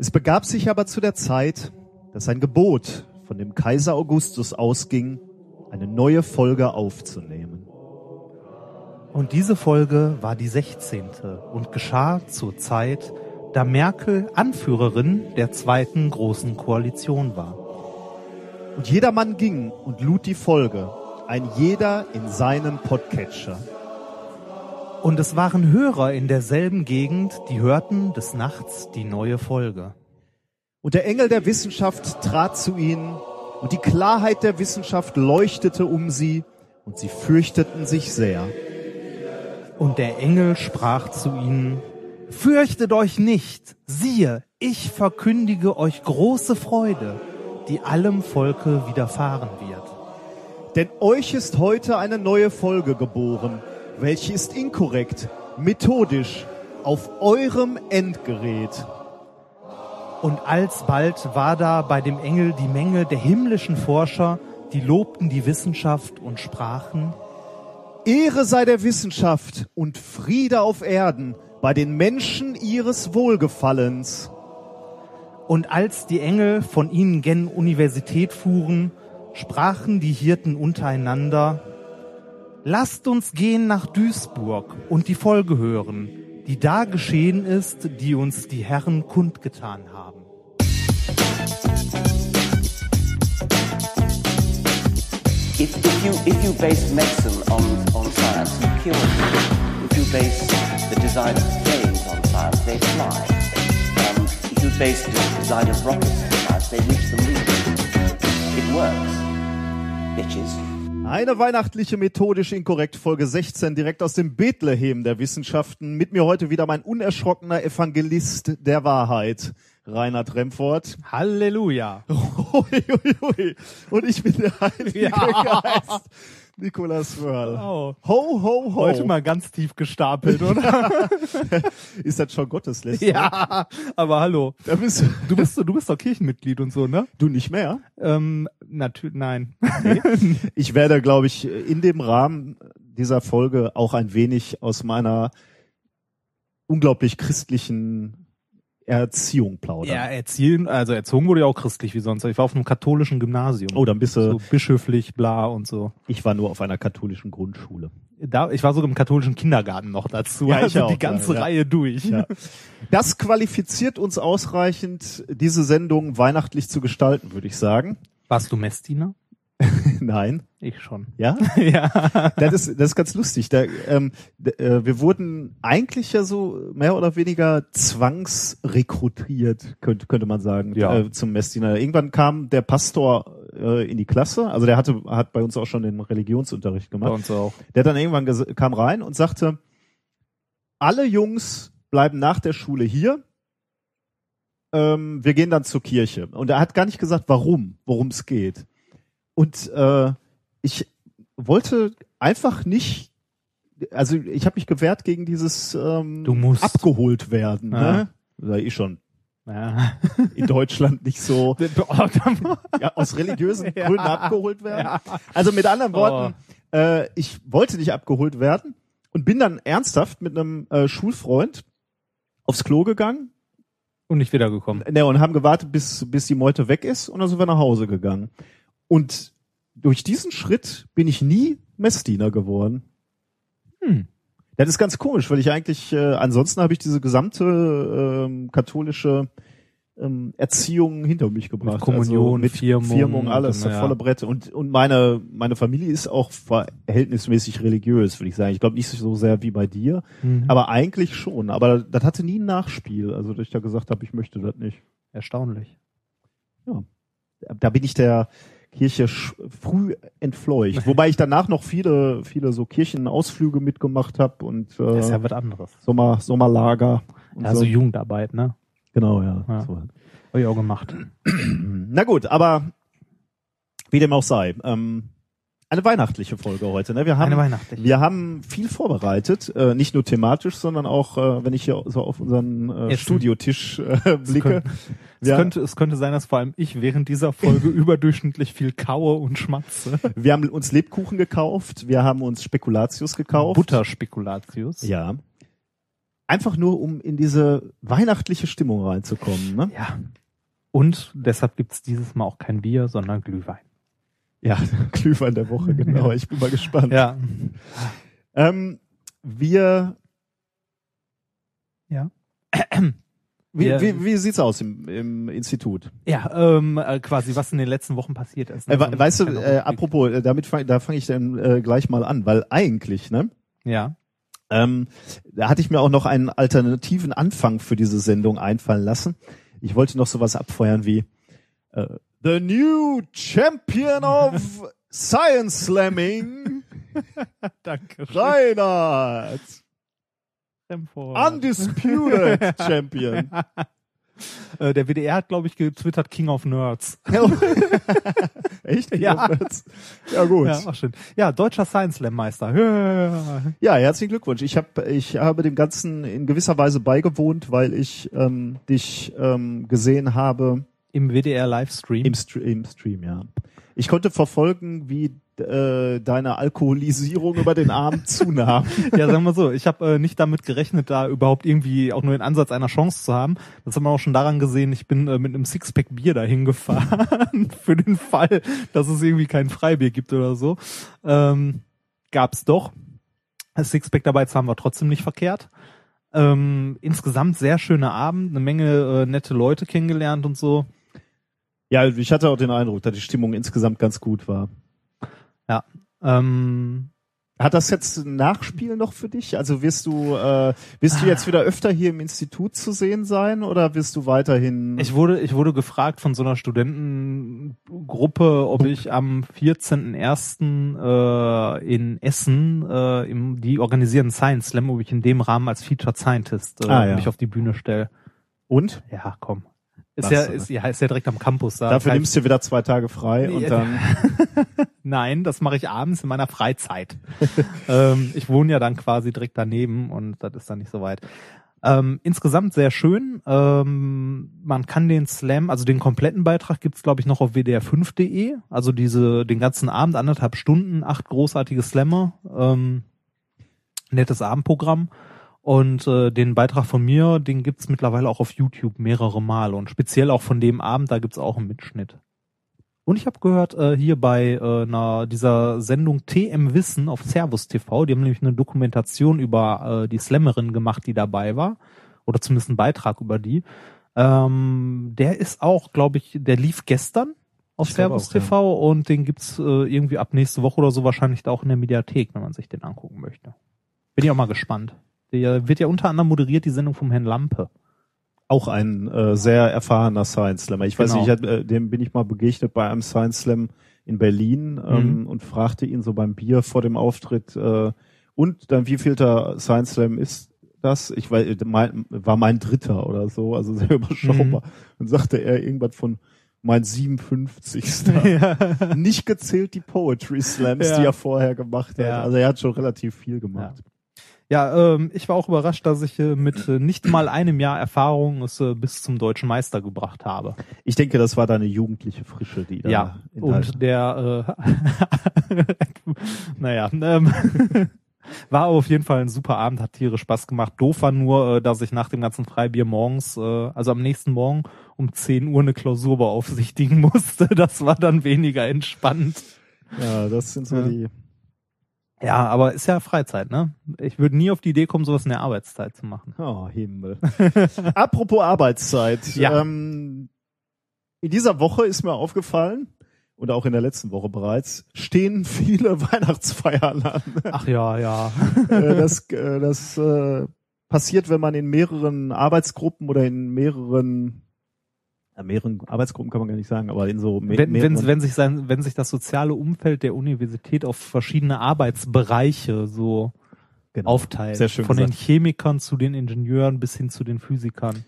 Es begab sich aber zu der Zeit, dass ein Gebot von dem Kaiser Augustus ausging, eine neue Folge aufzunehmen. Und diese Folge war die 16. und geschah zur Zeit, da Merkel Anführerin der zweiten großen Koalition war. Und jedermann ging und lud die Folge, ein jeder in seinen Podcatcher. Und es waren Hörer in derselben Gegend, die hörten des Nachts die neue Folge. Und der Engel der Wissenschaft trat zu ihnen, und die Klarheit der Wissenschaft leuchtete um sie, und sie fürchteten sich sehr. Und der Engel sprach zu ihnen, Fürchtet euch nicht, siehe, ich verkündige euch große Freude, die allem Volke widerfahren wird. Denn euch ist heute eine neue Folge geboren, welche ist inkorrekt, methodisch, auf eurem Endgerät. Und alsbald war da bei dem Engel die Menge der himmlischen Forscher, die lobten die Wissenschaft und sprachen, Ehre sei der Wissenschaft und Friede auf Erden bei den Menschen ihres Wohlgefallens. Und als die Engel von ihnen gen Universität fuhren, sprachen die Hirten untereinander, Lasst uns gehen nach Duisburg und die Folge hören, die da geschehen ist, die uns die Herren kundgetan haben. If, if you if you base medicine on, on science, you cure people. If you base the design of planes on science, they fly. Um, if you base the design of rockets on science, they reach the moon. It works, bitches. Eine weihnachtliche methodisch inkorrekt Folge 16 direkt aus dem Bethlehem der Wissenschaften. Mit mir heute wieder mein unerschrockener Evangelist der Wahrheit, Reinhard Remford. Halleluja. Ui, ui, ui. Und ich bin der Heilige Ja. Geist, Nikolaus Wörl. Oh. Ho, ho, ho. Heute mal ganz tief gestapelt, oder? Ist das schon Gotteslästerung? ja, aber hallo. Da bist du, Du bist, du bist doch Kirchenmitglied und so, ne? du nicht mehr. Ähm, natürlich, nein. Ich werde, glaube ich, in dem Rahmen dieser Folge auch ein wenig aus meiner unglaublich christlichen Erziehung plaudern. Ja, erziehen, also erzogen wurde ja auch christlich wie sonst. Ich war auf einem katholischen Gymnasium. Oh, dann bist du. so bischöflich, bla und so. Ich war nur auf einer katholischen Grundschule. Da, ich war sogar im katholischen Kindergarten noch dazu. Ja, ich also auch, die ganze ja. Reihe durch. Ja. Das qualifiziert uns ausreichend, diese Sendung weihnachtlich zu gestalten, würde ich sagen. Warst du Messdiener? Nein. Ich schon. Ja? ja. Das ist, das ist ganz lustig. Da, ähm, d- äh, wir wurden eigentlich ja so mehr oder weniger zwangsrekrutiert, könnte, könnte man sagen, Ja. äh, zum Messdiener. Irgendwann kam der Pastor äh, in die Klasse, also der hatte, hat bei uns auch schon den Religionsunterricht Bei gemacht. uns auch. Der dann irgendwann kam rein und sagte, alle Jungs bleiben nach der Schule hier. Ähm, wir gehen dann zur Kirche. Und er hat gar nicht gesagt, warum, worum es geht. Und äh, ich wollte einfach nicht, also ich habe mich gewehrt gegen dieses ähm, Du musst. abgeholt werden. Ja. Ne? Sei ich schon Ja. in Deutschland nicht so Oh, ja, aus religiösen Ja. Gründen abgeholt werden. Also mit anderen Worten, äh, ich wollte nicht abgeholt werden und bin dann ernsthaft mit einem äh, Schulfreund aufs Klo gegangen Und nicht wiedergekommen. ne, und haben gewartet, bis, bis die Meute weg ist und dann sind wir nach Hause gegangen. Und durch diesen Schritt bin ich nie Messdiener geworden. Hm. Das ist ganz komisch, weil ich eigentlich, äh, ansonsten habe ich diese gesamte ähm, katholische ähm, Erziehung hinter mich gebracht. Kommunion, also mit Firmung, Firmung, alles, ja. der volle Brett. Und, und meine, meine Familie ist auch verhältnismäßig religiös, würde ich sagen. Ich glaube nicht so sehr wie bei dir, Mhm. aber eigentlich schon. Aber das hatte nie ein Nachspiel. Also, dass ich da gesagt habe, ich möchte das nicht. Erstaunlich. Da bin ich der Kirche früh entfleucht. Wobei ich danach noch viele, viele so Kirchenausflüge mitgemacht habe und Das ist äh, ja was anderes. Sommer, Sommerlager. Und Ja, so Jugendarbeit, ne? Genau, ja. Ja. So. Hab ich auch gemacht. Na gut, aber wie dem auch sei. Ähm, eine weihnachtliche Folge heute. Ne? Wir haben, Eine weihnachtliche. Wir haben viel vorbereitet, äh, nicht nur thematisch, sondern auch, äh, wenn ich hier so auf unseren äh, Essen. Studiotisch äh, blicke. Es könnte, es könnte sein, dass vor allem ich während dieser Folge überdurchschnittlich viel kaue und schmatze. wir haben uns Lebkuchen gekauft, wir haben uns Spekulatius gekauft. Butterspekulatius. Ja. Einfach nur, um in diese weihnachtliche Stimmung reinzukommen. Ne? Ja. Und deshalb gibt's dieses Mal auch kein Bier, sondern Glühwein. Ja, Glühwein der Woche, genau. Ich bin mal gespannt. Ja. Ähm, wir, Ja. wie, Wir- wie, wie sieht's aus im, im Institut? Ja, ähm, äh, quasi, was in den letzten Wochen passiert ist. ne? Äh, we- weißt du, äh, apropos, äh, damit fang, da fange ich dann äh, gleich mal an, weil eigentlich, ne, Ja. ähm, da hatte ich mir auch noch einen alternativen Anfang für diese Sendung einfallen lassen. Ich wollte noch sowas abfeuern wie äh, The new champion of Science Slamming, Danke. Reinhard. Undisputed Champion. Äh, der WDR hat, glaube ich, getwittert King of Nerds. Echt? Ja. Ja, gut. Ja, auch schön. Ja, deutscher Science Slam Meister. Ja. Herzlichen Glückwunsch. Ich habe ich habe dem Ganzen in gewisser Weise beigewohnt, weil ich ähm, dich ähm, gesehen habe Im WDR Livestream. im, Stre im Stream, ja. Ich konnte verfolgen, wie äh, deine Alkoholisierung über den Abend zunahm. ja, sagen wir so, ich habe äh, nicht damit gerechnet, da überhaupt irgendwie auch nur den Ansatz einer Chance zu haben. Das haben wir auch schon daran gesehen, ich bin äh, mit einem Sixpack Bier dahin gefahren, für den Fall, dass es irgendwie kein Freibier gibt oder so. Ähm, gab's doch. Das Sixpack dabei zu haben war trotzdem nicht verkehrt. Ähm, insgesamt sehr schöner Abend, eine Menge äh, nette Leute kennengelernt und so. Ja, ich hatte auch den Eindruck, dass die Stimmung insgesamt ganz gut war. Ähm, Hat das jetzt ein Nachspiel noch für dich? Also wirst du äh, wirst du jetzt wieder öfter hier im Institut zu sehen sein oder wirst du weiterhin Ich wurde, ich wurde gefragt von so einer Studentengruppe, ob ich am 14.01. Äh, in Essen, äh, im, die organisieren Science Slam, ob ich in dem Rahmen als Featured Scientist äh, Ah, ja. mich auf die Bühne stelle. und Ja, komm. Ist ja, ist, ja, ist ja direkt am Campus da. dafür nimmst du wieder zwei Tage frei und Ja. dann Nein, das mache ich abends in meiner Freizeit. ähm, ich wohne ja dann quasi direkt daneben und das ist dann nicht so weit. Ähm, insgesamt sehr schön. Ähm, man kann den Slam, also den kompletten Beitrag gibt's glaube ich, noch auf wdr5.de. Also diese, den ganzen Abend, anderthalb Stunden, acht großartige Slammer. Ähm, nettes Abendprogramm. Und äh, den Beitrag von mir, den gibt's mittlerweile auch auf YouTube mehrere Male. Und speziell auch von dem Abend, da gibt's auch einen Mitschnitt. Und ich habe gehört, äh, hier bei äh, einer, dieser Sendung TM Wissen auf Servus TV, die haben nämlich eine Dokumentation über äh, die Slammerin gemacht, die dabei war. Oder zumindest einen Beitrag über die. Ähm, der ist auch, glaube ich, der lief gestern auf Ich Servus auch, ja. TV und den gibt's äh, irgendwie ab nächste Woche oder so wahrscheinlich da auch in der Mediathek, wenn man sich den angucken möchte. Bin ich auch mal gespannt. Der wird ja unter anderem moderiert, die Sendung vom Herrn Lampe. auch ein äh, sehr erfahrener Science Slammer. Ich weiß Genau. nicht, ich hab, äh, dem bin ich mal begegnet bei einem Science Slam in Berlin ähm, Mhm. und fragte ihn so beim Bier vor dem Auftritt, äh, und dann wie vielter Science Slam ist das? Ich weiß, mein, war mein dritter oder so, also sehr überschaubar. Mhm. Und sagte er irgendwas von mein 57. Nicht gezählt die Poetry Slams, Ja. die er vorher gemacht hat. Ja. Also er hat schon relativ viel gemacht. Ja, ähm, ich war auch überrascht, dass ich äh, mit äh, nicht mal einem Jahr Erfahrung es äh, bis zum deutschen Meister gebracht habe. Ich denke, das war deine jugendliche Frische, die da Ja, und der, äh, naja, ähm, war auf jeden Fall ein super Abend, hat tierisch Spaß gemacht. Doof war nur, äh, dass ich nach dem ganzen Freibier morgens, äh, also am nächsten Morgen um 10 Uhr eine Klausur beaufsichtigen musste. Das war dann weniger entspannt. Ja, das sind so Ja. die. Ja, aber ist ja Freizeit, ne? Ich würde nie auf die Idee kommen, sowas in der Arbeitszeit zu machen. Oh, Himmel. Apropos Arbeitszeit. Ja. Ähm, in dieser Woche ist mir aufgefallen, und auch in der letzten Woche bereits, stehen viele Weihnachtsfeiern an. Ach ja, ja. Äh, das äh, das äh, passiert, wenn man in mehreren Arbeitsgruppen oder in mehreren, mehreren Arbeitsgruppen kann man gar nicht sagen, aber in so wenn, wenn, wenn sich sein, wenn sich das soziale Umfeld der Universität auf verschiedene Arbeitsbereiche so genau. aufteilt. Sehr schön Von den gesagt. Chemikern zu den Ingenieuren bis hin zu den Physikern.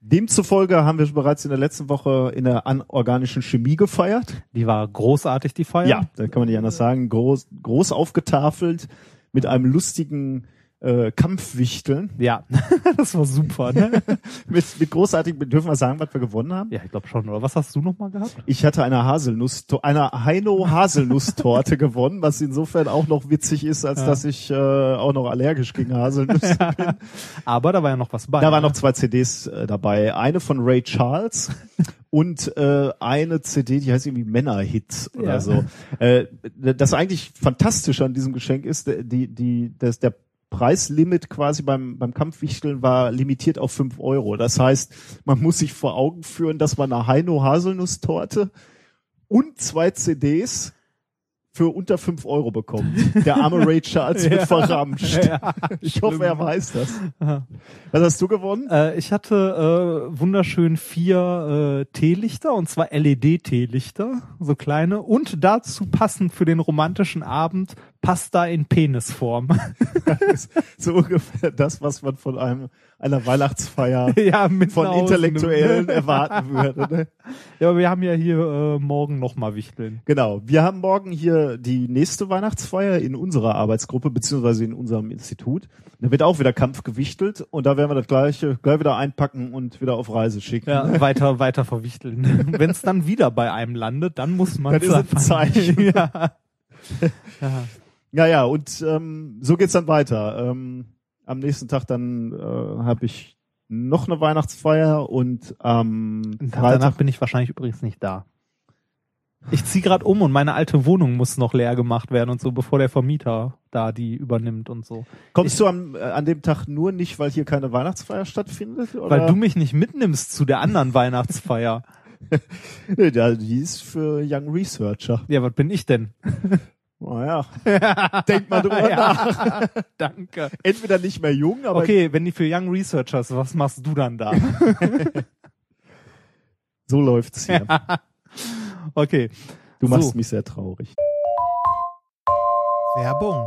Demzufolge haben wir bereits in der letzten Woche in der anorganischen Chemie gefeiert. Die war großartig, die Feier. Ja, da kann man nicht anders sagen. Groß, groß aufgetafelt mit einem lustigen äh, Kampfwichteln. Ja, das war super, ne? mit, mit großartigen, dürfen wir sagen, was wir gewonnen haben? Ja, ich glaube schon. Oder was hast du noch mal gehabt? Ich hatte eine Haselnuss, eine Heino Haselnusstorte gewonnen, was insofern auch noch witzig ist, als Ja. dass ich äh, auch noch allergisch gegen Haselnüsse bin. Aber da war ja noch was bei. Da waren ne? noch zwei CDs äh, dabei. Eine von Ray Charles und äh, eine CD, die heißt irgendwie Männerhits oder Ja. so. Äh, das eigentlich Fantastische an diesem Geschenk ist, äh, die, die, dass der Preislimit quasi beim, beim Kampfwichteln war limitiert auf fünf Euro. Das heißt, man muss sich vor Augen führen, dass man eine Heino Haselnusstorte und zwei CDs für unter fünf Euro bekommt. Der arme Ray Charles wird Ja. verramscht. Ja, Ich hoffe, er weiß das. Aha. Was hast du gewonnen? Äh, ich hatte äh, wunderschön vier äh, Teelichter und zwar LED-Teelichter, so kleine und dazu passend für den romantischen Abend Pasta in Penisform. ist so ungefähr das, was man von einem einer Weihnachtsfeier ja, von Intellektuellen nimmt. erwarten würde. Ne? Ja, aber wir haben ja hier äh, morgen noch mal Wichteln. Genau. Wir haben morgen hier die nächste Weihnachtsfeier in unserer Arbeitsgruppe beziehungsweise in unserem Institut. Da wird auch wieder Kampf gewichtelt und da werden wir das gleiche gleich wieder einpacken und wieder auf Reise schicken. Ja, weiter, weiter verwichteln. Wenn es dann wieder bei einem landet, dann muss man Das ist ein Zeichen. ja. ja. Ja, ja, und ähm, so geht's dann weiter. Ähm, am nächsten Tag dann äh, habe ich noch eine Weihnachtsfeier und am Und Danach bin ich wahrscheinlich übrigens nicht da. Ich ziehe gerade um und meine alte Wohnung muss noch leer gemacht werden und so, bevor der Vermieter da die übernimmt und so. kommst du am, äh, an dem Tag nur nicht, weil hier keine Weihnachtsfeier stattfindet? Oder? Weil du mich nicht mitnimmst zu der anderen Weihnachtsfeier. Nee, ja, die ist für Young Researcher. Ja, was bin ich denn? Naja, denk mal drüber nach. ja, danke. Entweder nicht mehr jung, aber Okay, wenn die für Young Researchers, was machst du dann da? so läuft's hier. Okay. Du machst So. mich sehr traurig. Werbung.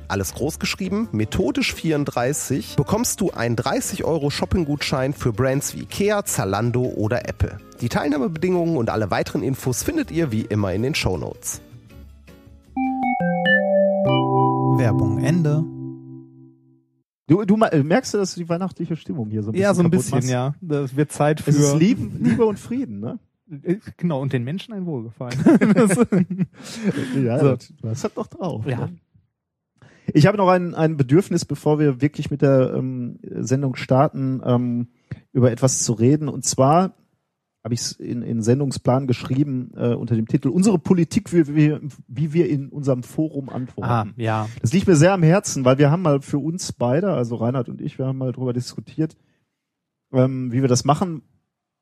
alles groß geschrieben, methodisch 34, bekommst du einen 30 Euro Shopping-Gutschein für Brands wie Ikea, Zalando oder Apple. Die Teilnahmebedingungen und alle weiteren Infos findet ihr wie immer in den Shownotes. Werbung Ende. Du, du äh, merkst du, dass die weihnachtliche Stimmung hier so ein bisschen Ja, so ein bisschen, machst? ja. Das wird Zeit für. Es ist Liebe, Liebe und Frieden, ne? Genau, und den Menschen ein Wohlgefallen. Ja, So. das doch drauf. Ja. Ne? Ich habe noch ein, ein Bedürfnis, bevor wir wirklich mit der ähm, Sendung starten, ähm, über etwas zu reden. Und zwar habe ich es in, in Sendungsplan geschrieben äh, unter dem Titel Unsere Politik, wie wir, wie wir in unserem Forum antworten. ah, ja. Das liegt mir sehr am Herzen, weil wir haben mal für uns beide, also Reinhard und ich, wir haben mal drüber diskutiert, ähm, wie wir das machen,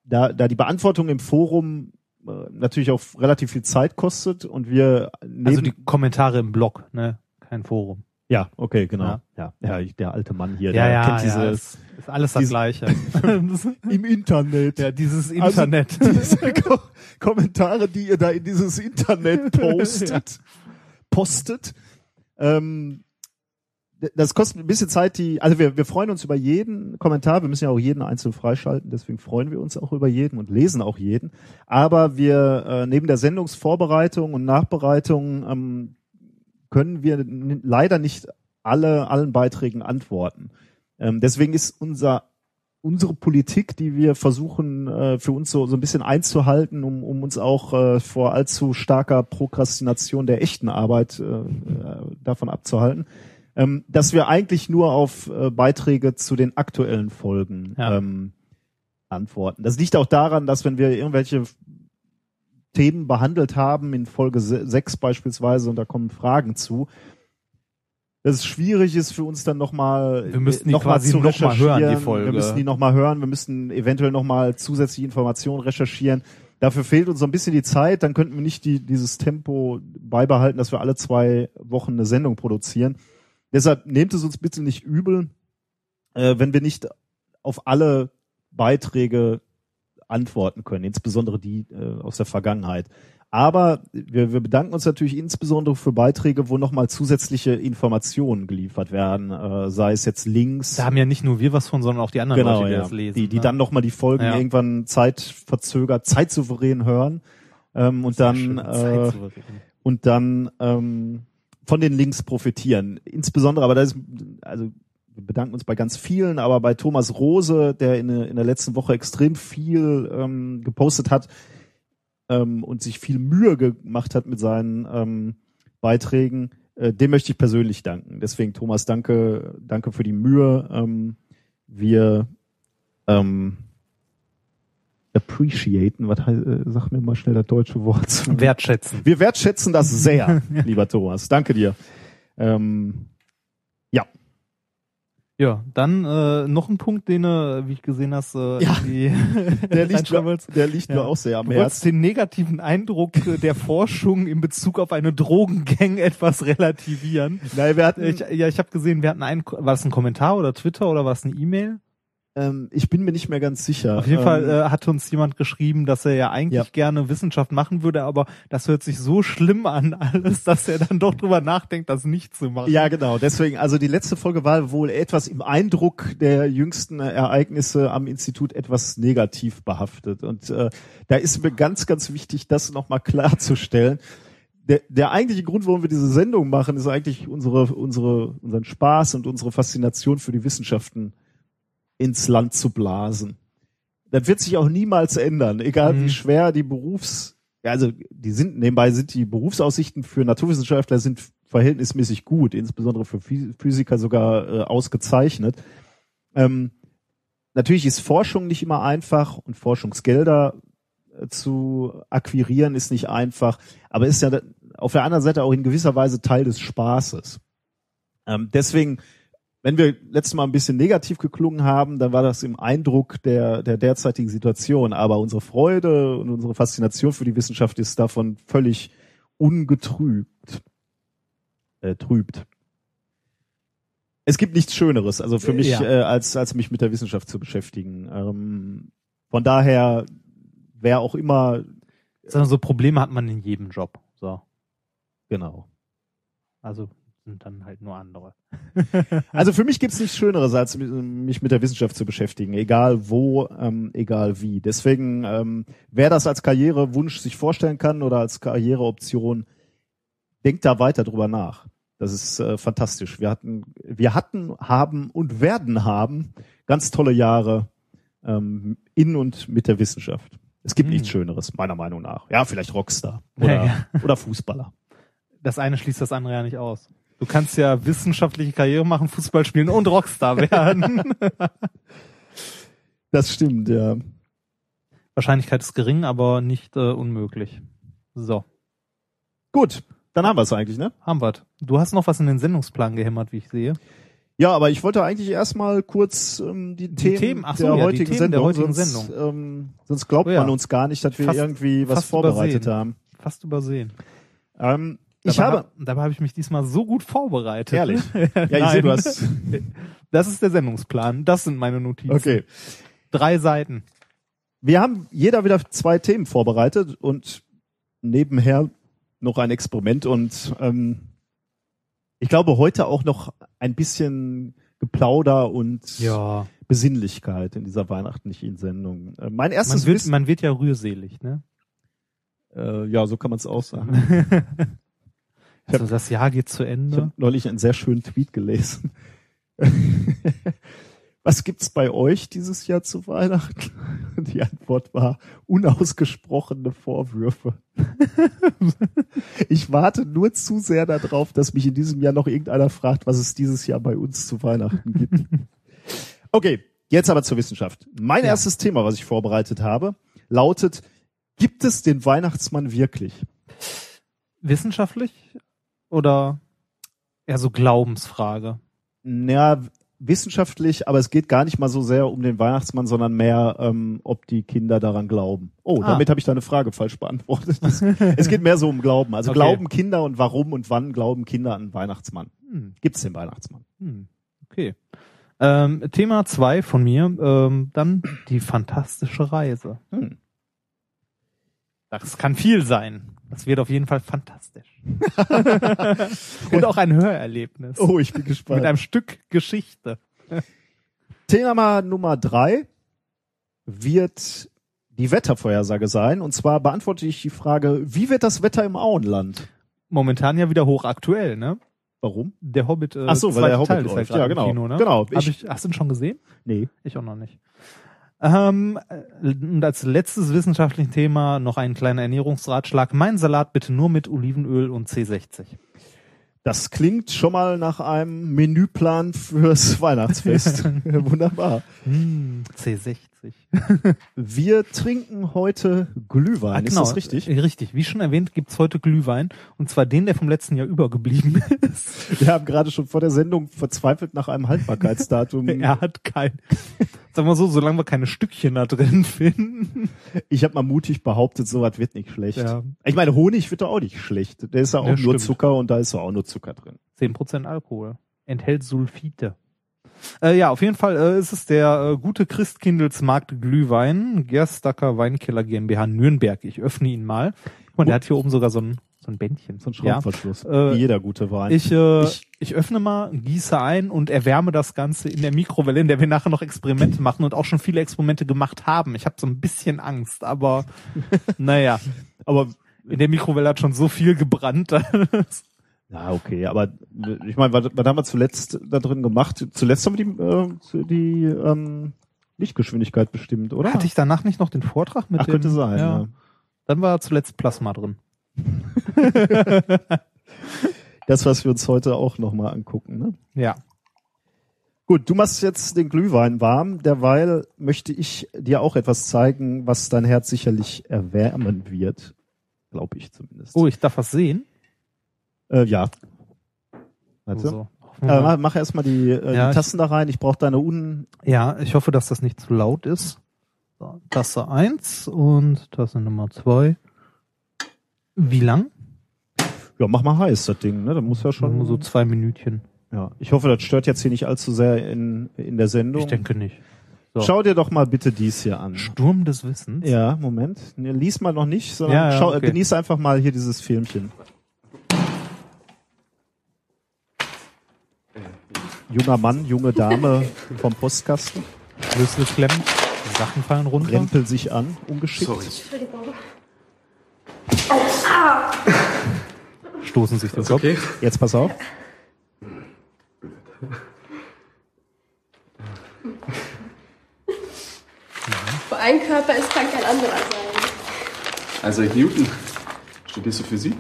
da, da die Beantwortung im Forum äh, natürlich auch relativ viel Zeit kostet und wir neben, Also die Kommentare im Blog, ne? Kein Forum. Ja, okay, genau. Ja. Ja, ja, der alte Mann hier, Ja, der ja, kennt ja, diese ist, ist alles das Gleiche. im Internet. ja, dieses Also, Internet. diese Ko Kommentare, die ihr da in dieses Internet postet, postet, ähm, das kostet ein bisschen Zeit, die, also wir, wir freuen uns über jeden Kommentar, wir müssen ja auch jeden einzeln freischalten, deswegen freuen wir uns auch über jeden und lesen auch jeden. Aber wir, äh, neben der Sendungsvorbereitung und Nachbereitung, ähm, können wir leider nicht alle, allen Beiträgen antworten. Ähm, deswegen ist unser unsere Politik, die wir versuchen äh, für uns so, so ein bisschen einzuhalten, um, um uns auch äh, vor allzu starker Prokrastination der echten Arbeit äh, äh, davon abzuhalten, ähm, dass wir eigentlich nur auf äh, Beiträge zu den aktuellen Folgen Ja. ähm, antworten. Das liegt auch daran, dass wenn wir irgendwelche Themen behandelt haben, in Folge se- 6 beispielsweise, und da kommen Fragen zu, dass es schwierig ist für uns dann nochmal Wir müssten die noch quasi zu noch mal hören, die. Folge. Wir müssen die nochmal hören, wir müssen eventuell nochmal zusätzliche Informationen recherchieren. Dafür fehlt uns so ein bisschen die Zeit, dann könnten wir nicht die, dieses Tempo beibehalten, dass wir alle zwei Wochen eine Sendung produzieren. Deshalb nehmt es uns bitte nicht übel, äh, wenn wir nicht auf alle Beiträge antworten können, insbesondere die äh, aus der Vergangenheit. Aber wir, wir bedanken uns natürlich insbesondere für Beiträge, wo nochmal zusätzliche Informationen geliefert werden, äh, sei es jetzt Links. Da haben ja nicht nur wir was von, sondern auch die anderen genau, Leute, die ja. das lesen. die, die ne? dann nochmal die Folgen Ja. irgendwann zeitverzögert, zeitsouverän hören. Ähm, und dann äh, und dann ähm, von den Links profitieren. Insbesondere, aber da ist, also wir bedanken uns bei ganz vielen, aber bei Thomas Rose, der in, der- in der letzten Woche extrem viel ähm, gepostet hat ähm, und sich viel Mühe gemacht hat mit seinen ähm, Beiträgen, äh, dem möchte ich persönlich danken. Deswegen, Thomas, danke, danke für die Mühe. Ähm, wir ähm, appreciaten, was heißt, äh, sag mir mal schnell das deutsche Wort. Wertschätzen. Wir wertschätzen das sehr, lieber Thomas. Danke dir. Ähm, Ja, dann äh, noch ein Punkt, den du, wie ich gesehen hast, äh, Ja. die der liegt, mir, der liegt mir Ja. auch sehr am Du Herzen. den negativen Eindruck äh, der Forschung in Bezug auf eine Drogengang etwas relativieren. Nein, wir hatten, Ich, ja, ich habe gesehen, wir hatten einen, war das ein Kommentar oder Twitter oder war es eine E-Mail? Ähm, ich bin mir nicht mehr ganz sicher. Auf jeden ähm, Fall äh, hat uns jemand geschrieben, dass er ja eigentlich Ja. gerne Wissenschaft machen würde, aber das hört sich so schlimm an alles, dass er dann doch drüber nachdenkt, das nicht zu machen. Ja, genau. Deswegen, also die letzte Folge war wohl etwas im Eindruck der jüngsten Ereignisse am Institut etwas negativ behaftet. Und äh, da ist mir ganz, ganz wichtig, das nochmal klarzustellen. Der, der eigentliche Grund, warum wir diese Sendung machen, ist eigentlich unsere, unsere, unseren Spaß und unsere Faszination für die Wissenschaften ins Land zu blasen. Das wird sich auch niemals ändern, egal Mhm. wie schwer die Berufs, ja, also die sind nebenbei sind die Berufsaussichten für Naturwissenschaftler sind verhältnismäßig gut, insbesondere für Phy- Physiker sogar äh, ausgezeichnet. Ähm, natürlich ist Forschung nicht immer einfach und Forschungsgelder äh, zu akquirieren ist nicht einfach, aber ist ja auf der anderen Seite auch in gewisser Weise Teil des Spaßes. Ähm, deswegen wenn wir letztes Mal ein bisschen negativ geklungen haben, dann war das im Eindruck der, der derzeitigen Situation. Aber unsere Freude und unsere Faszination für die Wissenschaft ist davon völlig ungetrübt. Äh, trübt. Es gibt nichts Schöneres, also für mich, Ja. äh, als, als mich mit der Wissenschaft zu beschäftigen. Ähm, von daher, wer auch immer, Sondern so Probleme hat man in jedem Job. So. genau. Also sind dann halt nur andere. Also für mich gibt's nichts Schöneres, als mich mit der Wissenschaft zu beschäftigen, egal wo, ähm, egal wie. Deswegen, ähm, wer das als Karrierewunsch sich vorstellen kann oder als Karriereoption, denkt da weiter drüber nach. Das ist äh, fantastisch. Wir hatten, wir hatten, haben und werden haben ganz tolle Jahre ähm, in und mit der Wissenschaft. Es gibt Hm. nichts Schöneres, meiner Meinung nach. Ja, vielleicht Rockstar oder, Ja. oder Fußballer. Das eine schließt das andere ja nicht aus. Du kannst ja wissenschaftliche Karriere machen, Fußball spielen und Rockstar werden. Das stimmt, ja. Wahrscheinlichkeit ist gering, aber nicht äh, unmöglich. So, Gut, dann haben wir es eigentlich, ne? haben wir's. Du hast noch was in den Sendungsplan gehämmert, wie ich sehe. Ja, aber ich wollte eigentlich erstmal kurz ähm, die, Themen, Themen, ach so, der, ja, die heutigen Themen der Sendung, heutigen sonst, Sendung. Ähm, sonst glaubt Oh ja. man uns gar nicht, dass wir Fast- irgendwie was vorbereitet übersehen. haben. Fast übersehen. Ähm, ich dabei, habe, hab- dabei habe ich mich diesmal so gut vorbereitet. ehrlich, ja, ich sehe, du hast, Das ist der Sendungsplan. Das sind meine Notizen. okay. Drei Seiten. Wir haben jeder wieder zwei Themen vorbereitet und nebenher noch ein Experiment und ähm, Ich glaube heute auch noch ein bisschen Geplauder und Ja. Besinnlichkeit in dieser weihnachtlichen Sendung. Äh, mein Man erstes wird, Wissen, man wird ja rührselig, ne? äh, ja, so kann man es auch sagen. Also das Jahr geht zu Ich Ende. habe neulich einen sehr schönen Tweet gelesen. Was gibt's bei euch dieses Jahr zu Weihnachten? Die Antwort war unausgesprochene Vorwürfe. Ich warte nur zu sehr darauf, dass mich in diesem Jahr noch irgendeiner fragt, was es dieses Jahr bei uns zu Weihnachten gibt. Okay, jetzt aber zur Wissenschaft. Mein Ja. erstes Thema, was ich vorbereitet habe, lautet, gibt es den Weihnachtsmann wirklich? Wissenschaftlich oder eher so Glaubensfrage? Ja, wissenschaftlich, aber es geht gar nicht mal so sehr um den Weihnachtsmann, sondern mehr, ähm, ob die Kinder daran glauben. Oh, Ah. damit habe ich deine Frage falsch beantwortet. Es geht mehr so um Glauben. Also Okay. glauben Kinder und warum und wann glauben Kinder an Weihnachtsmann? Hm. Gibt's den Weihnachtsmann? Hm. Okay. Ähm, Thema zwei von mir, ähm, dann die fantastische Reise. Hm. Das kann viel sein. Das wird auf jeden Fall fantastisch. Und auch ein Hörerlebnis. Oh, ich bin gespannt. Mit einem Stück Geschichte. Thema Nummer drei wird die Wettervorhersage sein. Und zwar beantworte ich die Frage, wie wird das Wetter im Auenland? Momentan ja wieder hochaktuell, ne? Warum? Der Hobbit, äh, Ach so, weil der Hobbit Teil ist ja läuft. gerade Ja, im genau. Kino, ne? Genau. Hab Ich- ich, hast du ihn schon gesehen? Nee. Ich auch noch nicht. Ähm, äh, und als letztes wissenschaftliches Thema noch ein kleiner Ernährungsratschlag. Mein Salat bitte nur mit Olivenöl und C60. Das klingt schon mal nach einem Menüplan fürs Weihnachtsfest. Wunderbar. Hm, C60. Wir trinken heute Glühwein. Ah, Ist genau. das richtig? Äh, Richtig. Wie schon erwähnt, gibt's heute Glühwein. Und zwar den, der vom letzten Jahr übergeblieben ist. Wir haben gerade schon vor der Sendung verzweifelt nach einem Haltbarkeitsdatum. er hat kein, sagen wir so, solange wir keine Stückchen da drin finden. Ich habe mal mutig behauptet, sowas wird nicht schlecht. Ja. Ich meine, Honig wird doch auch nicht schlecht. Der ist ja auch Ja, nur stimmt. Zucker und da ist ja auch nur Zucker drin. 10% Alkohol. Enthält Sulfite. Äh, ja, auf jeden Fall äh, ist es der äh, gute Christkindlesmarkt Glühwein, Gerstacker Weinkeller GmbH Nürnberg. Ich öffne ihn mal. Guck mal, der hat hier oben sogar so ein, so ein Bändchen. So ein Ja. Schraubverschluss. Äh, Wie jeder gute Wein. Ich, äh, Ich- ich, öffne mal, gieße ein und erwärme das Ganze in der Mikrowelle, in der wir nachher noch Experimente machen und auch schon viele Experimente gemacht haben. Ich habe so ein bisschen Angst, aber naja, aber in der Mikrowelle hat schon so viel gebrannt. Ja, okay, aber ich meine, was, was haben wir zuletzt da drin gemacht? Zuletzt haben wir die, äh, die ähm, Lichtgeschwindigkeit bestimmt, oder? Hatte ich danach nicht noch den Vortrag mit Ach, dem? könnte sein, ja. Dann war zuletzt Plasma drin. Das, was wir uns heute auch nochmal angucken. Ne? Ja. Gut, du machst jetzt den Glühwein warm. Derweil möchte ich dir auch etwas zeigen, was dein Herz sicherlich erwärmen wird. Glaube ich zumindest. Oh, ich darf was sehen. Äh, ja. Warte. So. Äh, mach, mach erstmal die, äh, Ja, die Tassen da rein. Ich brauche deine un... Ja, ich hoffe, dass das nicht zu laut ist. So, Tasse 1 und Tasse Nummer 2. Wie lang? Ja, mach mal heiß, das Ding. Ne? Da muss ja schon... Nur so zwei Minütchen. Ja, ich hoffe, das stört jetzt hier nicht allzu sehr in, in der Sendung. Ich denke nicht. So. Schau dir doch mal bitte dies hier an. Sturm des Wissens. Ja, Moment. Lies mal noch nicht, sondern Ja, ja, schau, okay. genieße einfach mal hier dieses Filmchen. Junger Mann, junge Dame vom Postkasten, Schlüssel klemmen. Sachen fallen runter. rempelt sich an, ungeschickt. Stoßen sich den Kopf. Jetzt pass auf. Wo ein Körper ist, kann kein anderer sein. Also Newton, studierst du Physik?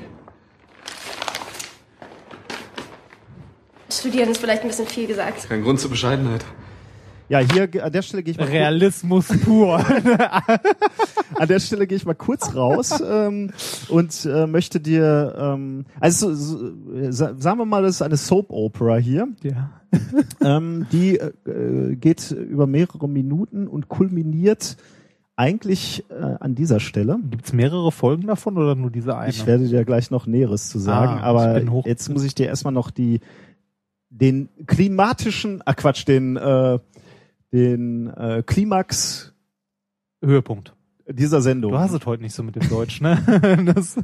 Studieren ist vielleicht ein bisschen viel gesagt. Kein Grund zur Bescheidenheit. Ja, hier an der Stelle gehe ich mal Realismus pur. an der Stelle gehe ich mal kurz raus ähm, und äh, möchte dir ähm, also so, sa- sagen wir mal, das ist eine Soap Opera hier. ja. ähm, die äh, geht über mehrere Minuten und kulminiert eigentlich äh, an dieser Stelle. Gibt's mehrere Folgen davon oder nur diese eine? Ich werde dir gleich noch Näheres zu sagen, Ah, aber jetzt muss ich dir erstmal noch die den klimatischen, ah Quatsch, den äh, den äh, Klimax Höhepunkt. dieser Sendung Du hast es heute nicht so mit dem Deutsch, ne? das,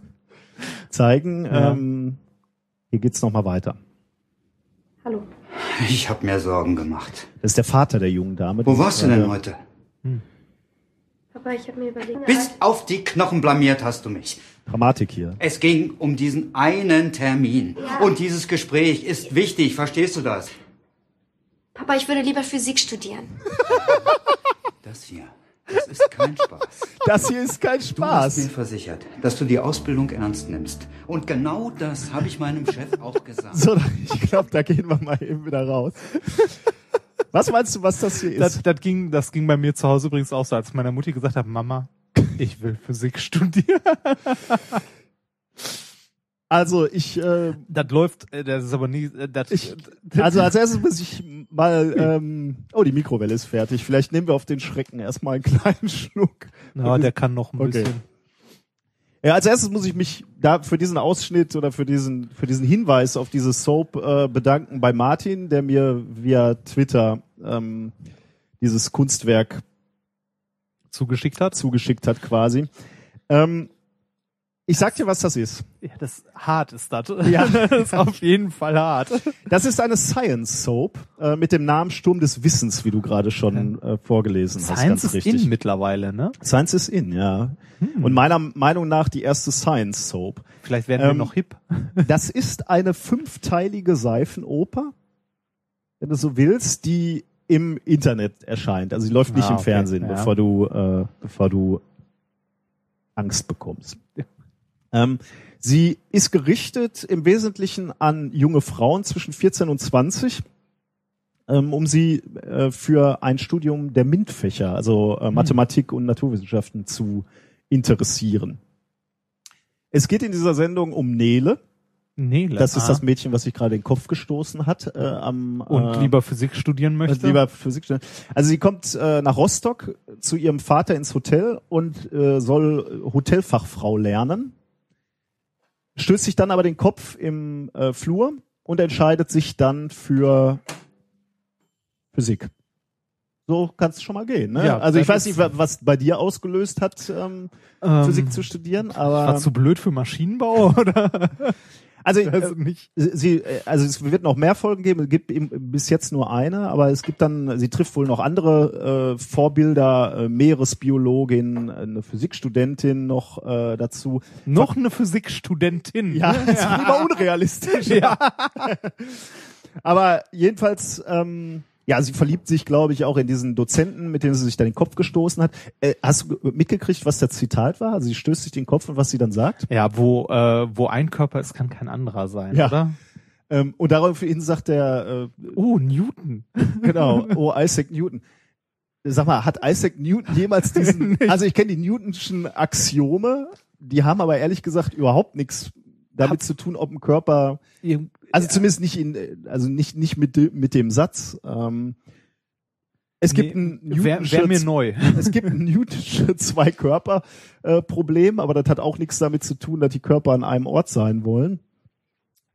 zeigen. Ja. Ähm, hier geht's noch mal weiter. Hallo. Ich habe mir Sorgen gemacht. Das ist der Vater der jungen Dame. Wo warst du denn äh, heute? Papa, ich habe mir überlegt. Bis auf die Knochen blamiert hast du mich. Dramatik hier. Es ging um diesen einen Termin. Und dieses Gespräch ist wichtig, verstehst du das? Papa, ich würde lieber Physik studieren. Das hier, das ist kein Spaß. Das hier ist kein Du hast mir Spaß. versichert, dass du die Ausbildung ernst nimmst. Und genau das habe ich meinem Chef auch gesagt. So, ich glaube, da gehen wir mal eben wieder raus. Was meinst du, was das hier ist? Das, das, ging, das ging bei mir zu Hause übrigens auch so, als meine Mutti gesagt hat, Mama, ich will Physik studieren. also ich, äh, Das läuft, äh, das ist aber nie, äh, das, Ich- also als erstes muss ich mal, ähm, oh, die Mikrowelle ist fertig. Vielleicht nehmen wir auf den Schrecken erstmal einen kleinen Schluck. ja, der kann noch ein Okay. bisschen. Ja, als erstes muss ich mich da für diesen Ausschnitt oder für diesen für diesen Hinweis auf diese Soap äh, bedanken bei Martin, der mir via Twitter ähm, dieses Kunstwerk zugeschickt hat. zugeschickt hat quasi. Ähm, ich sag dir, was das ist. Ja, das hart ist das. Ja. das ist auf jeden Fall hart. Das ist eine Science Soap äh, mit dem Namen Sturm des Wissens, wie du gerade schon äh, vorgelesen hast. Science ist richtig. in mittlerweile, ne? Science is in, ja. Und meiner Meinung nach die erste Science Soap. Vielleicht werden wir Ähm, noch hip. Das ist eine fünfteilige Seifenoper, wenn du so willst, die im Internet erscheint. Also sie läuft nicht Ah, im okay, Fernsehen, ja. bevor du, äh, bevor du Angst bekommst. Ähm, sie ist gerichtet im Wesentlichen an junge Frauen zwischen 14 und 20, ähm, um sie äh, für ein Studium der MINT-Fächer, also Hm. äh, Mathematik und Naturwissenschaften zu interessieren. Es geht in dieser Sendung um Nele. Nele. Das ist das Mädchen, was sich gerade den Kopf gestoßen hat. Äh, am, Und äh, lieber Physik studieren möchte. und lieber Physik studieren. Also sie kommt äh, nach Rostock zu ihrem Vater ins Hotel und äh, soll Hotelfachfrau lernen. Stößt sich dann aber den Kopf im äh, Flur und entscheidet sich dann für Physik. So kann es schon mal gehen. Ne? Ja, also ich weiß nicht, wa- was bei dir ausgelöst hat, ähm, Ähm, Physik zu studieren, aber War zu blöd für Maschinenbau oder? Also Also äh, nicht. sie, äh, also es wird noch mehr Folgen geben. Es gibt eben bis jetzt nur eine, aber es gibt dann, sie trifft wohl noch andere äh, Vorbilder, äh, Meeresbiologin, eine Physikstudentin noch äh, dazu. Noch eine Physikstudentin. Ja, das ist lieber unrealistisch. Ja. Aber jedenfalls, ähm, ja, sie verliebt sich, glaube ich, auch in diesen Dozenten, mit dem sie sich dann den Kopf gestoßen hat. Äh, hast du mitgekriegt, was der Zitat war? Also sie stößt sich den Kopf und was sie dann sagt? Ja, wo, äh, wo ein Körper ist, kann kein anderer sein, Ja. oder? Ähm, und daraufhin sagt der, äh, Oh, Newton. Genau, oh, Isaac Newton. Sag mal, hat Isaac Newton jemals diesen, also ich kenne die Newtonschen Axiome, die haben aber ehrlich gesagt überhaupt nichts damit zu tun, ob ein Körper, also zumindest nicht in, also nicht, nicht mit, de- mit dem Satz. Ähm, es gibt ein Newtonsche- wär mir neu. es gibt ein Newtonsche Zwei-Körper-Problem, aber das hat auch nichts damit zu tun, dass die Körper an einem Ort sein wollen.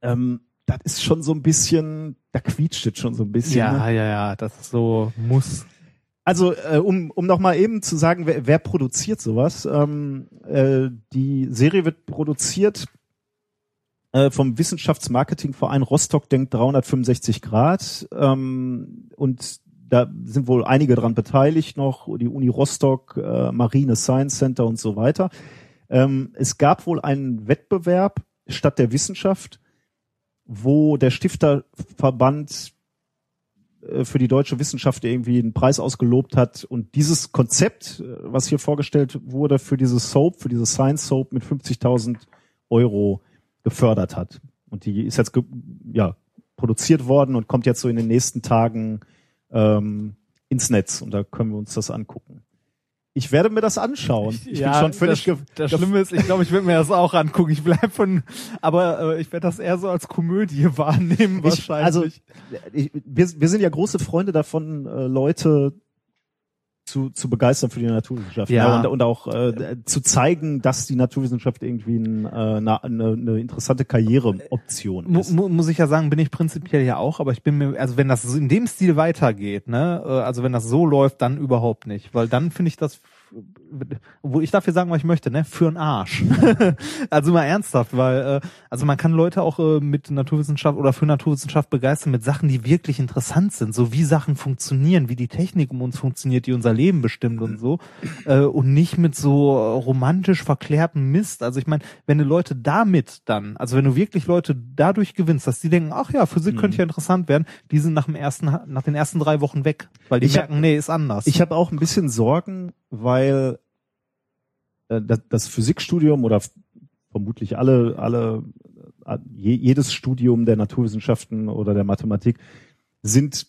Ähm, das ist schon so ein bisschen, da quietscht es schon so ein bisschen. ne? Ja, ja, ja, das ist so muss. Also äh, um, um nochmal eben zu sagen, wer, wer produziert sowas? Ähm, äh, die Serie wird produziert äh, vom Wissenschaftsmarketingverein Rostock Denkt 365 Grad ähm, und da sind wohl einige dran beteiligt noch, die Uni Rostock, äh, Marine Science Center und so weiter. Ähm, es gab wohl einen Wettbewerb statt der Wissenschaft, wo der Stifterverband äh, für die deutsche Wissenschaft irgendwie einen Preis ausgelobt hat und dieses Konzept, äh, was hier vorgestellt wurde für diese Soap, für diese Science Soap mit 50.000 Euro gefördert hat. Und die ist jetzt ja, produziert worden und kommt jetzt so in den nächsten Tagen ähm, ins Netz und da können wir uns das angucken. Ich werde mir das anschauen. Ich bin schon völlig das, das Schlimme ist, ich glaube, ich werde mir das auch angucken. Ich bleib von, aber äh, ich werde das eher so als Komödie wahrnehmen Ich, wahrscheinlich. also ich, wir, wir sind ja große Freunde davon, äh, Leute zu, zu begeistern für die Naturwissenschaft Ja. ne? und, und auch äh, zu zeigen, dass die Naturwissenschaft irgendwie ein, äh, eine, eine, interessante Karriereoption ist. mu muss ich ja sagen, bin ich prinzipiell ja auch, aber ich bin mir, also wenn das in dem Stil weitergeht, ne, äh, also wenn das so läuft, dann überhaupt nicht, weil dann finde ich das wo ich dafür sagen, was ich möchte, ne, für einen Arsch. also mal ernsthaft, weil äh, also man kann Leute auch äh, mit Naturwissenschaft oder für Naturwissenschaft begeistern mit Sachen, die wirklich interessant sind, so wie Sachen funktionieren, wie die Technik um uns funktioniert, die unser Leben bestimmt und so äh, und nicht mit so romantisch verklärtem Mist. Also ich meine, wenn du Leute damit dann, also wenn du wirklich Leute dadurch gewinnst, dass die denken, ach ja, Physik könnte ja interessant werden, die sind nach dem ersten nach den ersten drei Wochen weg, weil die Ich hab- merken, nee, ist anders. Ich habe auch ein bisschen Sorgen, weil äh, das, das Physikstudium oder vermutlich alle, alle, äh, je, jedes Studium der Naturwissenschaften oder der Mathematik sind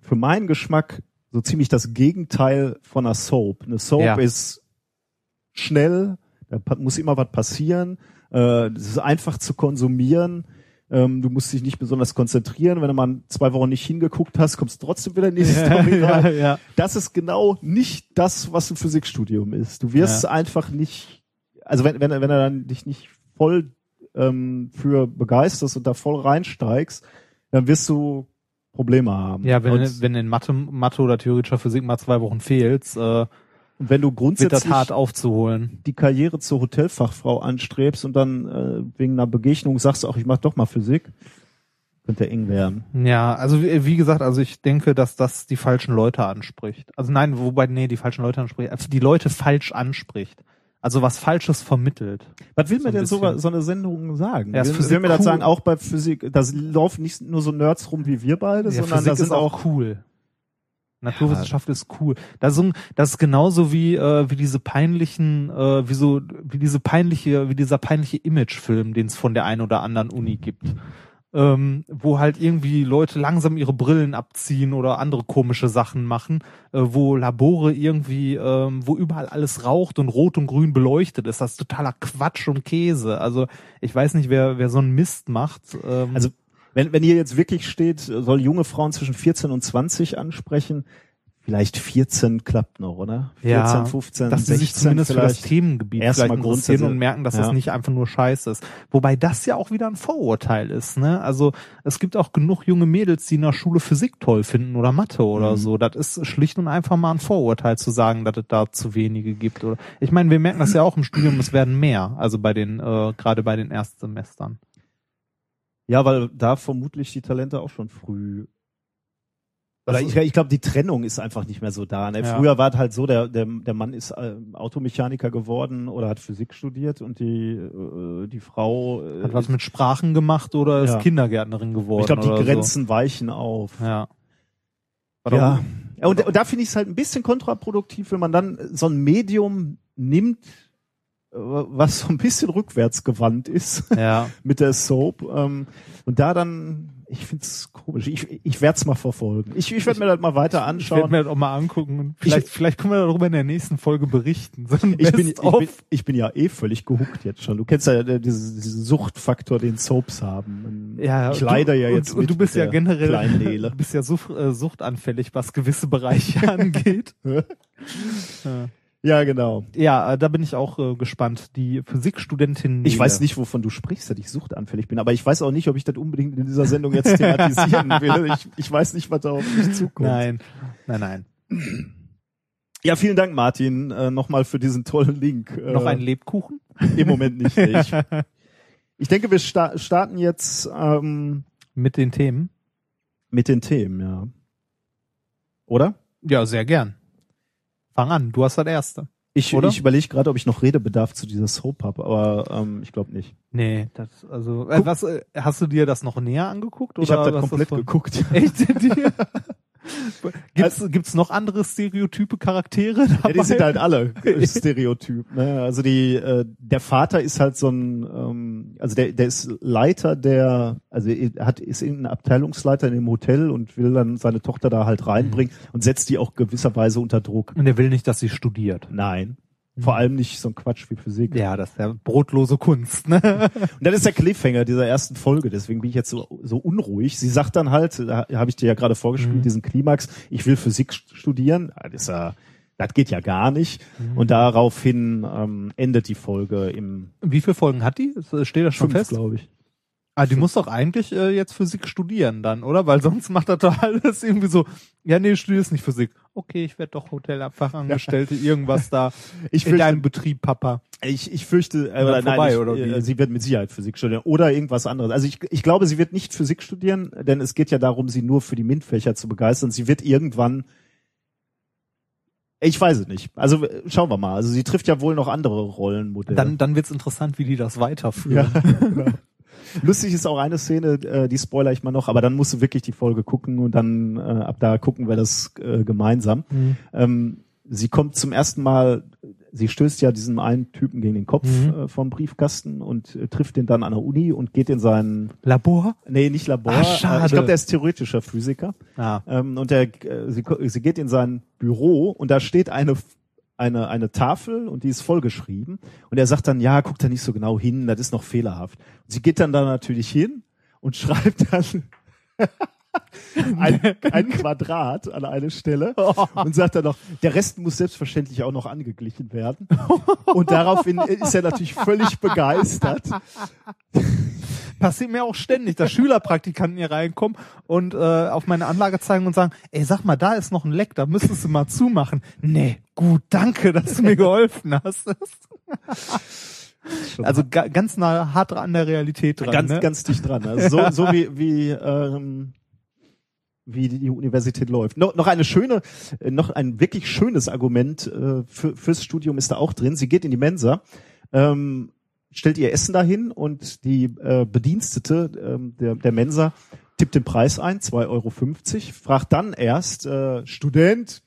für meinen Geschmack so ziemlich das Gegenteil von einer Soap. Eine Soap Ja. ist schnell, da muss immer was passieren, äh, es ist einfach zu konsumieren. Ähm, du musst dich nicht besonders konzentrieren. Wenn du mal zwei Wochen nicht hingeguckt hast, kommst du trotzdem wieder in die Story ja, rein ja. das ist genau nicht das, was ein Physikstudium ist. Du wirst einfach nicht, also wenn, wenn, wenn du dann dich nicht voll ähm, für begeisterst und da voll reinsteigst, dann wirst du Probleme haben. Ja, wenn, und, wenn in Mathe, Mathe oder theoretischer Physik mal zwei Wochen fehlst, äh, und wenn du das grundsätzlich hart aufzuholen. die Karriere zur Hotelfachfrau anstrebst und dann äh, wegen einer Begegnung sagst, ach, ich mach doch mal Physik, könnte eng werden. Ja, also wie, wie gesagt, also ich denke, dass das die falschen Leute anspricht. Also nein, wobei, nee, die falschen Leute anspricht, also die Leute falsch anspricht. Also was Falsches vermittelt. Was will So mir denn so, so eine Sendung sagen? Ja, will, will mir das cool. sagen, auch bei Physik, da laufen nicht nur so Nerds rum wie wir beide, Ja, sondern Physik da sind ist auch cool. Naturwissenschaft ist cool. Das ist, das ist genauso wie äh, wie diese peinlichen, äh, wie so wie diese peinliche, wie dieser peinliche Imagefilm, den es von der einen oder anderen Uni gibt, ähm, wo halt irgendwie Leute langsam ihre Brillen abziehen oder andere komische Sachen machen, äh, wo Labore irgendwie, ähm, wo überall alles raucht und rot und grün beleuchtet ist. Das ist totaler Quatsch und Käse. Also ich weiß nicht, wer wer so einen Mist macht. Ähm, Also wenn, wenn hier jetzt wirklich steht, soll junge Frauen zwischen 14 und 20 ansprechen, vielleicht 14 klappt noch, oder? 14, Ja, 15, dass sie 16 sich zumindest für das. Themengebiet erstmal grundsätzlich- und merken, dass ja. das nicht einfach nur Scheiß ist. Wobei das ja auch wieder ein Vorurteil ist. Ne? Also es gibt auch genug junge Mädels, die in der Schule Physik toll finden oder Mathe oder Mhm. so. Das ist schlicht und einfach mal ein Vorurteil zu sagen, dass es da zu wenige gibt. Oder ich meine, wir merken das ja auch im Studium, es werden mehr. Also bei den äh, gerade bei den Erstsemestern. Ja, weil da vermutlich die Talente auch schon früh. Oder ich, ich glaube, die Trennung ist einfach nicht mehr so da. Ne? Ja. Früher war es halt so, der, der, der Mann ist äh, Automechaniker geworden oder hat Physik studiert und die, äh, die Frau äh, Hat was mit Sprachen gemacht oder ist Ja. Kindergärtnerin geworden? Ich glaube, die Grenzen weichen auf. So. Ja. Ja. ja und, und da finde ich es halt ein bisschen kontraproduktiv, wenn man dann so ein Medium nimmt, was so ein bisschen rückwärts gewandt ist Ja. mit der Soap. Ähm, und da dann, ich finde es komisch. Ich, ich werde es mal verfolgen. Ich, ich werde mir das mal weiter Ich werde anschauen. mir das auch mal angucken und vielleicht, vielleicht können wir darüber in der nächsten Folge berichten. So Ich bin, ich, bin, ich bin ja eh völlig gehuckt jetzt schon. Du kennst ja äh, diesen, diesen Suchtfaktor, den Soaps haben. Ja, ich du- leide ja jetzt und, und mit du bist ja generell du bist ja such, äh, suchtanfällig, was gewisse Bereiche angeht. ja. Ja, genau. ja, äh, da bin ich auch äh, gespannt. Die Physikstudentin. Ich weiß nicht, wovon du sprichst, dass ich suchtanfällig bin, aber ich weiß auch nicht, ob ich das unbedingt in dieser Sendung jetzt thematisieren will. Ich, ich weiß nicht, was da auf mich zukommt. Nein, nein, nein. Ja, vielen Dank, Martin, äh, nochmal für diesen tollen Link. Äh, Noch ein Lebkuchen? Im Moment nicht. Ich, ich denke, wir sta starten jetzt ähm, Mit den Themen? mit den Themen, ja. Oder? Ja, sehr gern. Fang an, du hast das erste. Ich, Oder? ich überlege gerade, ob ich noch Redebedarf zu dieser Soap habe, aber ähm, ich glaube nicht. Nee, das, also, äh, was, äh, hast du dir das noch näher angeguckt? Oder Ich habe das komplett von- geguckt. Echt? gibt's, gibt's noch andere stereotype Charaktere dabei? Ja, die sind halt alle Stereotyp. Ne? Also die, äh, der Vater ist halt so ein, ähm, also der, der ist Leiter der, also er hat ist ein Abteilungsleiter in dem Hotel und will dann seine Tochter da halt reinbringen und setzt die auch gewisserweise unter Druck. Und er will nicht, dass sie studiert. Nein. Vor allem nicht so ein Quatsch wie Physik. Ja, das ist ja brotlose Kunst, ne? Und das ist der Cliffhanger dieser ersten Folge, deswegen bin ich jetzt so, so unruhig. Sie sagt dann halt, da habe ich dir ja gerade vorgespielt, Mhm. diesen Klimax, ich will Physik st- studieren. Ah, Das, ist ja, das geht ja gar nicht. Mhm. Und daraufhin ähm, endet die Folge im Wie viele Folgen hat die? Steht das schon fünf, fest? glaube ich. Ah, die muss doch eigentlich äh, jetzt Physik studieren dann, oder? Weil sonst macht das doch alles irgendwie so, ja, nee, du studierst nicht Physik. okay, ich werde doch Hotelfachangestellte, irgendwas da Ich in fürchte- deinem Betrieb, Papa. Ich, ich fürchte, äh, Oder vorbei, nein, ich, oder wie? äh, sie wird mit Sicherheit Physik studieren oder irgendwas anderes. Also ich, ich glaube, sie wird nicht Physik studieren, denn es geht ja darum, sie nur für die MINT-Fächer zu begeistern. Sie wird irgendwann, ich weiß es nicht. Also äh, schauen wir mal. Also sie trifft ja wohl noch andere Rollenmodelle. Dann, dann wird's interessant, wie die das ja, weiterführen. genau. Lustig ist auch eine Szene, äh, die spoiler ich mal noch, aber dann musst du wirklich die Folge gucken und dann äh, ab da gucken wir das äh, gemeinsam. Mhm. Ähm, sie kommt zum ersten Mal, sie stößt ja diesem einen Typen gegen den Kopf Mhm. äh, vom Briefkasten und äh, trifft den dann an der Uni und geht in sein, Labor? nee, nicht Labor, Ah, schade. Äh, ich glaube, der ist theoretischer Physiker. Ja. Ähm, und der, äh, sie, sie geht in sein Büro und da steht eine eine, eine Tafel und die ist vollgeschrieben. Und er sagt dann, ja, guck da nicht so genau hin, das ist noch fehlerhaft. Und sie geht dann da natürlich hin und schreibt dann ein, ein Quadrat an eine Stelle und sagt dann noch, der Rest muss selbstverständlich auch noch angeglichen werden. Und daraufhin ist er natürlich völlig begeistert. Passiert mir auch ständig, dass Schülerpraktikanten hier reinkommen und äh, auf meine Anlage zeigen und sagen, ey, sag mal, da ist noch ein Leck, da müsstest du mal zumachen. Nee, gut, danke, dass du mir geholfen hast. also ga, ganz nah hart an der Realität dran. ganz, ne? ganz dicht dran. Also so, so wie, wie, ähm, wie die Universität läuft. No, noch eine schöne, noch ein wirklich schönes Argument äh, für, fürs Studium ist da auch drin. Sie geht in die Mensa, ähm, stellt ihr Essen dahin und die äh, Bedienstete ähm, der, der Mensa tippt den Preis ein, 2,50 Euro, fragt dann erst, äh, Student,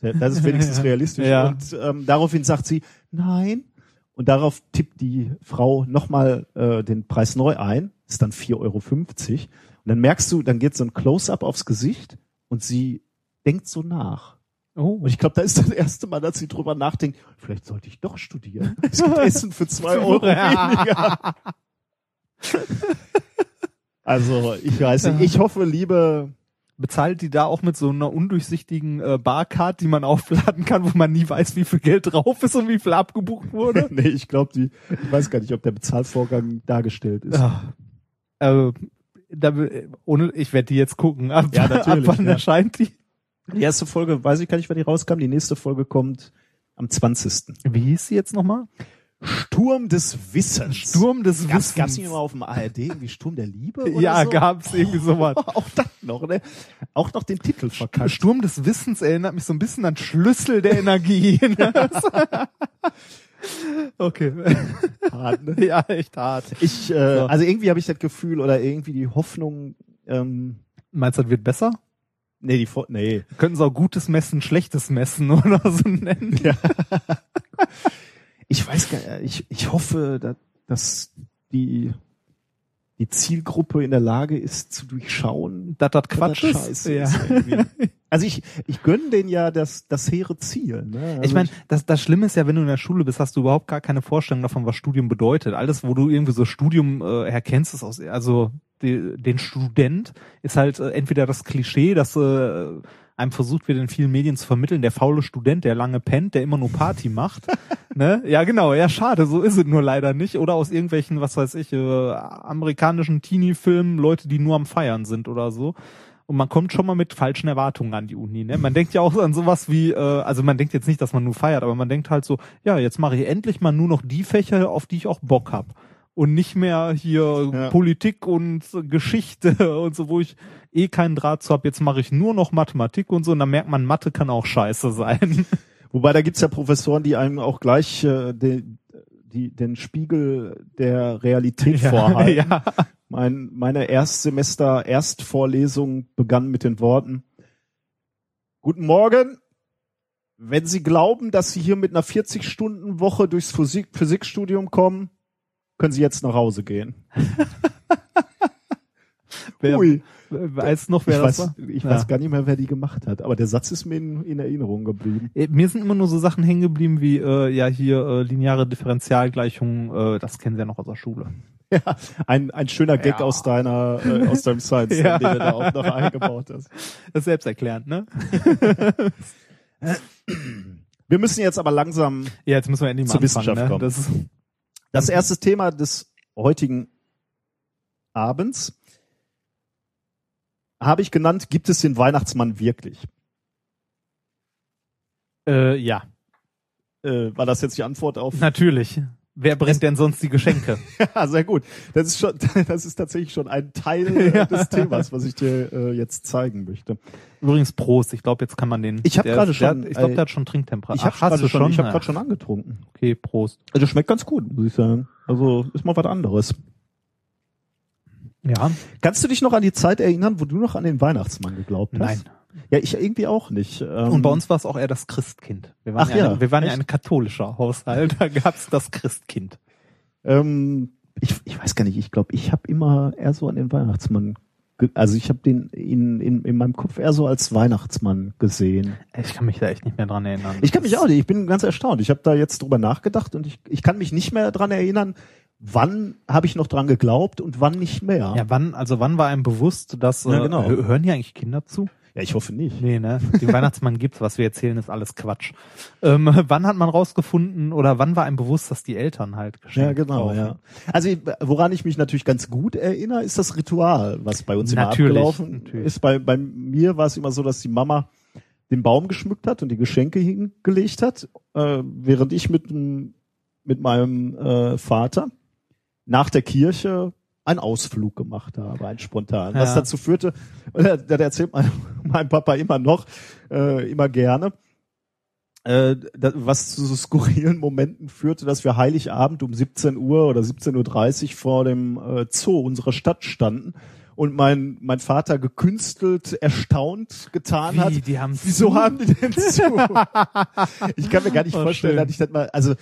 das ist wenigstens realistisch, Ja. und ähm, daraufhin sagt sie, nein, und darauf tippt die Frau nochmal äh, den Preis neu ein, ist dann 4,50 Euro. Und dann merkst du, dann geht so ein Close-up aufs Gesicht und sie denkt so nach. Oh. Und ich glaube, da ist das erste Mal, dass sie drüber nachdenkt, vielleicht sollte ich doch studieren. Es gibt Essen für zwei Euro weniger. Also, ich weiß nicht. Ich hoffe, liebe, Bezahlt die da auch mit so einer undurchsichtigen äh, Barcard, die man aufladen kann, wo man nie weiß, wie viel Geld drauf ist und wie viel abgebucht wurde? nee, ich glaube, die, ich weiß gar nicht, ob der Bezahlvorgang dargestellt ist. Ja. Äh, da, ohne, ich werde die jetzt gucken. Ab, Ja, natürlich, ab wann ja. erscheint die? Die erste Folge, weiß ich gar nicht, wann die rauskam. Die nächste Folge kommt am 20. Wie hieß sie jetzt nochmal? Sturm des Wissens. Sturm des Gab's, Wissens. gab's nicht immer auf dem ARD irgendwie Sturm der Liebe? Oder ja, so? gab's irgendwie sowas. Auch das noch, ne? Auch noch den Titel verkackt. Sturm des Wissens erinnert mich so ein bisschen an Schlüssel der Energie. okay. Hart, ne? Ja, echt hart. Ich, äh, So. also irgendwie habe ich das Gefühl oder irgendwie die Hoffnung, ähm, Meinst du, das wird besser? Nee, die, Fo- nee. Könnten sie auch gutes Messen, schlechtes Messen oder so nennen? Ja. Ich weiß gar nicht, ich, ich hoffe, dass, dass die, die Zielgruppe in der Lage ist zu durchschauen, Dass das dass Quatsch das ist? scheiße Ja. ist irgendwie. Also ich, ich gönne denen ja das, das hehre Ziel. Ne? Also Ich meine, das, das Schlimme ist ja, wenn du in der Schule bist, hast du überhaupt gar keine Vorstellung davon, was Studium bedeutet. Alles, wo du irgendwie so Studium äh, herkennst, ist aus, also die, den Student ist halt äh, entweder das Klischee, dass äh, einem versucht wird, in vielen Medien zu vermitteln, der faule Student, der lange pennt, der immer nur Party macht. ne? Ja, genau, ja, schade, so ist es nur leider nicht. Oder aus irgendwelchen, was weiß ich, äh, amerikanischen Teenie-Filmen, Leute, die nur am Feiern sind oder so. Und man kommt schon mal mit falschen Erwartungen an die Uni. Ne? Man denkt ja auch an sowas wie, äh, also man denkt jetzt nicht, dass man nur feiert, aber man denkt halt so, ja, jetzt mache ich endlich mal nur noch die Fächer, auf die ich auch Bock hab. Und nicht mehr hier Ja. Politik und Geschichte und so, wo ich eh keinen Draht zu hab. Jetzt mache ich nur noch Mathematik und so. Und dann merkt man, Mathe kann auch scheiße sein. Wobei da gibt's ja Professoren, die einem auch gleich äh, den, die, den Spiegel der Realität vorhalten. ja. Mein, meine Erstsemester Erstvorlesung begann mit den Worten Guten Morgen. Wenn Sie glauben, dass Sie hier mit einer 40-Stunden-Woche durchs Physik Physikstudium kommen, können Sie jetzt nach Hause gehen. Wer, Ui. weiß noch, wer Ich, das weiß, war? ich Ja. weiß gar nicht mehr, wer die gemacht hat, aber der Satz ist mir in, in Erinnerung geblieben. Äh, Mir sind immer nur so Sachen hängen geblieben wie äh, ja hier äh, lineare Differentialgleichungen, äh, das kennen Sie ja noch aus der Schule. Ja, ein, ein schöner Gag Ja. aus deiner, äh, aus deinem Science, Ja. den du da auch noch eingebaut hast. Das ist selbsterklärend, ne? Wir müssen jetzt aber langsam Ja, jetzt müssen wir endlich mal Zur anfangen, Wissenschaft ne? kommen. Das ist, das erste Thema des heutigen Abends habe ich genannt, gibt es den Weihnachtsmann wirklich? Äh, ja. Äh, war das jetzt die Antwort auf? Natürlich. Wer brennt denn sonst die Geschenke? Ja, sehr gut. Das ist schon, das ist tatsächlich schon ein Teil äh, des Themas, was ich dir äh, jetzt zeigen möchte. Übrigens Prost. Ich glaube, jetzt kann man den. Ich hab der- gerade der schon, Hat, ich glaube, äh, der hat schon Trinktemperatur. Ich habe gerade du schon, ich habe Ja. gerade schon angetrunken. Okay, Prost. Also schmeckt ganz gut, muss ich sagen. Also ist mal was anderes. Ja. Kannst du dich noch an die Zeit erinnern, wo du noch an den Weihnachtsmann geglaubt hast? Nein. Ja, ich irgendwie auch nicht. Ähm, Und bei uns war es auch eher das Christkind. Wir waren Ach ja, ja, eine, wir waren ja ein katholischer Haushalt. Da gab's das Christkind. Ähm, ich, ich weiß gar nicht, ich glaube, ich habe immer eher so an den Weihnachtsmann, also ich habe den in, in, in meinem Kopf eher so als Weihnachtsmann gesehen. Ich kann mich da echt nicht mehr dran erinnern. Ich kann mich auch nicht, ich bin ganz erstaunt. Ich habe da jetzt drüber nachgedacht und ich, ich kann mich nicht mehr dran erinnern, wann habe ich noch dran geglaubt und wann nicht mehr. Ja, wann, also wann war einem bewusst, dass, Ja, äh, genau. hö- hören hier eigentlich Kinder zu? Ja, ich hoffe nicht. Nee, ne? Den Weihnachtsmann gibt's, was wir erzählen, ist alles Quatsch. Ähm, wann hat man rausgefunden oder wann war einem bewusst, dass die Eltern halt Geschenke Ja, genau, kaufen? ja. Also woran ich mich natürlich ganz gut erinnere, ist das Ritual, was bei uns immer Natürlich, abgelaufen natürlich. ist. Bei, bei mir war es immer so, dass die Mama den Baum geschmückt hat und die Geschenke hingelegt hat, äh, während ich mit, mit meinem äh, Vater nach der Kirche einen Ausflug gemacht habe, einen spontan. Was Ja. dazu führte, das das erzählt mein, mein Papa immer noch, äh, immer gerne, äh, da, was zu so skurrilen Momenten führte, dass wir Heiligabend um 17 Uhr oder 17.30 Uhr vor dem äh, Zoo unserer Stadt standen und mein, mein Vater gekünstelt, erstaunt getan Wie, hat. die haben Wieso haben die denn zu? ich kann mir gar nicht Oh, vorstellen, schön. dass ich das mal, also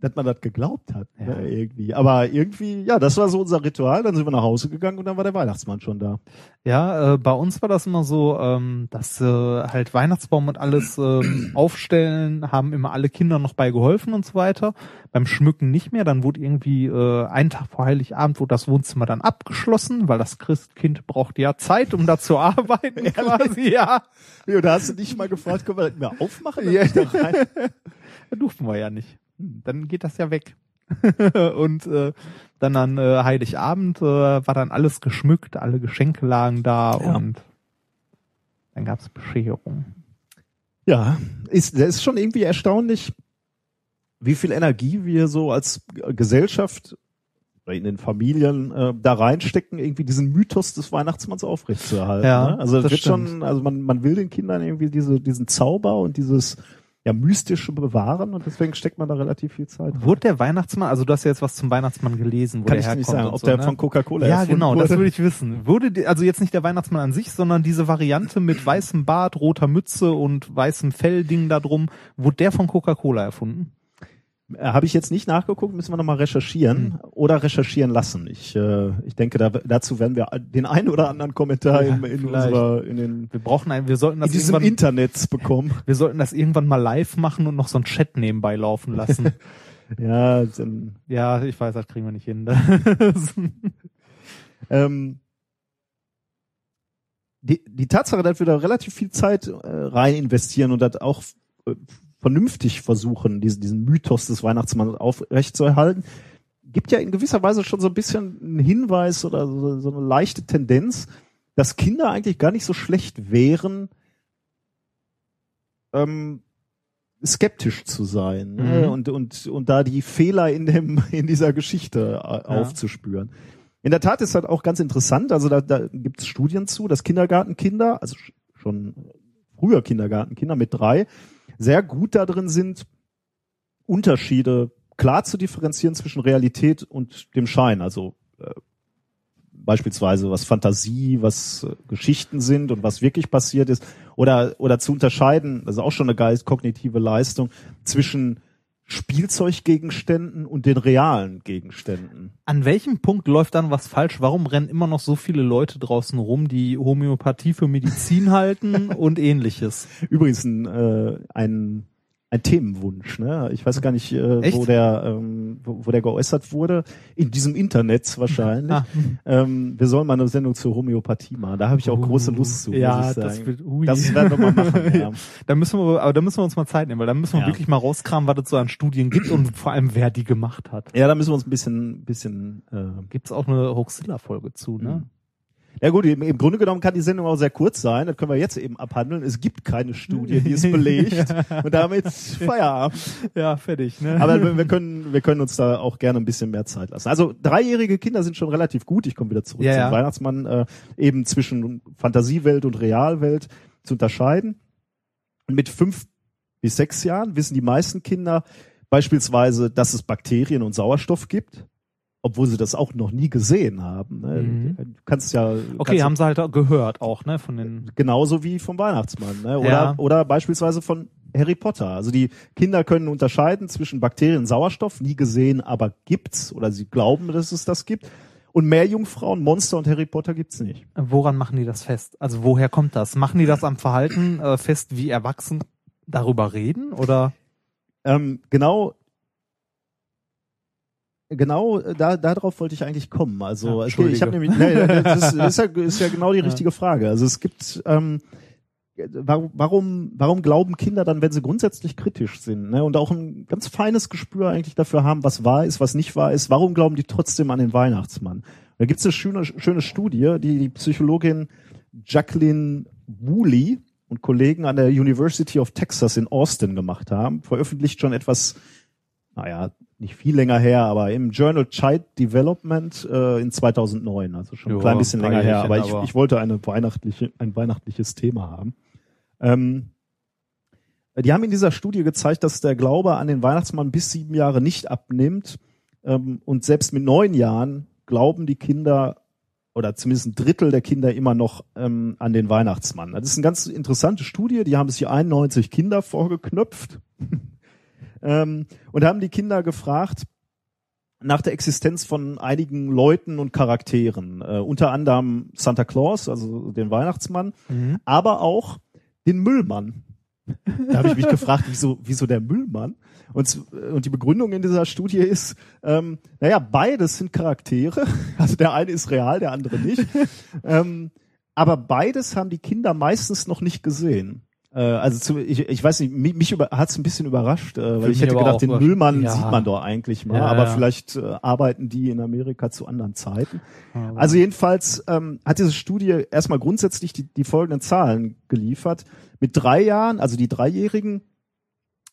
dass man das geglaubt hat, Ja. ne, irgendwie. Aber irgendwie, ja, das war so unser Ritual. Dann sind wir nach Hause gegangen und dann war der Weihnachtsmann schon da. Ja, äh, bei uns war das immer so, ähm, dass äh, halt Weihnachtsbaum und alles ähm, aufstellen, haben immer alle Kinder noch bei geholfen und so weiter. Beim Schmücken nicht mehr, dann wurde irgendwie äh, einen Tag vor Heiligabend wurde das Wohnzimmer dann abgeschlossen, weil das Christkind braucht ja Zeit, um da zu arbeiten quasi, ja. Ja, da hast du nicht mal gefragt, können wir das mehr aufmachen? Ja. Da rein. Da durften wir ja nicht. Hm, Dann geht das ja weg. und äh, dann an äh, Heiligabend äh, war dann alles geschmückt, alle Geschenke lagen da Ja. und dann gab's Bescherung. Ja, ist, das ist schon irgendwie erstaunlich, wie viel Energie wir so als Gesellschaft oder in den Familien äh, da reinstecken, irgendwie diesen Mythos des Weihnachtsmanns aufrechtzuerhalten. Ja, ne? Also das das wird stimmt. schon, also man, man will den Kindern irgendwie diese, diesen Zauber und dieses ja, mystische bewahren und deswegen steckt man da relativ viel Zeit. rein. Wurde der Weihnachtsmann, also du hast ja jetzt was zum Weihnachtsmann gelesen, wo Kann der ich herkommt nicht sagen, ob so, der ne? von Coca-Cola Ja, genau, das wurde. würde ich wissen. Wurde, die, also jetzt nicht der Weihnachtsmann an sich, sondern diese Variante mit weißem Bart, roter Mütze und weißem Fellding da drum, wurde der von Coca-Cola erfunden? Äh, Habe ich jetzt nicht nachgeguckt, müssen wir nochmal recherchieren Hm. oder recherchieren lassen. Ich, äh, ich denke, da, dazu werden wir den einen oder anderen Kommentar Ja, in, in unserer, in den Wir brauchen ein, wir sollten das in diesem Internet bekommen. wir sollten das irgendwann mal live machen und noch so einen Chat nebenbei laufen lassen. Ja, dann, ja, ich weiß, das kriegen wir nicht hin. ähm, die, die Tatsache, dass wir da relativ viel Zeit äh, rein investieren und das auch äh, vernünftig versuchen, diesen, diesen Mythos des Weihnachtsmanns aufrechtzuerhalten, gibt ja in gewisser Weise schon so ein bisschen einen Hinweis oder so, so eine leichte Tendenz, dass Kinder eigentlich gar nicht so schlecht wären, ähm, skeptisch zu sein ne? Mhm. und, und, und da die Fehler in, dem, in dieser Geschichte äh, aufzuspüren. In der Tat ist das auch ganz interessant, also da, da gibt es Studien zu, dass Kindergartenkinder, also sch- schon früher Kindergartenkinder mit drei, sehr gut da drin sind, Unterschiede klar zu differenzieren zwischen Realität und dem Schein. Also äh, beispielsweise was Fantasie, was äh, Geschichten sind und was wirklich passiert ist. Oder, oder zu unterscheiden, das ist auch schon eine geist kognitive Leistung, zwischen Spielzeuggegenständen und den realen Gegenständen. An welchem Punkt läuft dann was falsch? Warum rennen immer noch so viele Leute draußen rum, die Homöopathie für Medizin halten und ähnliches? Übrigens ein, äh, ein, ein Themenwunsch. Ne? Ich weiß gar nicht, äh, Echt? wo der ähm, wo, wo der geäußert wurde. In diesem Internet wahrscheinlich. Ah. Ähm, wir sollen mal eine Sendung zur Homöopathie machen. Da habe ich auch Uh, große Lust zu. ja, muss ich das wird- ui. das werden wir mal machen. ja. Da müssen wir, aber da müssen wir uns mal Zeit nehmen, weil da müssen wir Ja. wirklich mal rauskramen, was es so an Studien gibt und vor allem wer die gemacht hat. ja, da müssen wir uns ein bisschen, bisschen. Äh, Gibt's auch eine Hoaxilla-Folge zu, ne? Ja gut, im, Grunde genommen kann die Sendung auch sehr kurz sein. Das können wir jetzt eben abhandeln. Es gibt keine Studie, die es belegt. Und damit Feierabend. Ja, fertig. Ne? Aber wir, können, wir können uns da auch gerne ein bisschen mehr Zeit lassen. Also dreijährige Kinder sind schon relativ gut. Ich komme wieder zurück Ja, zum ja. Weihnachtsmann, äh, eben zwischen Fantasiewelt und Realwelt zu unterscheiden. Mit fünf bis sechs Jahren wissen die meisten Kinder beispielsweise, dass es Bakterien und Sauerstoff gibt, obwohl sie das auch noch nie gesehen haben. Ne? Mhm. Du kannst ja okay, kannst haben sie halt gehört auch, ne, von den. genauso wie vom Weihnachtsmann, ne? Oder Ja. oder beispielsweise von Harry Potter. Also die Kinder können unterscheiden zwischen Bakterien und Sauerstoff, nie gesehen, aber gibt's oder sie glauben, dass es das gibt. Und Meerjungfrauen, Monster und Harry Potter gibt's nicht. Woran machen die das fest? Also woher kommt das? Machen die das am Verhalten äh, fest, wie Erwachsene darüber reden? Oder? Ähm, genau Genau, äh, da darauf wollte ich eigentlich kommen. Also Ja, geht- ich habe nämlich, nee, das ist, ist, ja, ist ja genau die richtige Frage. Also es gibt, ähm, warum, warum, glauben Kinder dann, wenn sie grundsätzlich kritisch sind ne, und auch ein ganz feines Gespür eigentlich dafür haben, was wahr ist, was nicht wahr ist, warum glauben die trotzdem an den Weihnachtsmann? Da gibt es eine schöne, schöne Studie, die die Psychologin Jacqueline Woolley und Kollegen an der University of Texas in Austin gemacht haben, veröffentlicht schon etwas, naja, nicht viel länger her, aber im Journal Child Development äh, in 2009, also schon ein Ja, klein bisschen ein länger her, Jährchen, aber ich, aber- ich wollte eine weihnachtliche, ein weihnachtliches Thema haben. Ähm, die haben in dieser Studie gezeigt, dass der Glaube an den Weihnachtsmann bis sieben Jahre nicht abnimmt ähm, und selbst mit neun Jahren glauben die Kinder oder zumindest ein Drittel der Kinder immer noch ähm, an den Weihnachtsmann. Das ist eine ganz interessante Studie. Die haben sich 91 Kinder vorgeknöpft ähm, und haben die Kinder gefragt nach der Existenz von einigen Leuten und Charakteren, äh, unter anderem Santa Claus, also den Weihnachtsmann, Mhm. aber auch den Müllmann. Da habe ich mich gefragt, wieso, wieso der Müllmann? Und, und die Begründung in dieser Studie ist, ähm, naja, beides sind Charaktere. Also der eine ist real, der andere nicht. ähm, aber beides haben die Kinder meistens noch nicht gesehen. Äh, also zu, ich, ich weiß nicht, mich, mich über, hat es ein bisschen überrascht, äh, weil Für ich hätte gedacht, den. Müllmann Ja. sieht man doch eigentlich mal, Ja, aber ja. vielleicht äh, arbeiten die in Amerika zu anderen Zeiten. Also jedenfalls ähm, hat diese Studie erstmal grundsätzlich die, die folgenden Zahlen geliefert. Mit drei Jahren, also die Dreijährigen,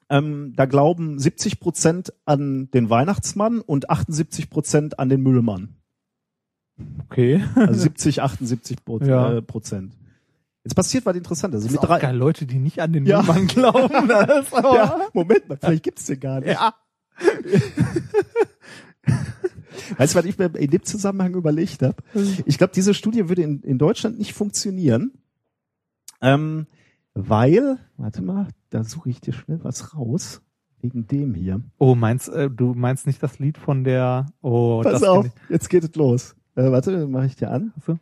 ähm, da glauben 70 Prozent an den Weihnachtsmann und 78 Prozent an den Müllmann. Okay. Also 70, 78 Pro Ja. Jetzt passiert was Interessantes. Also Das mit drei, geil, Leute, die nicht an den Ja. Müllmann glauben. Ja, Moment mal, vielleicht gibt's den gar nicht. ja. Weißt du, was ich mir in dem Zusammenhang überlegt habe? Ich glaube, diese Studie würde in, in Deutschland nicht funktionieren, ähm, weil, warte mal, da suche ich dir schnell was raus, wegen dem hier. Oh, meinst äh, du meinst nicht das Lied von der Oh, Pass das auf, jetzt geht es los. Äh, warte, mache ich dir an. So.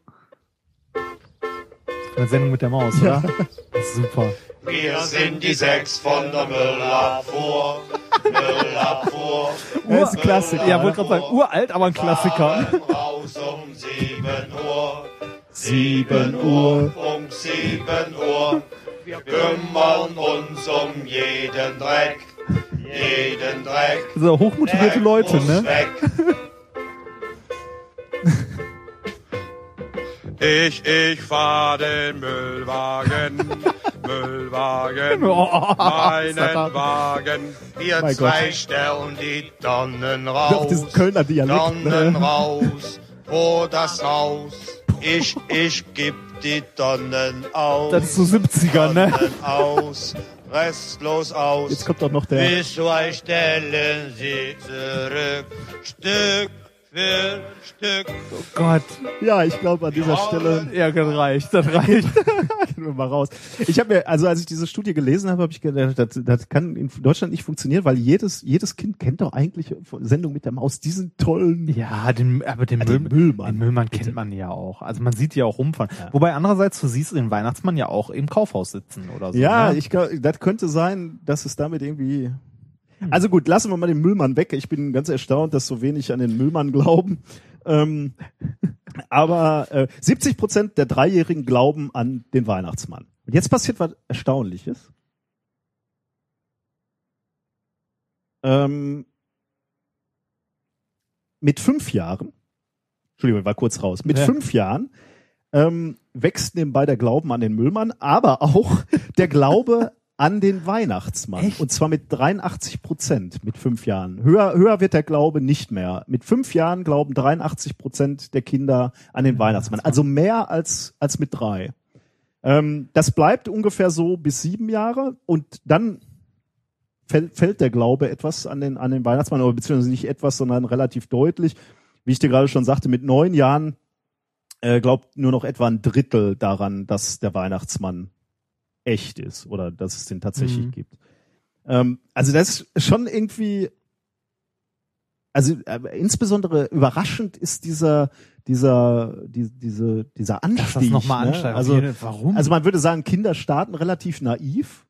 Eine Sendung mit der Maus, Ja. oder? Das ist super. Wir sind die sechs von der Müllabfuhr. Müllabfuhr. Das ist ein Klassiker. Ja, wollte gerade sagen, uralt, aber ein Klassiker. Raus um sieben Uhr. 7 Uhr. Um sieben Uhr. Wir kümmern uns um jeden Dreck. Jeden Dreck. So hochmotivierte Dreck Leute, ne? Weg. Ich, ich fahr den Müllwagen, Müllwagen, Oh, meinen Alter. Wagen. Wir Mein zwei Gott. stellen die Tonnen raus, diesen Kölner Dialekt. Tonnen Ne? raus, vor das Haus. Ich, ich geb die Tonnen aus, Das ist so 70er, ne? Tonnen aus, restlos aus. Jetzt kommt doch noch der. Bis zwei stellen sie zurück, Stück für Stück. Oh Gott. Ja, ich glaube an dieser Stelle Ja, das reicht, das reicht. gehen wir mal raus. Ich habe mir, also als ich diese Studie gelesen habe, habe ich gedacht, das, das kann in Deutschland nicht funktionieren, weil jedes jedes Kind kennt doch eigentlich Sendung mit der Maus diesen tollen Ja, den, aber den, Ja, Müll, den Müllmann. Den Müllmann kennt man ja auch. Also man sieht ja auch rumfahren. Wobei andererseits, du siehst den Weihnachtsmann ja auch im Kaufhaus sitzen oder so. Ja, ne? ich glaube, das könnte sein, dass es damit irgendwie. Also gut, lassen wir mal den Müllmann weg. Ich bin ganz erstaunt, dass so wenig an den Müllmann glauben. Ähm, aber äh, 70 Prozent der Dreijährigen glauben an den Weihnachtsmann. Und jetzt passiert was Erstaunliches. Ähm, mit fünf Jahren, Entschuldigung, ich war kurz raus, mit Ja. fünf Jahren ähm, wächst nebenbei der Glauben an den Müllmann, aber auch der Glaube an den Weihnachtsmann. Echt? Und zwar mit 83 Prozent mit fünf Jahren. Höher, höher wird der Glaube nicht mehr. Mit fünf Jahren glauben 83 Prozent der Kinder an den Weihnachtsmann. Also mehr als, als mit drei. Ähm, das bleibt ungefähr so bis sieben Jahre und dann fällt, fällt der Glaube etwas an den, an den Weihnachtsmann, oder beziehungsweise nicht etwas, sondern relativ deutlich. Wie ich dir gerade schon sagte, mit neun Jahren äh, glaubt nur noch etwa ein Drittel daran, dass der Weihnachtsmann echt ist oder dass es den tatsächlich Mhm. gibt. Ähm, also das ist schon irgendwie, also äh, insbesondere überraschend ist dieser dieser die, diese dieser Anstieg. Dass das nochmal ne? ansteigt. Also warum? also man würde sagen, Kinder starten relativ naiv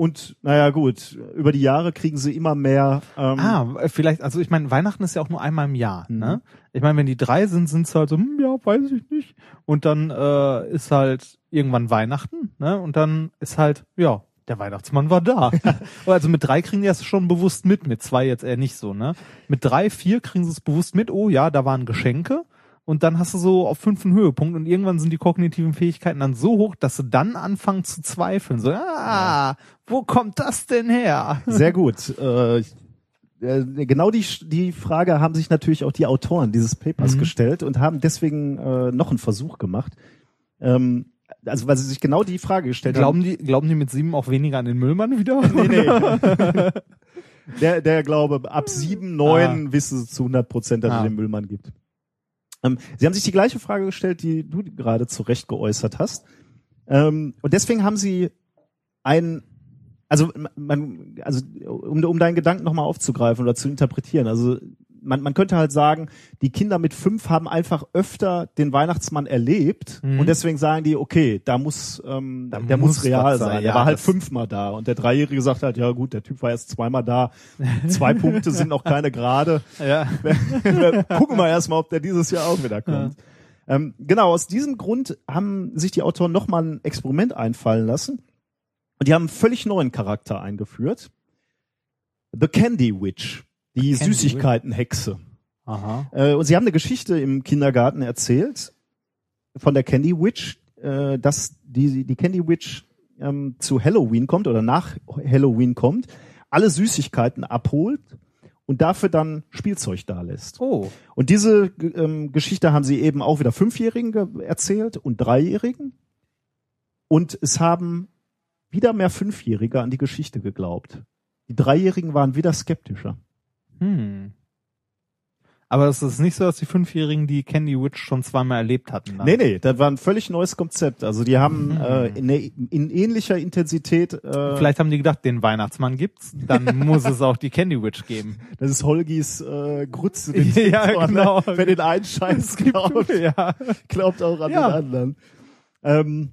und naja gut, über die Jahre kriegen sie immer mehr. Ähm, Ah, vielleicht, also ich meine, Weihnachten ist ja auch nur einmal im Jahr, Mhm. ne? Ich meine, wenn die drei sind, sind es halt so, hm, ja, weiß ich nicht. Und dann äh, ist halt irgendwann Weihnachten, ne? Und dann ist halt, ja, der Weihnachtsmann war da. also mit drei kriegen die das schon bewusst mit, mit zwei jetzt eher nicht so, ne? Mit drei, vier kriegen sie es bewusst mit, oh ja, da waren Geschenke. Und dann hast du so auf fünf einen Höhepunkt und irgendwann sind die kognitiven Fähigkeiten dann so hoch, dass sie dann anfangen zu zweifeln. So, ah, wo kommt das denn her? Sehr gut. Äh, äh, genau die, die Frage haben sich natürlich auch die Autoren dieses Papers Mhm. gestellt und haben deswegen äh, noch einen Versuch gemacht. Ähm, also weil sie sich genau die Frage gestellt Glauben die, glauben die mit sieben auch weniger an den Müllmann wieder? haben. Nee, nee. der, der glaube, ab sieben, neun wissen sie zu 100 Prozent, dass Ah. es den Müllmann gibt. Ähm, sie haben sich die gleiche Frage gestellt, die du gerade zu Recht geäußert hast. Ähm, und deswegen haben sie ein, also man, also um, um deinen Gedanken nochmal aufzugreifen oder zu interpretieren, also man, man könnte halt sagen, die Kinder mit fünf haben einfach öfter den Weihnachtsmann erlebt Mhm. und deswegen sagen die, okay, da muss, ähm, Da der muss muss real sein. sein, Der ja, war halt fünfmal da und der Dreijährige sagt halt, ja gut, der Typ war erst zweimal da, zwei Punkte sind noch keine gerade. ja. Gucken wir erstmal, ob der dieses Jahr auch wieder kommt. Ähm, genau, aus diesem Grund haben sich die Autoren nochmal ein Experiment einfallen lassen. Und die haben einen völlig neuen Charakter eingeführt. The Candy Witch, die Süßigkeitenhexe. Aha. Äh, und sie haben eine Geschichte im Kindergarten erzählt von der Candy Witch, äh, dass die, die Candy Witch ähm, zu Halloween kommt oder nach Halloween kommt, alle Süßigkeiten abholt und dafür dann Spielzeug da lässt. Oh. Und diese ähm, Geschichte haben sie eben auch wieder Fünfjährigen ge- erzählt und Dreijährigen. Und es haben wieder mehr Fünfjährige an die Geschichte geglaubt. Die Dreijährigen waren wieder skeptischer. Hm. Aber es ist nicht so, dass die Fünfjährigen die Candy Witch schon zweimal erlebt hatten. Dann. Nee, nee, das war ein völlig neues Konzept. Also die haben Mhm. äh, in, der- in ähnlicher Intensität, äh, Vielleicht haben die gedacht, den Weihnachtsmann gibt's, dann muss es auch die Candy Witch geben. das ist Holgis äh, Grütze, Ja, den genau. Wer den einen Scheiß glaubt, ja. glaubt auch an Ja. den anderen. Ähm,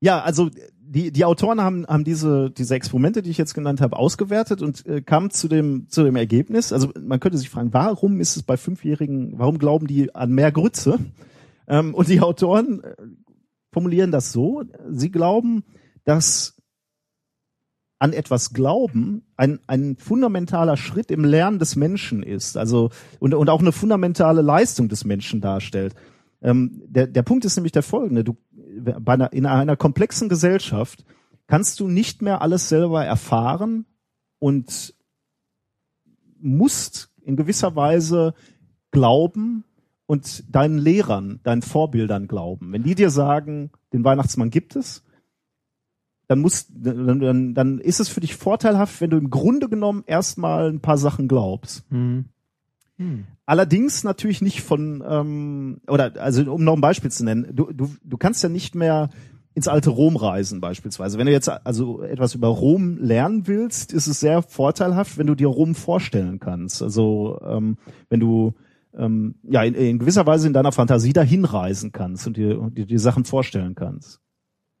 ja, also die, die Autoren haben, haben diese, diese Experimente, die ich jetzt genannt habe, ausgewertet und äh, kamen zu dem, zu dem Ergebnis. Also man könnte sich fragen, warum ist es bei Fünfjährigen, warum glauben die an mehr Grütze? Ähm, und die Autoren äh, formulieren das so, sie glauben, dass an etwas glauben ein, ein fundamentaler Schritt im Lernen des Menschen ist, also und, und auch eine fundamentale Leistung des Menschen darstellt. Ähm, der, der Punkt ist nämlich der folgende. Du, bei einer, in einer komplexen Gesellschaft kannst du nicht mehr alles selber erfahren und musst in gewisser Weise glauben und deinen Lehrern, deinen Vorbildern glauben. Wenn die dir sagen, den Weihnachtsmann gibt es, dann muss, dann, dann, dann ist es für dich vorteilhaft, wenn du im Grunde genommen erstmal ein paar Sachen glaubst. Hm. Hm. Allerdings natürlich nicht von, ähm, oder also um noch ein Beispiel zu nennen, du, du, du kannst ja nicht mehr ins alte Rom reisen beispielsweise. Wenn du jetzt also etwas über Rom lernen willst, ist es sehr vorteilhaft, wenn du dir Rom vorstellen kannst. Also ähm, wenn du ähm, ja in, in gewisser Weise in deiner Fantasie dahin reisen kannst und dir, und dir die Sachen vorstellen kannst.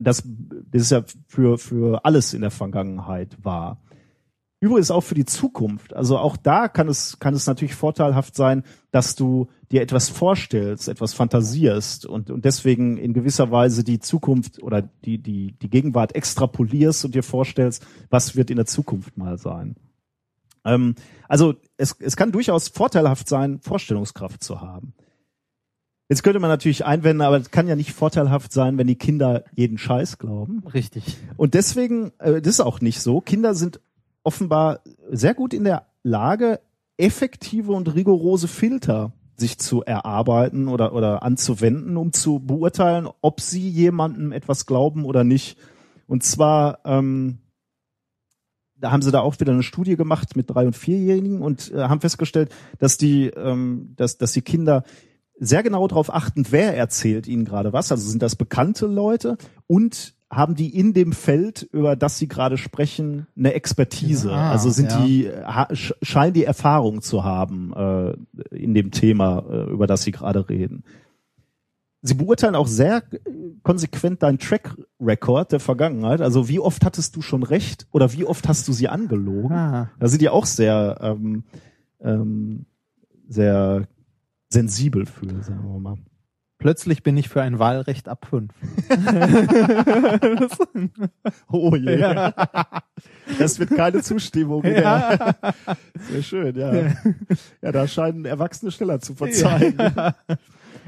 Das, das ist ja für, für alles in der Vergangenheit wahr. Übrigens auch für die Zukunft. Also auch da kann es, kann es natürlich vorteilhaft sein, dass du dir etwas vorstellst, etwas fantasierst und, und deswegen in gewisser Weise die Zukunft oder die, die, die Gegenwart extrapolierst und dir vorstellst, was wird in der Zukunft mal sein. Ähm, also es, es kann durchaus vorteilhaft sein, Vorstellungskraft zu haben. Jetzt könnte man natürlich einwenden, aber es kann ja nicht vorteilhaft sein, wenn die Kinder jeden Scheiß glauben. Richtig. Und deswegen, äh, das ist auch nicht so. Kinder sind offenbar sehr gut in der Lage, effektive und rigorose Filter sich zu erarbeiten oder, oder anzuwenden, um zu beurteilen, ob sie jemandem etwas glauben oder nicht. Und zwar, ähm, da haben sie da auch wieder eine Studie gemacht mit drei und vierjährigen und äh, haben festgestellt, dass die, ähm, dass, dass die Kinder sehr genau darauf achten, wer erzählt ihnen gerade was. Also sind das bekannte Leute und haben die in dem Feld, über das sie gerade sprechen, eine Expertise. Ah, also sind ja. die scheinen die Erfahrung zu haben äh, in dem Thema, äh, über das sie gerade reden. Sie beurteilen auch sehr konsequent deinen Track Record der Vergangenheit. Also wie oft hattest du schon recht oder wie oft hast du sie angelogen? Ah. Da sind die auch sehr, ähm, ähm, sehr sensibel für, sagen wir mal. Plötzlich bin ich für ein Wahlrecht ab fünf. Oh je. Ja. Das wird keine Zustimmung. Ja. Sehr schön, ja. Ja, da scheinen Erwachsene schneller zu verzeihen.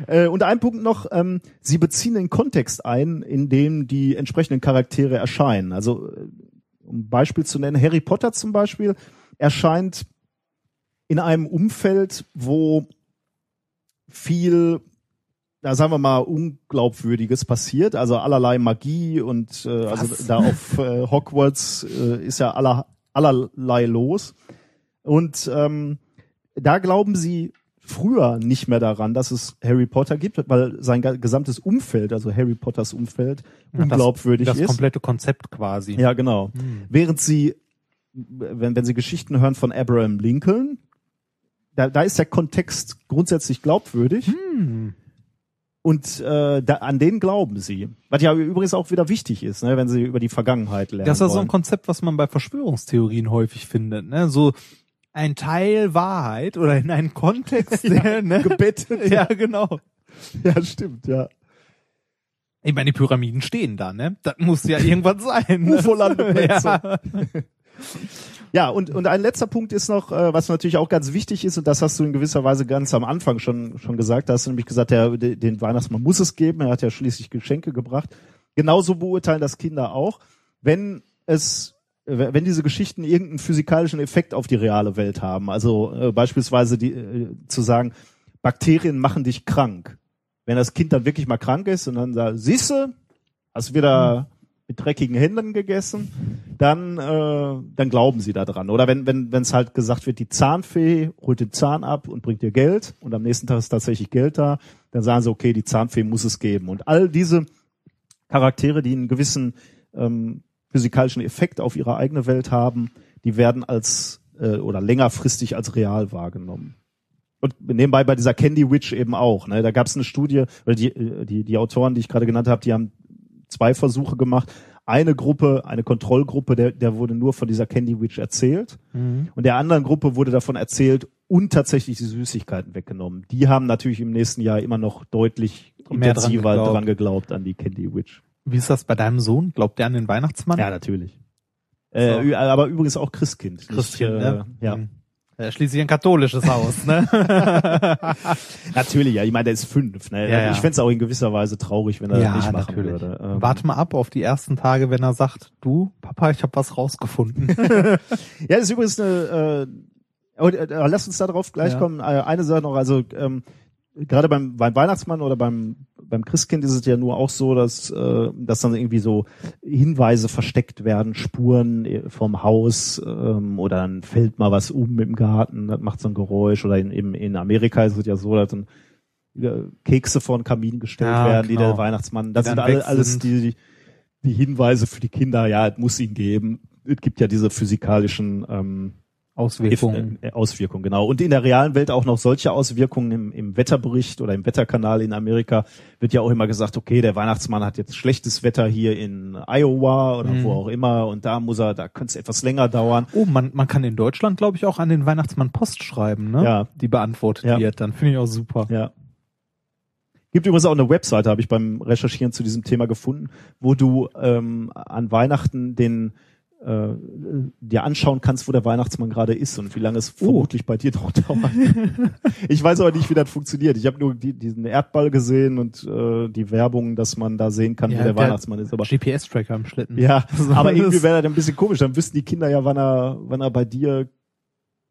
Äh, und ein Punkt noch, ähm, sie beziehen den Kontext ein, in dem die entsprechenden Charaktere erscheinen. Also, äh, um ein Beispiel zu nennen, Harry Potter zum Beispiel erscheint in einem Umfeld, wo viel, ja, sagen wir mal, Unglaubwürdiges passiert, also allerlei Magie und äh, also da auf äh, Hogwarts äh, ist ja aller, allerlei los. Und ähm, da glauben sie früher nicht mehr daran, dass es Harry Potter gibt, weil sein gesamtes Umfeld, also Harry Potters Umfeld, unglaubwürdig das, das ist. komplette Konzept quasi. Ja, genau. Hm. Während sie, wenn, wenn sie Geschichten hören von Abraham Lincoln, da, da ist der Kontext grundsätzlich glaubwürdig. Hm. Und äh, da, an den glauben sie. Was ja übrigens auch wieder wichtig ist, ne, wenn sie über die Vergangenheit lernen. Das ist ja so ein Konzept, was man bei Verschwörungstheorien häufig findet. Ne? So ein Teil Wahrheit oder in einen Kontext, der, ne? gebettet. Ja, genau. Ja, stimmt, ja. Ich meine, die Pyramiden stehen da, ne? Das muss ja irgendwas sein. Ne? UFO-Landeplätze. Ja. Und, und ein letzter Punkt ist noch, äh, was natürlich auch ganz wichtig ist, und das hast du in gewisser Weise ganz am Anfang schon, schon gesagt, da hast du nämlich gesagt, der, de- den Weihnachtsmann muss es geben, er hat ja schließlich Geschenke gebracht. Genauso beurteilen das Kinder auch, wenn es wenn diese Geschichten irgendeinen physikalischen Effekt auf die reale Welt haben, also äh, beispielsweise die, äh, zu sagen, Bakterien machen dich krank. Wenn das Kind dann wirklich mal krank ist und dann sagt, siehste, hast wieder mit dreckigen Händen gegessen, dann, äh, dann glauben sie da dran. Oder wenn wenn wenn es halt gesagt wird, die Zahnfee holt den Zahn ab und bringt dir Geld und am nächsten Tag ist tatsächlich Geld da, dann sagen sie, okay, die Zahnfee muss es geben. Und all diese Charaktere, die einen gewissen ähm, physikalischen Effekt auf ihre eigene Welt haben, die werden als äh, oder längerfristig als real wahrgenommen. Und nebenbei bei dieser Candy Witch eben auch. Ne? Da gab es eine Studie, oder die, äh, die, die Autoren, die ich gerade genannt habe, die haben zwei Versuche gemacht. Eine Gruppe, eine Kontrollgruppe, der, der wurde nur von dieser Candy Witch erzählt. Mhm. Und der anderen Gruppe wurde davon erzählt und tatsächlich die Süßigkeiten weggenommen. Die haben natürlich im nächsten Jahr immer noch deutlich Mehr dran intensiver geglaubt. dran geglaubt an die Candy Witch. Wie ist das bei deinem Sohn? Glaubt der an den Weihnachtsmann? Ja, natürlich. Äh, So. ü- aber übrigens auch Christkind. Christkind, äh, ne? Ja. Mhm. Er ist schließlich ein katholisches Haus, ne? Natürlich, ja. Ich meine, der ist fünf. Ne? Ja, ja. Ich fände es auch in gewisser Weise traurig, wenn er das nicht machen würde. Ähm, Warte mal ab auf die ersten Tage, wenn er sagt, du, Papa, ich habe was rausgefunden. Ja, das ist übrigens eine. Äh, äh, lass uns da drauf gleich Ja. kommen. Äh, eine Sache noch, also ähm, gerade beim, beim Weihnachtsmann oder beim beim Christkind ist es ja nur auch so, dass äh, dass dann irgendwie so Hinweise versteckt werden, Spuren äh, vom Haus ähm, oder dann fällt mal was um im Garten, das macht so ein Geräusch oder in, in, in Amerika ist es ja so, dass dann Kekse vor den Kamin gestellt Ja, werden, die genau. der Weihnachtsmann. Das Die sind alle, alles sind. die, die Hinweise für die Kinder. Ja, es muss ihn geben. Es gibt ja diese physikalischen ähm, Auswirkungen. Äh, Auswirkungen, genau. Und in der realen Welt auch noch solche Auswirkungen im, im Wetterbericht oder im Wetterkanal in Amerika wird ja auch immer gesagt, okay, der Weihnachtsmann hat jetzt schlechtes Wetter hier in Iowa oder Mhm. wo auch immer und da muss er, da könnte es etwas länger dauern. Oh, man, man kann in Deutschland, glaube ich, auch an den Weihnachtsmann Post schreiben, ne? Ja. Die beantwortet Ja. wird. Dann finde ich auch super. Ja. Gibt übrigens auch eine Webseite, habe ich beim Recherchieren zu diesem Thema gefunden, wo du ähm, an Weihnachten den äh, dir anschauen kannst, wo der Weihnachtsmann gerade ist und wie lange es Oh. vermutlich bei dir noch dauert. ich weiß aber nicht, wie das funktioniert. Ich habe nur die, diesen Erdball gesehen und äh, die Werbung, dass man da sehen kann, wo der, Weihnachtsmann ist. Aber GPS-Tracker im Schlitten. ja, So, aber das- irgendwie wäre das ein bisschen komisch. Dann wüssten die Kinder ja, wann er, wann er bei dir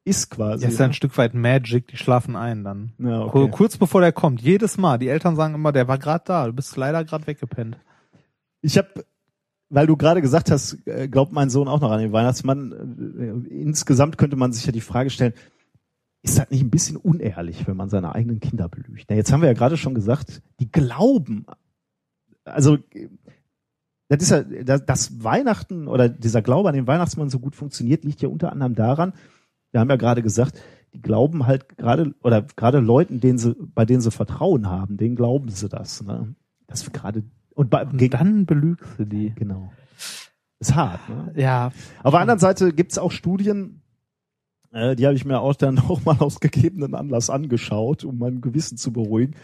ist quasi. Ja, ist ja ein Stück weit Magic, die schlafen ein dann. Ja, okay. Kurz bevor der kommt, jedes Mal. Die Eltern sagen immer, der war gerade da, du bist leider gerade weggepennt. Ich habe, weil du gerade gesagt hast, äh, glaubt mein Sohn auch noch an den Weihnachtsmann. äh, Insgesamt könnte man sich ja die Frage stellen, ist das nicht ein bisschen unehrlich, wenn man seine eigenen Kinder belügt? Na, jetzt haben wir ja gerade schon gesagt, die glauben. Also äh, das ist ja, das, das Weihnachten oder dieser Glaube an den Weihnachtsmann so gut funktioniert, liegt ja unter anderem daran, wir haben ja gerade gesagt, die glauben halt gerade, oder gerade Leuten, denen sie, bei denen sie Vertrauen haben, denen glauben sie das. Ne? Das ist gerade, und, dann belügst du die. Genau. Ist hart, ne? Ja, Auf der anderen Seite gibt's auch Studien, äh, die habe ich mir auch dann auch mal aus gegebenen Anlass angeschaut, um mein Gewissen zu beruhigen.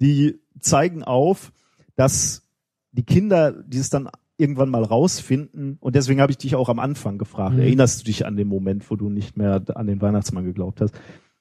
Die zeigen auf, dass die Kinder, die es dann irgendwann mal rausfinden, und deswegen habe ich dich auch am Anfang gefragt, Mhm. erinnerst du dich an den Moment, wo du nicht mehr an den Weihnachtsmann geglaubt hast?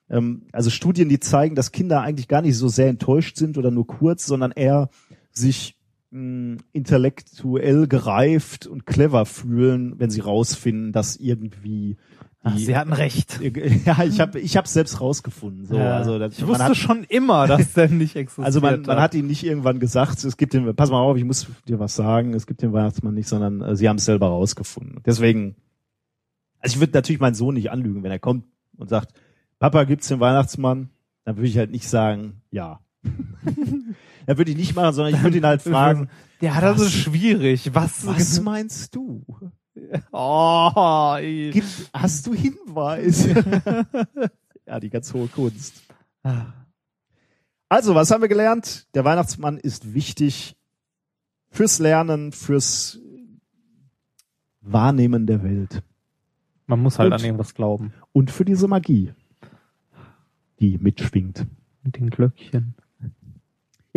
Ähm, also Studien, die zeigen, dass Kinder eigentlich gar nicht so sehr enttäuscht sind oder nur kurz, sondern eher sich mh, intellektuell gereift und clever fühlen, wenn sie rausfinden, dass irgendwie Ach, die, sie hatten recht. ja, ich habe ich hab's selbst rausgefunden. So, Ja. also das, ich wusste hat, schon immer, dass der nicht existiert. also man, man hat ihnen nicht irgendwann gesagt, es gibt den, pass mal auf, ich muss dir was sagen, es gibt den Weihnachtsmann nicht, sondern äh, sie haben es selber rausgefunden. Deswegen, also ich würde natürlich meinen Sohn nicht anlügen, wenn er kommt und sagt, Papa, gibt's den Weihnachtsmann? Dann würde ich halt nicht sagen, ja. dann würde ich nicht machen, sondern ich würde ihn halt fragen, ja, das was- ist schwierig. Was? was meinst du? Oh. Gibt, hast du Hinweis? ja, die ganz hohe Kunst. Also, was haben wir gelernt? Der Weihnachtsmann ist wichtig fürs Lernen, fürs Wahrnehmen der Welt Man muss halt Und- an irgendwas glauben. und für diese Magie, die mitschwingt. Mit den Glöckchen.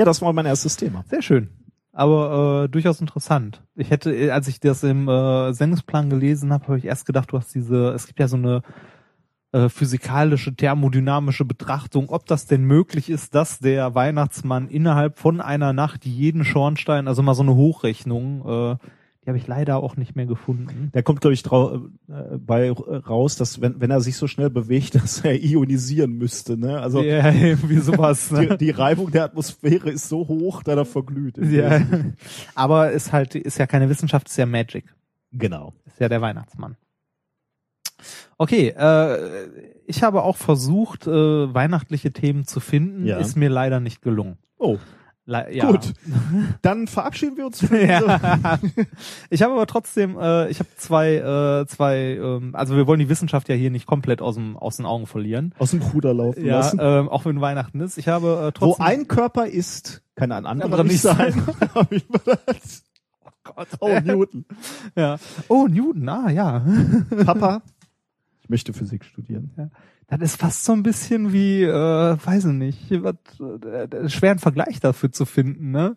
Ja, das war mein erstes Thema. Sehr schön. Aber äh, durchaus interessant. Ich hätte, äh, als ich das im äh, Sendungsplan gelesen habe, habe ich erst gedacht, du hast diese, es gibt ja so eine äh, physikalische, thermodynamische Betrachtung, ob das denn möglich ist, dass der Weihnachtsmann innerhalb von einer Nacht jeden Schornstein, also mal so eine Hochrechnung, äh, die habe ich leider auch nicht mehr gefunden. Da kommt, glaube ich, äh, bei äh, raus, dass wenn, wenn er sich so schnell bewegt, dass er ionisieren müsste. Ne? Also ja, irgendwie sowas. die, Ne? die Reibung der Atmosphäre ist so hoch, dass er verglüht. Ja. Aber ist halt, ist ja keine Wissenschaft, ist ja Magic. Genau. Ist ja der Weihnachtsmann. Okay, äh, ich habe auch versucht, äh, weihnachtliche Themen zu finden, Ja. ist mir leider nicht gelungen. Oh, Le ja. gut. Dann verabschieden wir uns. Ja. Ich habe aber trotzdem, äh, ich habe zwei, äh, zwei, ähm, also wir wollen die Wissenschaft ja hier nicht komplett aus, dem, aus den Augen verlieren. aus dem Ruder laufen Ja, lassen. ähm, auch wenn Weihnachten ist. Ich habe äh, Wo trotzdem. ein Körper ist, kann ein anderer Anderer nicht sein. Gedacht. Gott. oh, Newton. ja. Oh, Newton, ah ja. Papa, ich möchte Physik studieren. Das ist fast so ein bisschen wie, äh, weiß ich nicht, was, äh, äh, schwer einen Vergleich dafür zu finden, ne?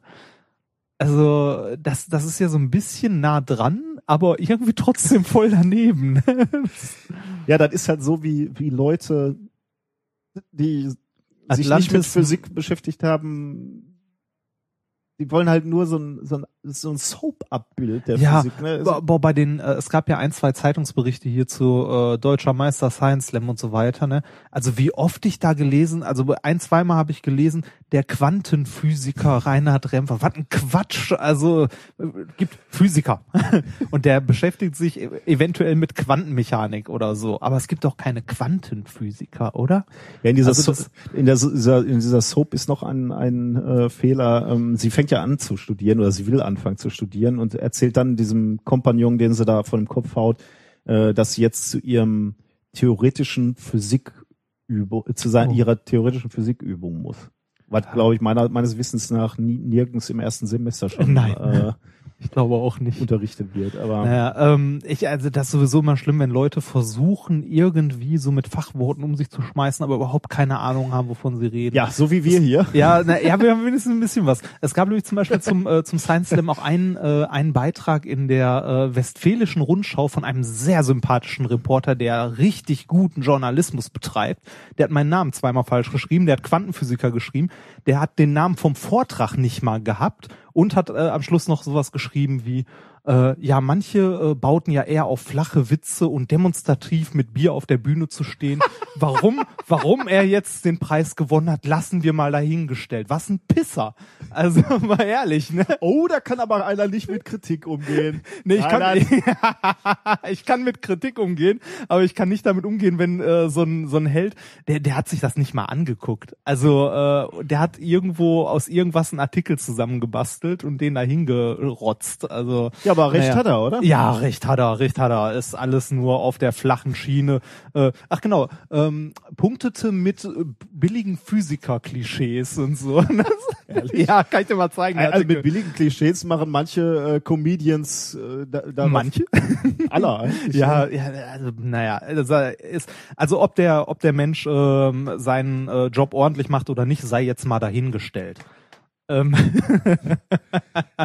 Also, das, das ist ja so ein bisschen nah dran, aber irgendwie trotzdem voll daneben. ne? Ja, das ist halt so wie, wie Leute, die sich nicht mit Atlantis- Physik beschäftigt haben, die wollen halt nur so ein, so ein, so ein Soap-Abbild der Ja, Physik. Ne? Boah, bei den, äh, es gab ja ein, zwei Zeitungsberichte hier zu äh, Deutscher Meister Science Slam und so weiter, ne? Also wie oft ich da gelesen, also ein, zweimal habe ich gelesen, der Quantenphysiker Reinhard Remfer, was ein Quatsch, also äh, gibt Physiker und der beschäftigt sich e- eventuell mit Quantenmechanik oder so, aber es gibt doch keine Quantenphysiker, oder? Ja, in dieser, Also so in, der, dieser, in dieser Soap ist noch ein, ein äh, Fehler. Ähm, sie fängt ja an zu studieren oder sie will anfangen zu studieren und erzählt dann diesem Kompagnon, den sie da vor dem Kopf haut, äh, dass sie jetzt zu ihrem theoretischen Physikübung, zu sein, Oh. ihrer theoretischen Physikübung muss. Was, glaube ich, meiner, meines Wissens nach nie, nirgends im ersten Semester schon Nein. Äh, Ich glaube auch nicht. unterrichtet wird. Aber Naja, ähm, ich, also das ist sowieso immer schlimm, wenn Leute versuchen, irgendwie so mit Fachworten um sich zu schmeißen, aber überhaupt keine Ahnung haben, wovon sie reden. ja, so wie wir hier. Ja, na, ja, wir haben wenigstens ein bisschen was. Es gab nämlich zum Beispiel zum, äh, zum Science Slam auch einen, äh, einen Beitrag in der äh, Westfälischen Rundschau von einem sehr sympathischen Reporter, der richtig guten Journalismus betreibt. Der hat meinen Namen zweimal falsch geschrieben, der hat Quantenphysiker geschrieben, der hat den Namen vom Vortrag nicht mal gehabt und hat äh, am Schluss noch sowas geschrieben wie äh, ja, manche äh, bauten ja eher auf flache Witze und demonstrativ mit Bier auf der Bühne zu stehen. Warum, warum er jetzt den Preis gewonnen hat, lassen wir mal dahingestellt. Was ein Pisser. Also mal ehrlich, ne? Oh, da kann aber einer nicht mit Kritik umgehen. Nee, ich Nein, kann, nein. ich kann mit Kritik umgehen, aber ich kann nicht damit umgehen, wenn äh, so ein so ein Held, der der hat sich das nicht mal angeguckt. Also äh, der hat irgendwo aus irgendwas einen Artikel zusammengebastelt und den dahin gerotzt. Also Ja, aber recht naja. hat er, oder? Ja, recht hat er, recht hat er. Ist alles nur auf der flachen Schiene. Äh, ach genau, ähm, punktete mit äh, billigen Physiker-Klischees und so. Ja, kann ich dir mal zeigen. der Also Artikel. mit billigen Klischees machen manche äh, Comedians äh, da, da Manche? Aller eigentlich. Ja, ja, also, naja, also, ist, also ob der, ob der Mensch ähm, seinen äh, Job ordentlich macht oder nicht, sei jetzt mal dahingestellt. Ähm,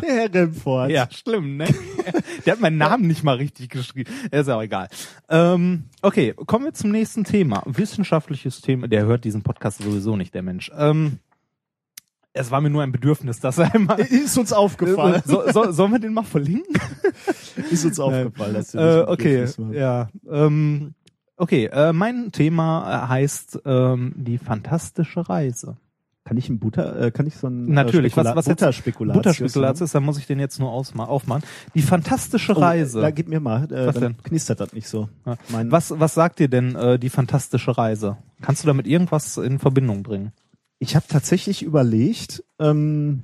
Der Herr Remford. ja, schlimm, ne? Der hat meinen Namen nicht mal richtig geschrieben. Ist ja auch egal. Ähm, okay, kommen wir zum nächsten Thema. Wissenschaftliches Thema. Der hört diesen Podcast sowieso nicht, der Mensch. Ähm, es war mir nur ein Bedürfnis, dass er einmal. Ist uns aufgefallen. So, so, sollen wir den mal verlinken? Ist uns aufgefallen, dass du Äh, okay, warst. ja. Ähm, okay, äh, mein Thema heißt ähm, die fantastische Reise. Kann ich ein Butter, äh, kann ich so ein Natürlich, äh, was, was Butterspekulatius Butterspekulatius ist, dann muss ich den jetzt nur aufmachen. Die fantastische Oh, Reise. Da gib mir mal, äh, Was dann denn? knistert das nicht so. Ja. Was, was sagt dir denn äh, die fantastische Reise? Kannst du damit irgendwas in Verbindung bringen? Ich habe tatsächlich überlegt, ähm,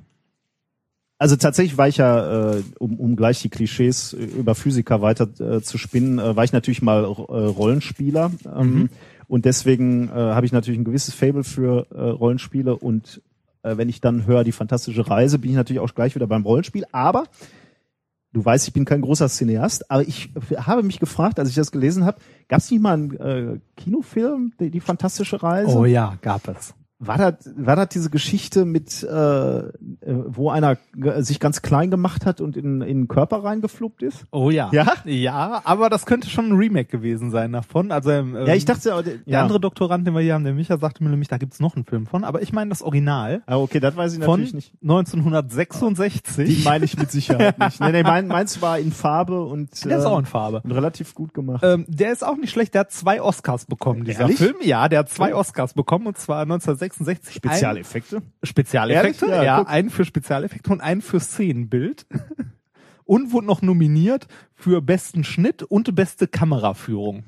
also tatsächlich war ich ja, äh, um, um gleich die Klischees äh, über Physiker weiter äh, zu spinnen, äh, war ich natürlich mal äh, Rollenspieler. Ähm, Und deswegen äh, habe ich natürlich ein gewisses Fable für äh, Rollenspiele und äh, wenn ich dann höre die fantastische Reise, bin ich natürlich auch gleich wieder beim Rollenspiel. Aber du weißt, ich bin kein großer Cineast, aber ich habe mich gefragt, als ich das gelesen habe, gab es nicht mal einen äh, Kinofilm, die, die fantastische Reise? Oh ja, gab es. War das, war das diese Geschichte mit, äh, äh, wo einer sich ganz klein gemacht hat und in, in den Körper reingefluppt ist? Oh ja. Ja? Ja, aber das könnte schon ein Remake gewesen sein davon. Also ähm, Ja, ich dachte, ja, der andere Doktorand, den wir hier haben, der Micha, sagte mir nämlich, da gibt's noch einen Film von. Aber ich meine das Original Ah, okay, das weiß ich von natürlich nicht. 1966. Die meine ich mit Sicherheit nicht. Nee, nee, mein, meins war in Farbe und, der ist äh, auch in Farbe. und relativ gut gemacht. Ähm, der ist auch nicht schlecht, der hat zwei Oscars bekommen, dieser Ehrlich? Film. Ja, der hat zwei Oscars bekommen und zwar 1966. Spezialeffekte. Ein, Spezialeffekte, Ehrlich? Ja, ja, einen für Spezialeffekte und einen für Szenenbild. und wurde noch nominiert für besten Schnitt und beste Kameraführung.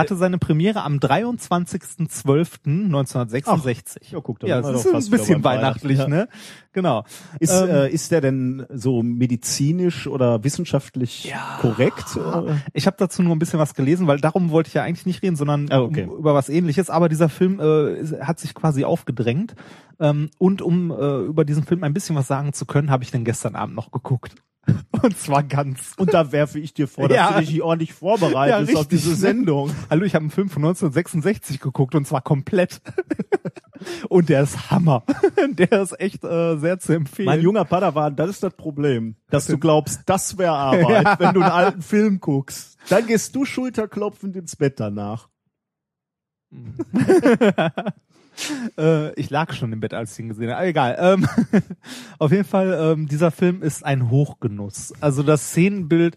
Hatte seine Premiere am 23.12.1966. Ja, guck, da ja, sind wir das ist ein bisschen weihnachtlich, ja. ne? Genau. Ist, Ähm, äh, ist der denn so medizinisch oder wissenschaftlich korrekt? Oder? Ich habe dazu nur ein bisschen was gelesen, weil darum wollte ich ja eigentlich nicht reden, sondern Ah, okay. um, über was ähnliches. Aber dieser Film äh, hat sich quasi aufgedrängt. Ähm, und um äh, über diesen Film ein bisschen was sagen zu können, habe ich den gestern Abend noch geguckt. Und zwar ganz. Und da werfe ich dir vor, dass Ja. du dich nicht ordentlich vorbereitest Ja, auf diese? Sendung. Hallo, ich habe einen Film von 1966 geguckt und zwar komplett. und der ist Hammer. Der ist echt äh, sehr zu empfehlen. Mein junger Padawan, das ist das Problem, dass du glaubst, das wäre Arbeit, wenn du einen alten Film guckst. Dann gehst du schulterklopfend ins Bett danach. Äh, ich lag schon im Bett, als ich ihn gesehen habe. Egal. Ähm, auf jeden Fall, ähm, dieser Film ist ein Hochgenuss. Also das Szenenbild,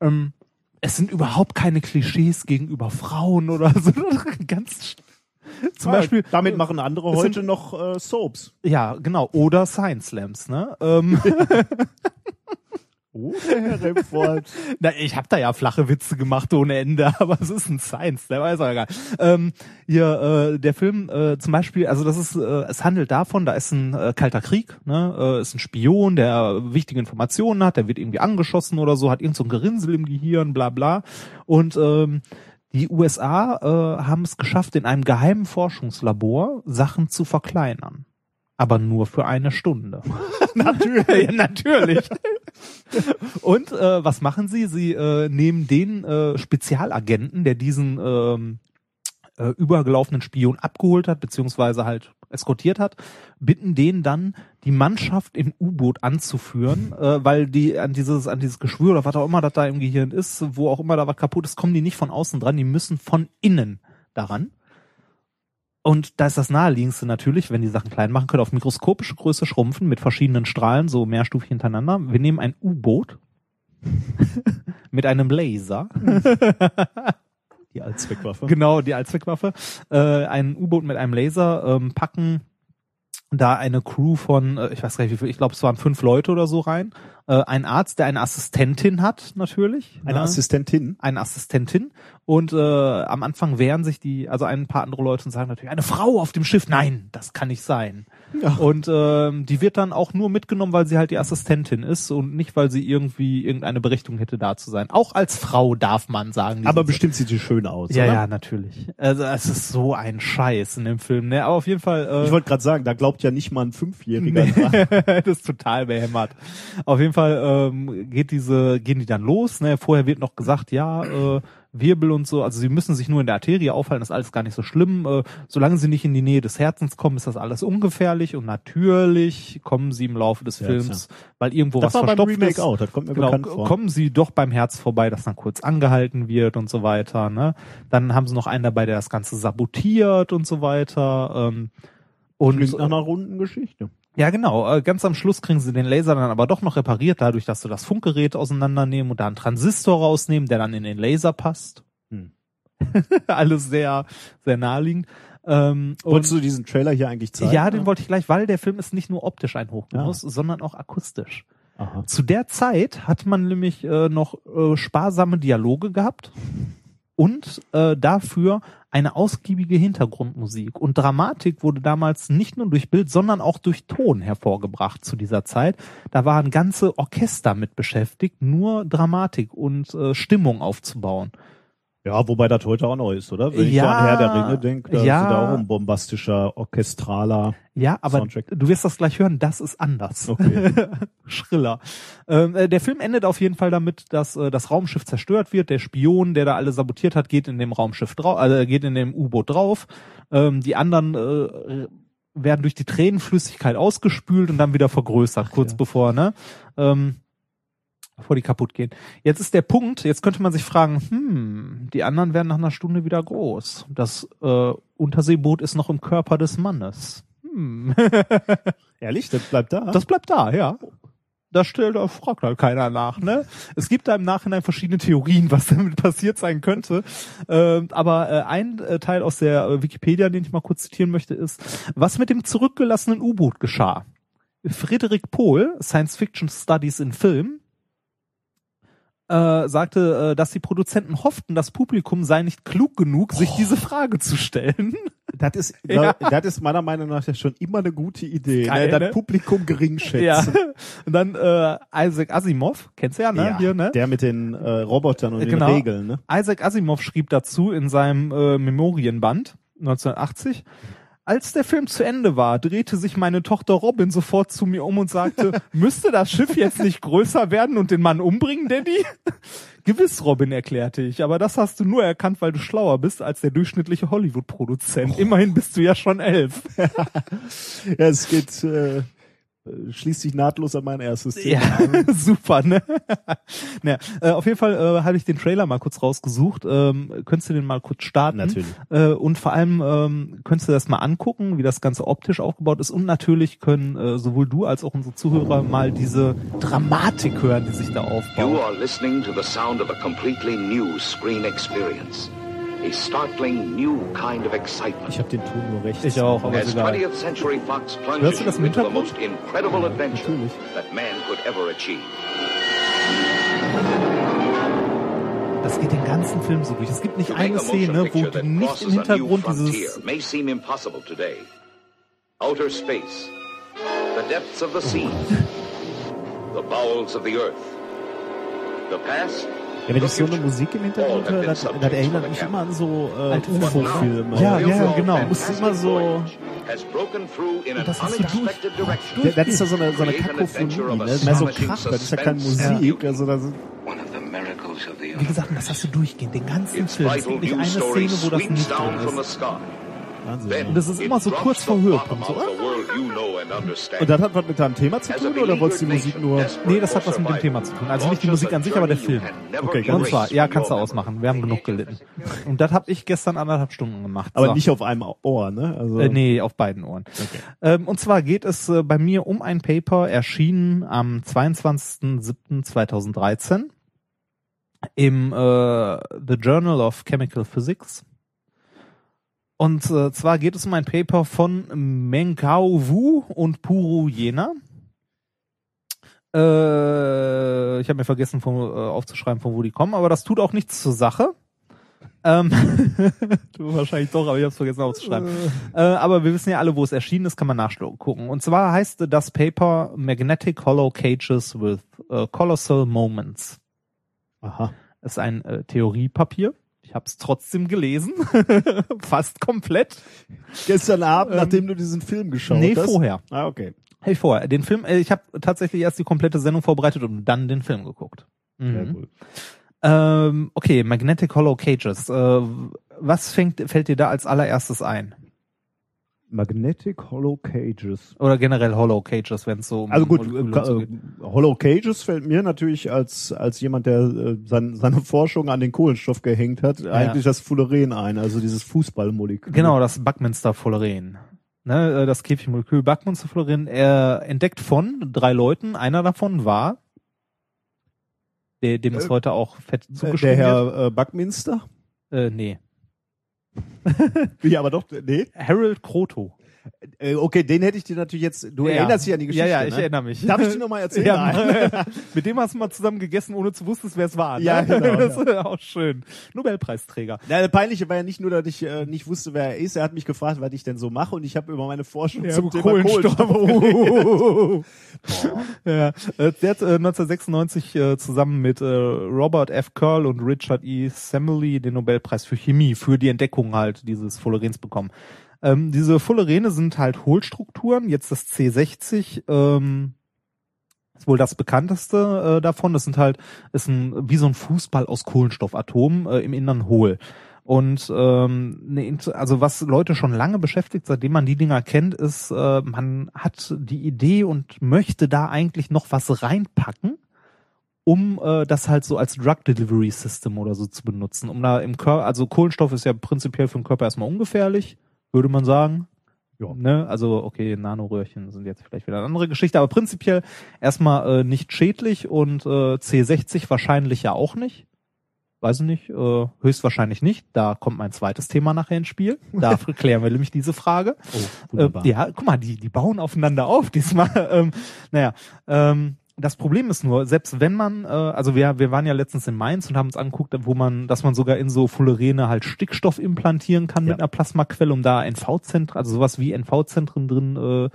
ähm, es sind überhaupt keine Klischees gegenüber Frauen oder so. Ganz zum Ja, Beispiel. damit machen andere es sind- heute noch äh, Soaps. Ja, genau. Oder Science Slams, ne? Ähm, Herr Remford. Na, ich habe da ja flache Witze gemacht ohne Ende, aber es ist ein Science, der weiß auch egal. Ähm, hier, äh, der Film äh, zum Beispiel, also das ist, äh, es handelt davon, da ist ein äh, kalter Krieg, ne, äh, ist ein Spion, der wichtige Informationen hat, der wird irgendwie angeschossen oder so, hat irgend so ein Gerinnsel im Gehirn, bla bla. Und ähm, die USA äh, haben es geschafft, in einem geheimen Forschungslabor Sachen zu verkleinern. Aber nur für eine Stunde. natürlich. natürlich. Und äh, was machen sie? Sie äh, nehmen den äh, Spezialagenten, der diesen ähm, äh, übergelaufenen Spion abgeholt hat, beziehungsweise halt eskortiert hat, bitten den dann, die Mannschaft im U-Boot anzuführen, äh, weil die an dieses, an dieses Geschwür oder was auch immer das da im Gehirn ist, wo auch immer da was kaputt ist, kommen die nicht von außen dran, die müssen von innen daran. Und da ist das naheliegendste natürlich, wenn die Sachen klein machen können, auf mikroskopische Größe schrumpfen mit verschiedenen Strahlen, so mehrstufig hintereinander. Wir nehmen ein U-Boot mit einem Laser. Die Allzweckwaffe. Genau, die Allzweckwaffe. Äh, ein U-Boot mit einem Laser ähm, packen da eine Crew von, äh, ich weiß gar nicht wie viel, ich glaube es waren fünf Leute oder so rein. Äh, ein Arzt, der eine Assistentin hat, natürlich. Eine ne? Assistentin. Eine Assistentin. Und äh, am Anfang wehren sich die, also ein paar andere Leute und sagen natürlich, eine Frau auf dem Schiff, nein, das kann nicht sein. Ja. Und ähm, die wird dann auch nur mitgenommen, weil sie halt die Assistentin ist und nicht, weil sie irgendwie irgendeine Berechtigung hätte, da zu sein. Auch als Frau darf man sagen. Aber bestimmt sieht sie schön aus, Ja, oder? ja, natürlich. Also es ist so ein Scheiß in dem Film. Ne? Aber auf jeden Fall. Äh, Ich wollte gerade sagen, da glaubt ja nicht mal ein Fünfjähriger Nee, das ist total behämmert. Auf jeden Fall ähm, geht diese, gehen die dann los. Ne? Vorher wird noch gesagt, ja, äh, Wirbel und so, also sie müssen sich nur in der Arterie aufhalten, ist alles gar nicht so schlimm. Äh, solange sie nicht in die Nähe des Herzens kommen, ist das alles ungefährlich und natürlich kommen sie im Laufe des Ja, Films, weil irgendwo Das was war beim verstopft Remake ist. auch, das kommt mir genau, bekannt vor. kommen sie doch beim Herz vorbei, das dann kurz angehalten wird und so weiter. Ne? Dann haben sie noch einen dabei, der das Ganze sabotiert und so weiter. Ähm, und Klingt nach einer runden Geschichte. Ja, genau. Äh, Ganz am Schluss kriegen sie den Laser dann aber doch noch repariert, dadurch, dass sie das Funkgerät auseinandernehmen und da einen Transistor rausnehmen, der dann in den Laser passt. Hm. Alles sehr, sehr naheliegend. Ähm, Wolltest du diesen Trailer hier eigentlich zeigen? ja, den wollte ich gleich, weil der Film ist nicht nur optisch ein Hochgenuss, Ja. sondern auch akustisch. Aha. Zu der Zeit hat man nämlich äh, noch äh, sparsame Dialoge gehabt und äh, dafür eine ausgiebige Hintergrundmusik. Und Dramatik wurde damals nicht nur durch Bild, sondern auch durch Ton hervorgebracht zu dieser Zeit. Da waren ganze Orchester mit beschäftigt, nur Dramatik und äh, Stimmung aufzubauen. Ja, wobei das heute auch neu ist, oder? Wenn ich so Ja, an Herr der Ringe denke, da ja. ist da auch ein bombastischer, orchestraler Ja, aber Soundtrack. du wirst das gleich hören, das ist anders. Okay. Schriller. Ähm, äh, der Film endet auf jeden Fall damit, dass äh, das Raumschiff zerstört wird. Der Spion, der da alle sabotiert hat, geht in dem Raumschiff drauf, also geht in dem U-Boot drauf. Ähm, die anderen äh, werden durch die Tränenflüssigkeit ausgespült und dann wieder vergrößert, kurz ja. bevor, ne? Ähm, bevor die kaputt gehen. Jetzt ist der Punkt, jetzt könnte man sich fragen, hm, die anderen werden nach einer Stunde wieder groß. Das äh, Unterseeboot ist noch im Körper des Mannes. Hm. Ehrlich, das bleibt da. Das bleibt da, ja. Da stellt, da fragt halt keiner nach, ne? Es gibt da im Nachhinein verschiedene Theorien, was damit passiert sein könnte. Ähm, aber äh, ein äh, Teil aus der äh, Wikipedia, den ich mal kurz zitieren möchte, ist, was mit dem zurückgelassenen U-Boot geschah. Friedrich Pohl, Science Fiction Studies in Film, äh, sagte, äh, dass die Produzenten hofften, das Publikum sei nicht klug genug, sich diese Frage zu stellen. das ist, Ja. das ist meiner Meinung nach ja schon immer eine gute Idee. Geil, ne? Das ne? Publikum gering schätzen. Ja. Und dann äh, Isaac Asimov, kennst du ja, ne? Ja, Hier, ne? Der mit den äh, Robotern und Genau. den Regeln, ne? Isaac Asimov schrieb dazu in seinem äh, Memorienband 1980. Als der Film zu Ende war, drehte sich meine Tochter Robin sofort zu mir um und sagte, müsste das Schiff jetzt nicht größer werden und den Mann umbringen, Daddy? Gewiss, Robin, erklärte ich, aber das hast du nur erkannt, weil du schlauer bist als der durchschnittliche Hollywood-Produzent. Immerhin bist du ja schon elf. Ja, es geht, äh, schließt sich nahtlos an mein erstes Thema Ja, an. super, ne? naja, äh, auf jeden Fall äh, habe ich den Trailer mal kurz rausgesucht. Ähm, könntest du den mal kurz starten? Natürlich. Äh, und vor allem ähm, könntest du das mal angucken, wie das Ganze optisch aufgebaut ist. Und natürlich können äh, sowohl du als auch unsere Zuhörer mal diese Dramatik hören, die sich da You aufbaut. are listening to the sound of a completely new screen experience. A startling new kind of excitement. Ich habe den Ton nur rechts. Ich auch, aber As ist egal. 20th Century Fox Hörst plunges du das you im into the Hintergrund? most incredible adventure natürlich. that man could ever achieve. Das geht den ganzen Film so durch. Es gibt nicht To make eine a motion Szene, wo picture du that nicht im crosses a new Hintergrund frontier dieses may seem impossible today. Outer space, the depths of the sea, the bowels of the earth, the past Ja, wenn ich so eine Musik im Hintergrund höre, das, das erinnert mich immer an so äh, Alte UFO-Filme. Ja, ja, genau. Du musst immer so... Das hast du durch. Ja, das ist ja so eine, so eine Kakophonie, ne? Mehr so Krach, das ist ja keine Musik. Also das, Wie gesagt, das hast du durchgehend, den ganzen Film. Es gibt nicht eine Szene, wo das nicht drin ist. Wahnsinn. Und das ist immer so kurz vor Höhepunkt. So, Und das hat was mit deinem Thema zu tun oder wolltest du die Musik nur... nee, das hat was mit dem Thema zu tun. Also nicht die Musik an sich, aber der Film. Okay, ganz Und zwar, ja, kannst du ausmachen. Wir haben genug gelitten. Und das habe ich gestern anderthalb Stunden gemacht. Aber So. nicht auf einem Ohr, ne? Also, Äh, nee, auf beiden Ohren. Ähm, und zwar geht es äh, bei mir um ein Paper, erschienen am 22.07.2013 im äh, The Journal of Chemical Physics. Und äh, zwar geht es um ein Paper von Menkau Wu und Puru Jena. Äh, ich habe mir vergessen von, äh, aufzuschreiben, von wo die kommen, aber das tut auch nichts zur Sache. Ähm, du wahrscheinlich doch, aber ich habe es vergessen aufzuschreiben. Äh, aber wir wissen ja alle, wo es erschienen ist, kann man nachgucken. Und zwar heißt das Paper Magnetic Hollow Cages with äh, Colossal Moments. Aha. ist ein äh, Theoriepapier. Ich habe es trotzdem gelesen, fast komplett. Gestern Abend, Ähm, nachdem du diesen Film geschaut nee, hast? vorher. Ah, okay. Hey, vorher. Den Film, äh, ich habe tatsächlich erst die komplette Sendung vorbereitet und dann den Film geguckt. Sehr Mhm. cool. Ähm, okay, Magnetic Hollow Cages. Äh, was fängt, fällt dir da als allererstes ein? Magnetic Hollow Cages. Oder generell Hollow Cages, wenn es so um Also gut, äh, so äh. Hollow Cages fällt mir natürlich als als jemand, der äh, sein, seine Forschung an den Kohlenstoff gehängt hat, eigentlich das Fullerene ein, also dieses Fußballmolekül. Genau, das Buckminster-Fullerene. Ne, äh, das Käfigmolekül Buckminster-Fullerene. Er entdeckt von drei Leuten. Einer davon war, der, dem ist Äh, heute auch fett Äh, zugeschrieben Der wird. Herr äh, Buckminster? Äh, nee. Wie, aber doch, nee. Harold Kroto. Äh, okay, den hätte ich dir natürlich jetzt, du Ja. erinnerst dich an die Geschichte, Ja, ja, ich ne? erinnere mich. Darf ich dir noch mal erzählen? Ja, mit dem hast du mal zusammen gegessen, ohne zu wussten, wer es war. Ne? Ja, genau, Das ist auch schön. Nobelpreisträger. Ja, das Peinliche war ja nicht nur, dass ich äh, nicht wusste, wer er ist. Er hat mich gefragt, was ich denn so mache und ich habe über meine Forschung Ja, zum Kohlenstoff. Kohlenstoff ja, äh, der hat äh, 1996 äh, zusammen mit äh, Robert F. Curl und Richard E. Semely den Nobelpreis für Chemie für die Entdeckung halt dieses Fullerenes bekommen. Ähm, diese Fullerene sind halt Hohlstrukturen. Jetzt das C60 ähm, ist wohl das bekannteste äh, davon. Das sind halt ist ein wie so ein Fußball aus Kohlenstoffatomen äh, im Innern hohl. Und ähm, ne, also was Leute schon lange beschäftigt, seitdem man die Dinger kennt, ist, äh, man hat die Idee und möchte da eigentlich noch was reinpacken, um äh, das halt so als Drug Delivery System oder so zu benutzen. Um da im Körper, also Kohlenstoff ist ja prinzipiell für den Körper erstmal ungefährlich, würde man sagen. Ja. Ne? Also okay, Nanoröhrchen sind jetzt vielleicht wieder eine andere Geschichte, aber prinzipiell erstmal äh, nicht schädlich und äh, C60 wahrscheinlich ja auch nicht. Weiß ich nicht, äh, höchstwahrscheinlich nicht. Da kommt mein zweites Thema nachher ins Spiel. Da klären wir nämlich diese Frage. Oh, Äh, ja, guck mal, die, die bauen aufeinander auf diesmal. ähm, naja, ähm, das Problem ist nur, selbst wenn man, äh, also wir, wir waren ja letztens in Mainz und haben uns angeguckt, wo man, dass man sogar in so Fullerene halt Stickstoff implantieren kann Ja. mit einer Plasmaquelle, um da NV-Zentren, also sowas wie NV-Zentren drin äh,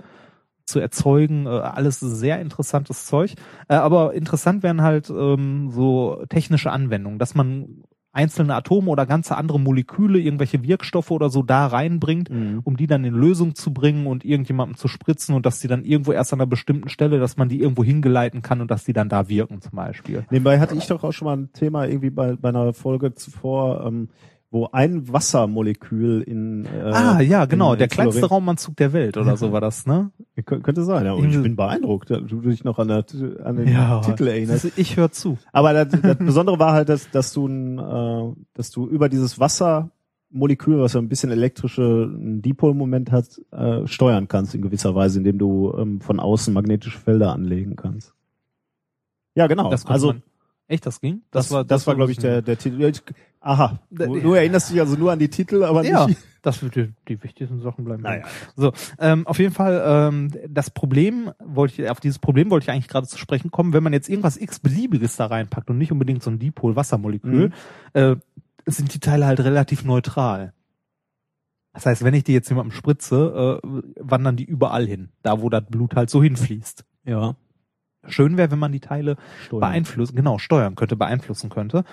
zu erzeugen. Äh, alles sehr interessantes Zeug. Äh, aber interessant wären halt ähm, so technische Anwendungen, dass man einzelne Atome oder ganze andere Moleküle, irgendwelche Wirkstoffe oder so da reinbringt, Mhm. um die dann in Lösung zu bringen und irgendjemandem zu spritzen und dass die dann irgendwo erst an einer bestimmten Stelle, dass man die irgendwo hingeleiten kann und dass die dann da wirken zum Beispiel. Nebenbei hatte ich doch auch schon mal ein Thema irgendwie bei, bei einer Folge zuvor, ähm, wo ein Wassermolekül in äh, ah, ja, genau, in, der in kleinste Raumanzug der Welt oder so war das, ne? Kö- Könnte sein, ja. Und ich bin beeindruckt, dass du dich noch an, der, an den Titel erinnerst. Ich höre zu. Aber das, das Besondere war halt, dass, dass du ein, äh, dass du über dieses Wassermolekül, was ja ein bisschen elektrische Dipolmoment hat, äh, steuern kannst in gewisser Weise, indem du ähm, von außen magnetische Felder anlegen kannst. Ja, genau. Also man- Echt, das ging? das, war, das war, glaube ich, der, der Titel. Aha, du, du erinnerst dich also nur an die Titel, aber ja, nicht. das wird die, die wichtigsten Sachen bleiben. Naja. So, ähm, auf jeden Fall, ähm, das Problem wollte ich, auf dieses Problem wollte ich eigentlich gerade zu sprechen kommen, wenn man jetzt irgendwas x-beliebiges da reinpackt und nicht unbedingt so ein Dipol-Wassermolekül, Mhm. äh, sind die Teile halt relativ neutral. Das heißt, wenn ich die jetzt jemandem spritze, äh, wandern die überall hin, da wo das Blut halt so hinfließt. Ja. Schön wäre, wenn man die Teile Steuern. beeinflussen, genau, steuern könnte, beeinflussen könnte.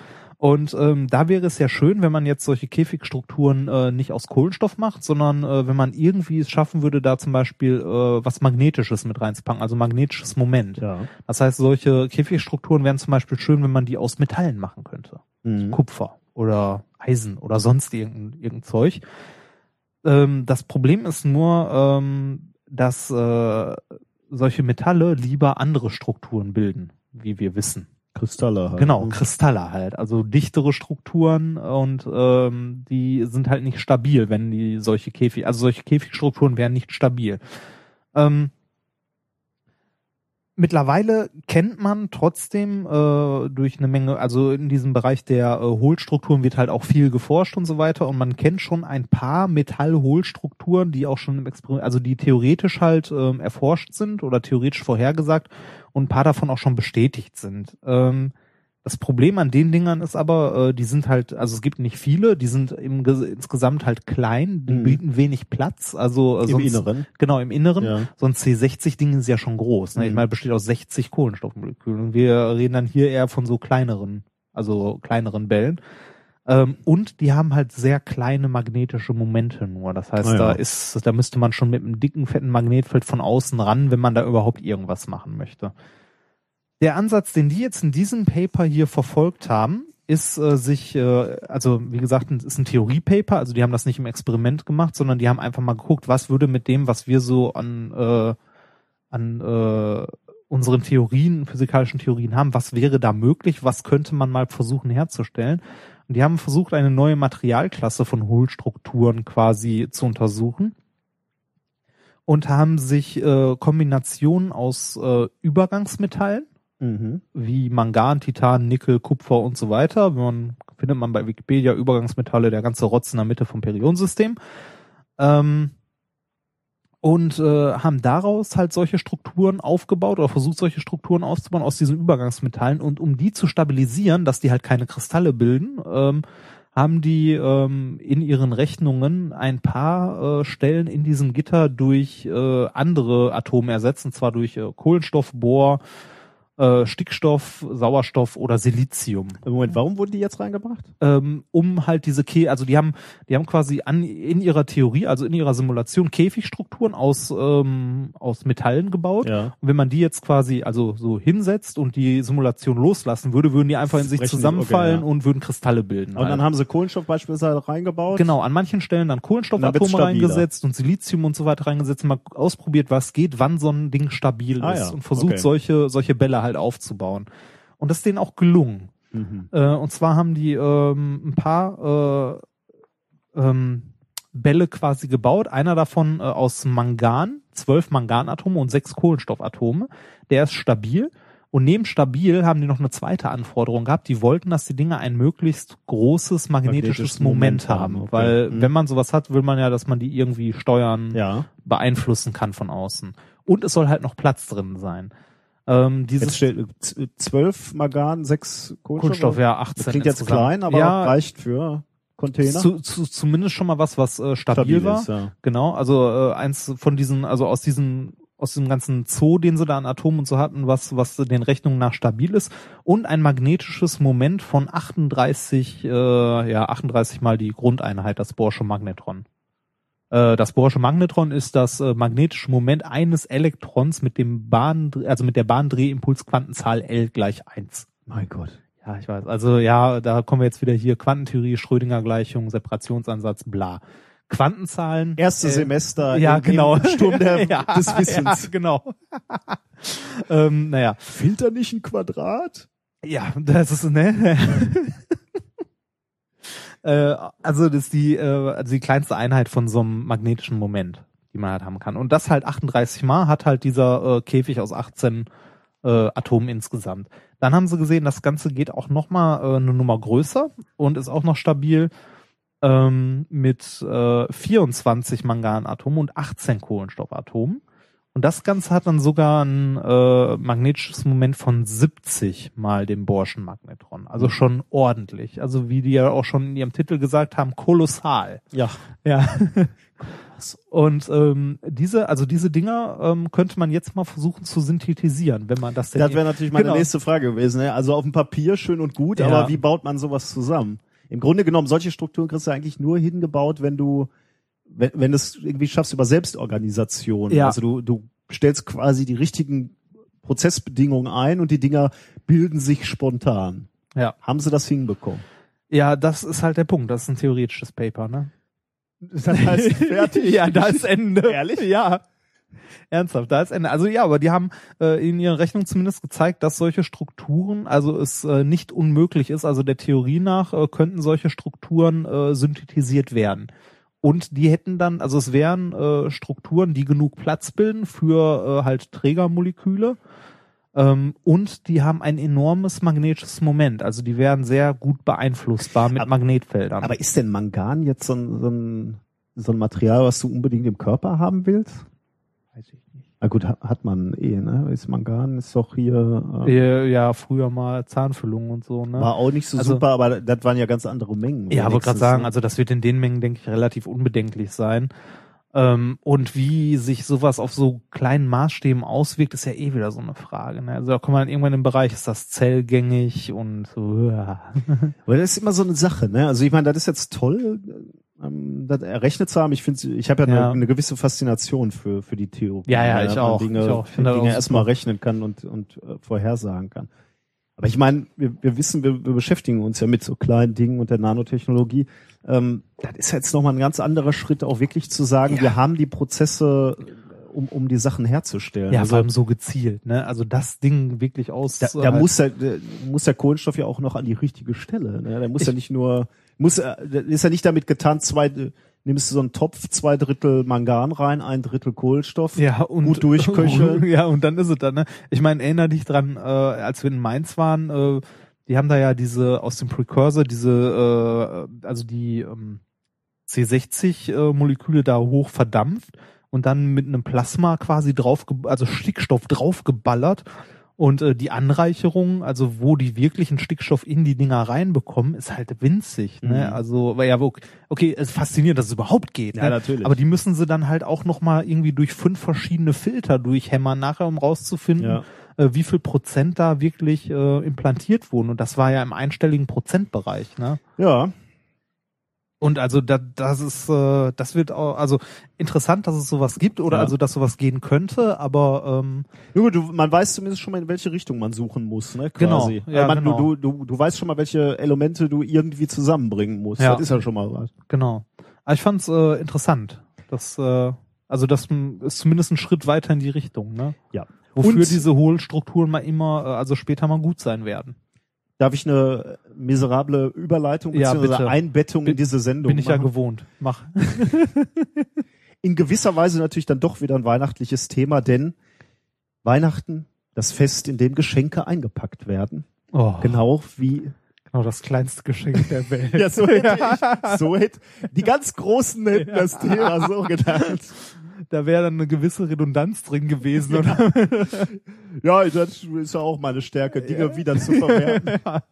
Und ähm, da wäre es ja schön, wenn man jetzt solche Käfigstrukturen äh, nicht aus Kohlenstoff macht, sondern äh, wenn man irgendwie es schaffen würde, da zum Beispiel äh, was Magnetisches mit reinzupacken, also magnetisches Moment. Ja. Das heißt, solche Käfigstrukturen wären zum Beispiel schön, wenn man die aus Metallen machen könnte. Mhm. Kupfer oder Eisen oder sonst irgendein, irgendein Zeug. Ähm, das Problem ist nur, ähm, dass äh, solche Metalle lieber andere Strukturen bilden, wie wir wissen. Kristalle halt. Genau, Kristalle halt, also dichtere Strukturen und ähm, die sind halt nicht stabil, wenn die solche Käfig, also solche Käfigstrukturen wären nicht stabil. Ähm, mittlerweile kennt man trotzdem äh, durch eine Menge, also in diesem Bereich der äh, Hohlstrukturen wird halt auch viel geforscht und so weiter und man kennt schon ein paar Metallhohlstrukturen, die auch schon im Experiment, also die theoretisch halt ähm, erforscht sind oder theoretisch vorhergesagt und ein paar davon auch schon bestätigt sind. Ähm, das Problem an den Dingern ist aber, äh, die sind halt, also es gibt nicht viele, die sind im, Ges- insgesamt halt klein, die Mhm. bieten wenig Platz, also äh, Im sonst, Inneren. Genau, im Inneren. Ja. So ein C60-Ding ist ja schon groß. Ne? Ich Mhm. meine, besteht aus 60 Kohlenstoffmolekülen. Und wir reden dann hier eher von so kleineren, also kleineren Bällen. Ähm, und die haben halt sehr kleine magnetische Momente nur. Das heißt, Ah, ja. da ist, da müsste man schon mit einem dicken, fetten Magnetfeld von außen ran, wenn man da überhaupt irgendwas machen möchte. Der Ansatz, den die jetzt in diesem Paper hier verfolgt haben, ist äh, sich, äh, also wie gesagt, es ist ein Theoriepaper, also die haben das nicht im Experiment gemacht, sondern die haben einfach mal geguckt, was würde mit dem, was wir so an, äh, an äh, unseren Theorien, physikalischen Theorien haben, was wäre da möglich, was könnte man mal versuchen herzustellen. Und die haben versucht, eine neue Materialklasse von Hohlstrukturen quasi zu untersuchen und haben sich äh, Kombinationen aus äh, Übergangsmetallen, Mhm. wie Mangan, Titan, Nickel, Kupfer und so weiter. Man, findet man bei Wikipedia Übergangsmetalle, der ganze Rotz in der Mitte vom Periodensystem. Ähm, und äh, haben daraus halt solche Strukturen aufgebaut oder versucht, solche Strukturen auszubauen aus diesen Übergangsmetallen. Und um die zu stabilisieren, dass die halt keine Kristalle bilden, ähm, haben die ähm, in ihren Rechnungen ein paar äh, Stellen in diesem Gitter durch äh, andere Atome ersetzt, und zwar durch äh, Kohlenstoff, Bohr, äh, Stickstoff, Sauerstoff oder Silizium. Moment, warum wurden die jetzt reingebracht? Ähm, um halt diese Kä also die haben, die haben quasi an in ihrer Theorie, also in ihrer Simulation Käfigstrukturen aus ähm, aus Metallen gebaut. Ja. Und wenn man die jetzt quasi also so hinsetzt und die Simulation loslassen würde, würden die einfach in sich die- zusammenfallen okay, ja. und würden Kristalle bilden. Und halt. dann haben sie Kohlenstoff beispielsweise reingebaut. Genau, an manchen Stellen dann Kohlenstoffatome reingesetzt und Silizium und so weiter reingesetzt, mal ausprobiert, was geht, wann so ein Ding stabil Ah ist ja, und versucht okay. solche solche Bälle halt aufzubauen. Und das ist denen auch gelungen. Mhm. Äh, und zwar haben die ähm, ein paar äh, ähm, Bälle quasi gebaut. Einer davon äh, aus Mangan, zwölf Manganatome und sechs Kohlenstoffatome. Der ist stabil. Und neben stabil haben die noch eine zweite Anforderung gehabt. Die wollten, dass die Dinge ein möglichst großes magnetisches, Magnetisches Moment, Moment haben. haben, okay. Weil Mhm. wenn man sowas hat, will man ja, dass man die irgendwie steuern, Ja. beeinflussen kann von außen. Und es soll halt noch Platz drin sein. Ähm, dieses Jetzt steht z- zwölf Magan, sechs Kohlenstoff. Kunststoff, ja, 18 Das klingt jetzt insgesamt. klein, aber Ja. reicht für Container. Zu, zu, zumindest schon mal was, was äh, stabil, Stabil war. ist, ja. Genau, also äh, eins von diesen, also aus diesen aus dem ganzen Zoo, den sie da an Atomen und so hatten, was was den Rechnungen nach stabil ist und ein magnetisches Moment von 38 äh, ja 38 mal die Grundeinheit das Bohrsche Magnetron. Äh, das Bohrsche Magnetron ist das äh, magnetische Moment eines Elektrons mit dem Bahn also mit der Bahndrehimpulsquantenzahl L gleich 1. Mein Gott. Ja, ich weiß. Also ja, da kommen wir jetzt wieder hier Quantentheorie, Schrödinger Gleichung, Separationsansatz, bla. Quantenzahlen. Erste äh, Semester ja, genau. Sturm der, ja, des Wissens. Ja, genau. ähm, naja. Filter nicht ein Quadrat? Ja, das ist, ne? Äh, also das ist die, äh, also die kleinste Einheit von so einem magnetischen Moment, die man halt haben kann. Und das halt 38 Mal hat halt dieser äh, Käfig aus 18 äh, Atomen insgesamt. Dann haben sie gesehen, das Ganze geht auch noch mal äh, eine Nummer größer und ist auch noch stabil ähm, mit äh, 24 Manganatomen und 18 Kohlenstoffatomen. Und das Ganze hat dann sogar ein äh, magnetisches Moment von 70 mal dem Bohrschen Magnetron. Also schon ordentlich. Also wie die ja auch schon in ihrem Titel gesagt haben, kolossal. Ja. Ja. Und ähm, diese, also diese Dinger ähm, könnte man jetzt mal versuchen zu synthetisieren, wenn man das denn Das wäre natürlich meine Genau. nächste Frage gewesen. Ne? Also auf dem Papier schön und gut, Ja. aber wie baut man sowas zusammen? Im Grunde genommen, solche Strukturen kriegst du eigentlich nur hingebaut, wenn du, wenn, wenn du es irgendwie schaffst über Selbstorganisation. Ja. Also du, du stellst quasi die richtigen Prozessbedingungen ein und die Dinger bilden sich spontan. Ja. Haben sie das hinbekommen? Ja, das ist halt der Punkt. Das ist ein theoretisches Paper, ne? Das heißt, fertig. ja, da ist Ende. Ehrlich? Ja. Ernsthaft, da ist Ende. Also ja, aber die haben äh, in ihren Rechnungen zumindest gezeigt, dass solche Strukturen, also es äh, nicht unmöglich ist, also der Theorie nach äh, könnten solche Strukturen äh, synthetisiert werden. Und die hätten dann, also es wären äh, Strukturen, die genug Platz bilden für äh, halt Trägermoleküle. Ähm, und die haben ein enormes magnetisches Moment. Also die wären sehr gut beeinflussbar mit Aber- Magnetfeldern. Aber ist denn Mangan jetzt so ein, so ein, so ein Material, was du unbedingt im Körper haben willst? Weiß ich nicht. Na gut, hat, man eh, ne? Ist Mangan ist doch hier, äh, Ja, früher mal Zahnfüllungen und so, ne? war auch nicht so Also- super, aber das waren ja ganz andere Mengen. Ja, wollte gerade sagen, also das wird in den Mengen, denke ich, relativ unbedenklich sein. Ähm, und wie sich sowas auf so kleinen Maßstäben auswirkt, ist ja eh wieder so eine Frage. Ne? Also da kommt man irgendwann im Bereich, ist das zellgängig und so. Ja. Aber das ist immer so eine Sache, ne? Also ich meine, das ist jetzt toll, ähm, das errechnet zu haben. Ich finde, ich habe ja, Ja. Eine, eine gewisse Faszination für für die Theorie. Ja, ja, ne? ich dass man auch. Dinge, Ich auch. Ich Dinge erstmal rechnen kann und und äh, vorhersagen kann. Aber ich meine, wir, wir wissen, wir, wir beschäftigen uns ja mit so kleinen Dingen und der Nanotechnologie. Ähm, das ist jetzt nochmal ein ganz anderer Schritt, auch wirklich zu sagen, Ja. wir haben die Prozesse, um, um die Sachen herzustellen. ja, also, vor allem so gezielt, ne? Also das Ding wirklich aus. da, da muss, der, der, muss der Kohlenstoff ja auch noch an die richtige Stelle. Ne? Der muss Ich- ja nicht nur, muss, äh, ist ja nicht damit getan, zwei, äh, nimmst du so einen Topf, zwei Drittel Mangan rein, ein Drittel Kohlenstoff. ja, und, gut durchköcheln. Ja, und dann ist es dann, ne? Ich meine, erinnere dich dran, äh, als wir in Mainz waren, äh, die haben da ja diese, aus dem Precursor, diese, äh, also die ähm, C60-Moleküle da hoch verdampft und dann mit einem Plasma quasi drauf, also Stickstoff draufgeballert. Und äh, die Anreicherung, also wo die wirklichen Stickstoff in die Dinger reinbekommen, ist halt winzig. Ne? Mhm. Also, weil ja, okay, es ist faszinierend, dass es überhaupt geht. Ja, ne? natürlich. Aber die müssen sie dann halt auch nochmal irgendwie durch fünf verschiedene Filter durchhämmern nachher, um rauszufinden, Ja. Äh, wie viel Prozent da wirklich äh, implantiert wurden. Und das war ja im einstelligen Prozentbereich. Ne? Ja, Und also da, das ist, äh, das wird auch, also interessant, dass es sowas gibt oder Ja. also dass sowas gehen könnte, aber ähm, nur du, man weiß zumindest schon mal, in welche Richtung man suchen muss, ne? Genau, Quasi. ja, man, genau. du, du, du weißt schon mal, welche Elemente du irgendwie zusammenbringen musst. Ja. Das ist ja schon mal was. genau. Aber ich fand's äh, interessant. Das, äh, also das ist zumindest ein Schritt weiter in die Richtung, ne? Ja. Wofür Und- diese Hohlstrukturen mal immer, äh, also später mal gut sein werden. Darf ich eine miserable Überleitung Ja, bzw. bitte. Einbettung in Bin- diese Sendung Bin ich ja machen? gewohnt. Mach. in gewisser Weise natürlich dann doch wieder ein weihnachtliches Thema, denn Weihnachten, das Fest, in dem Geschenke eingepackt werden. Oh, Genau wie, genau das kleinste Geschenk der Welt. ja, so hätte ich, so hätte, die ganz Großen hätten das Thema so gedacht. Da wäre dann eine gewisse Redundanz drin gewesen, oder? Ja, das ist ja auch meine Stärke, Dinge wieder zu verwerten.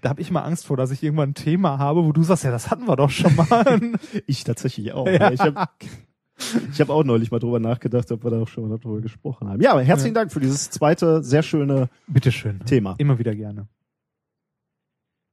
Da habe ich mal Angst vor, dass ich irgendwann ein Thema habe, wo du sagst, ja, das hatten wir doch schon mal. Ich tatsächlich auch. Ja. Ich habe ich hab auch neulich mal drüber nachgedacht, ob wir da auch schon mal darüber gesprochen haben. Ja, aber herzlichen Dank für dieses zweite sehr schöne Bitteschön. Thema. Immer wieder gerne.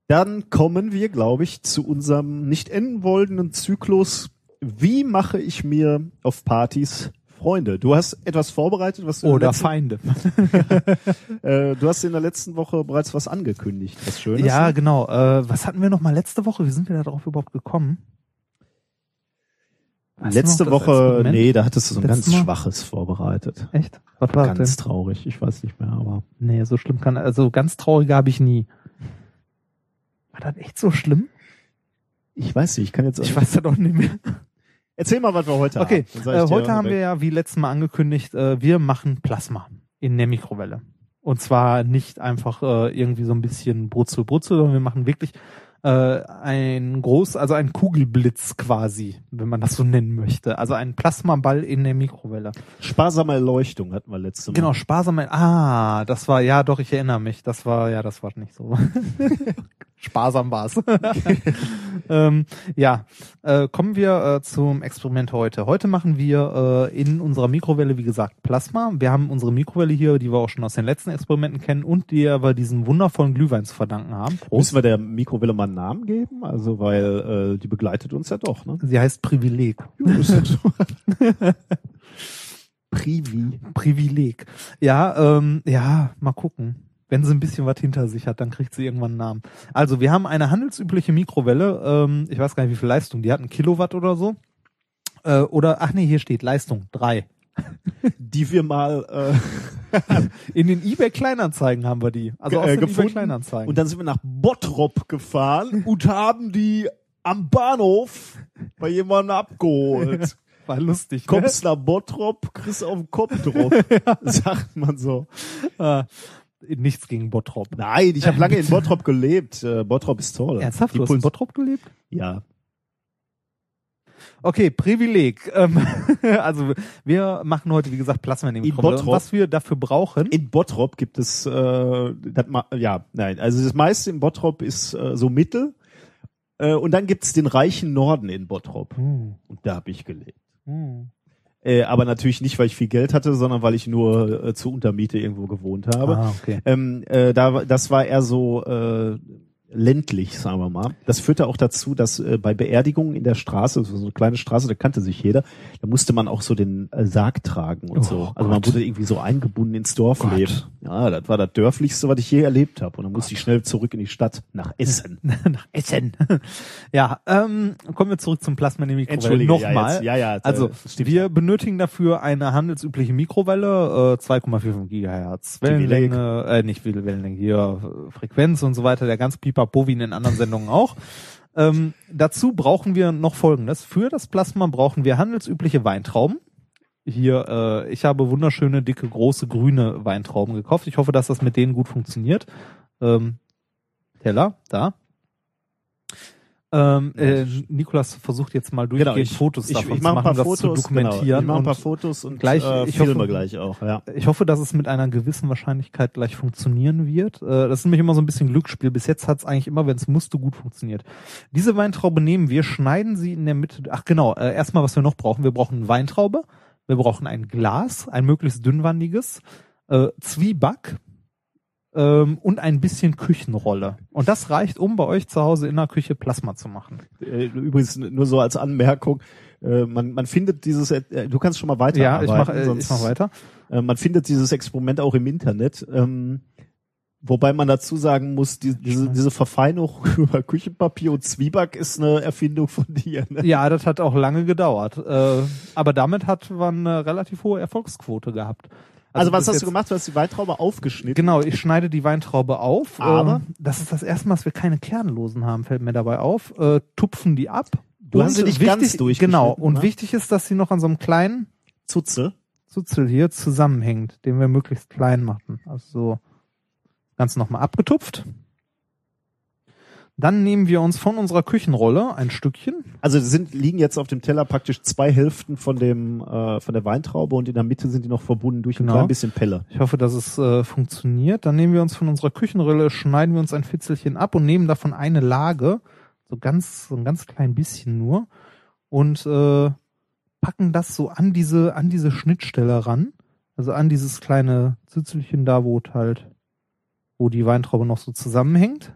Dann kommen wir, glaube ich, zu unserem nicht enden wollenden Zyklus. Wie mache ich mir auf Partys Freunde? Du hast etwas vorbereitet, was du Oder letzten, Feinde. äh, du hast in der letzten Woche bereits was angekündigt, was Schönes. Ja, ne? genau. Äh, was hatten wir noch mal letzte Woche? Wie sind wir da drauf überhaupt gekommen? Weißt Letzte Woche, nee, da hattest du so ein Letztes ganz Mal? schwaches vorbereitet. Echt? Was war das Ganz denn? traurig, ich weiß nicht mehr, aber Nee, so schlimm kann, also ganz traurige habe ich nie. War das echt so schlimm? ich weiß nicht, ich kann jetzt Ich weiß das doch nicht mehr. Erzähl mal, was wir heute Okay, haben. Sag äh, heute haben weg. wir ja, wie letztes Mal angekündigt, äh, wir machen Plasma in der Mikrowelle. Und zwar nicht einfach äh, irgendwie so ein bisschen Brutzel, Brutzel, sondern wir machen wirklich äh, ein groß, also ein Kugelblitz quasi, wenn man das so nennen möchte. Also ein Plasmaball in der Mikrowelle. Sparsame Erleuchtung hatten wir letzte Mal. Genau, sparsam. Ah, das war, ja doch, ich erinnere mich. Das war, ja, das war nicht so. Sparsam war's. ähm, ja, äh, kommen wir äh, zum Experiment heute. Heute machen wir äh, in unserer Mikrowelle, wie gesagt, Plasma. Wir haben unsere Mikrowelle hier, die wir auch schon aus den letzten Experimenten kennen und die wir diesen wundervollen Glühwein zu verdanken haben. Prost. Müssen wir der Mikrowelle mal einen Namen geben? Also, weil äh, die begleitet uns ja doch, ne? Sie heißt Privileg. Privi. Privileg. Ja, ähm, ja, mal gucken. Wenn sie ein bisschen was hinter sich hat, dann kriegt sie irgendwann einen Namen. Also, wir haben eine handelsübliche Mikrowelle. Ähm, ich weiß gar nicht, wie viel Leistung. Die hat einen Kilowatt oder so. Äh, oder, ach nee, hier steht Leistung. Drei. Die wir mal äh, In den eBay Kleinanzeigen haben wir die. Also aus äh, den eBay gefunden. Kleinanzeigen. Und dann sind wir nach Bottrop gefahren und haben die am Bahnhof bei jemandem abgeholt. war lustig. Kommst nach Bottrop, kriegst auf den Kopf drauf, sagt man so. Ne? Nichts gegen Bottrop. Nein, ich habe lange in Bottrop gelebt. Äh, Bottrop ist toll. Ernsthaft? Die Du hast in Puls- Bottrop gelebt? Ja. Okay, Privileg. Ähm, also wir machen heute, wie gesagt, Plasma in die In Bottrop? was wir dafür brauchen, In Bottrop gibt es, äh, das, ma- ja, nein, also das meiste in Bottrop ist äh, so Mittel. Äh, und dann gibt's den reichen Norden in Bottrop. Hm. Und da habe ich gelebt. Hm. Äh, aber natürlich nicht, weil ich viel Geld hatte, sondern weil ich nur äh, zur Untermiete irgendwo gewohnt habe. Ah, okay. Ähm, äh, da, das war eher so äh, ländlich, sagen wir mal. Das führte auch dazu, dass äh, bei Beerdigungen in der Straße, so eine kleine Straße, da kannte sich jeder, da musste man auch so den äh, Sarg tragen und Oh so. Also man Gott. wurde irgendwie so eingebunden ins Dorfleben. Gott. Ja, das war das dörflichste, was ich je erlebt habe. Und dann musste ich schnell zurück in die Stadt nach Essen. nach Essen. ja, ähm, kommen wir zurück zum Plasma in die Mikrowelle. Entschuldige, ja, Nochmal. ja, ja, äh, also stimmt. wir benötigen dafür eine handelsübliche Mikrowelle, äh, 2,45 Gigahertz, Wellenlänge, äh, nicht Wellenlänge, hier äh, Frequenz und so weiter, der ganz Pipapo wie in den anderen Sendungen auch. Ähm, dazu brauchen wir noch Folgendes. Für das Plasma brauchen wir handelsübliche Weintrauben. Hier, äh, ich habe wunderschöne, dicke, große, grüne Weintrauben gekauft. Ich hoffe, dass das mit denen gut funktioniert. Ähm, Teller, da. Ähm, äh, Nikolas versucht jetzt mal durchgehend Genau, ich- Fotos ich, davon ich zu mache machen, ein paar um das Fotos, zu dokumentieren. Genau. Ich mache ein paar Fotos und gleich, äh, ich filme hoffe, gleich auch. Ja. ich hoffe, dass es mit einer gewissen Wahrscheinlichkeit gleich funktionieren wird. Äh, Das ist nämlich immer so ein bisschen Glücksspiel. Bis jetzt hat es eigentlich immer, wenn es musste, gut funktioniert. Diese Weintraube nehmen wir, schneiden sie in der Mitte. Ach genau, äh, erstmal, was wir noch brauchen. Wir brauchen eine Weintraube, wir brauchen ein Glas, ein möglichst dünnwandiges, äh, Zwieback ähm, und ein bisschen Küchenrolle. Und das reicht, um bei euch zu Hause in der Küche Plasma zu machen. Äh, Übrigens nur so als Anmerkung, äh, man, man findet dieses, äh, du kannst schon mal weiter. Ja, ich mache ich mach weiter. Man findet dieses Experiment auch im Internet. Ähm, wobei man dazu sagen muss, die, diese, diese Verfeinerung über Küchenpapier und Zwieback ist eine Erfindung von dir. Ne? Ja, das hat auch lange gedauert. Äh, aber damit hat man eine relativ hohe Erfolgsquote gehabt. Also, was bis hast du gemacht? Du hast die Weintraube aufgeschnitten. Genau, ich schneide die Weintraube auf. Aber? ähm, das ist das erste Mal, dass wir keine Kernlosen haben, fällt mir dabei auf. Äh, tupfen die ab. Du hast sie nicht ganz durchgeschnitten, Genau. Und ne? wichtig ist, dass sie noch an so einem kleinen Zutze. Zuzel hier zusammenhängt, den wir möglichst klein machen. Also so ganz nochmal abgetupft. Dann nehmen wir uns von unserer Küchenrolle ein Stückchen. Also sind liegen jetzt auf dem Teller praktisch zwei Hälften von dem äh, von der Weintraube und in der Mitte sind die noch verbunden durch Genau. ein klein bisschen Pelle. Ich hoffe, dass es äh, funktioniert. Dann nehmen wir uns von unserer Küchenrolle, schneiden wir uns ein Fitzelchen ab und nehmen davon eine Lage, so ganz, so ein ganz klein bisschen nur, und äh, packen das so an diese, an diese Schnittstelle ran. Also an dieses kleine Zitzelchen da, wo halt, wo die Weintraube noch so zusammenhängt.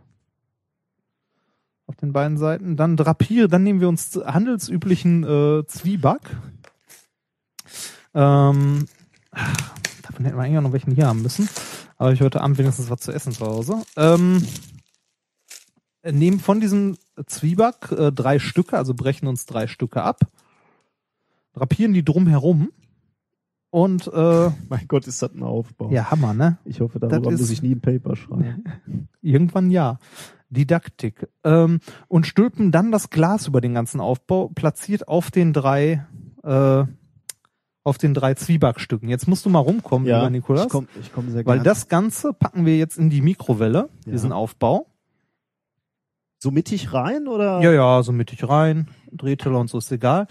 Auf den beiden Seiten. Dann drapiere, dann nehmen wir uns handelsüblichen äh, Zwieback. Ähm, davon hätten wir eigentlich auch noch welchen hier haben müssen. Aber ich heute Abend wenigstens was zu essen zu Hause. Ähm, nehmen von diesem Zwieback äh, drei Stücke, also brechen uns drei Stücke ab, drapieren die drumherum und äh, Mein Gott, ist das ein Aufbau. ja, Hammer, ne? Ich hoffe, darüber muss ich nie ein Paper schreiben. Irgendwann ja. Didaktik. Ähm, und stülpen dann das Glas über den ganzen Aufbau, platziert auf den drei, äh, auf den drei Zwiebackstücken. Jetzt musst du mal rumkommen, lieber Nikolas. ich komme ich komm sehr weil gerne. das Ganze packen wir jetzt in die Mikrowelle, Ja. diesen Aufbau. so mittig rein oder? Ja, ja, so mittig rein, Drehteller und so ist egal.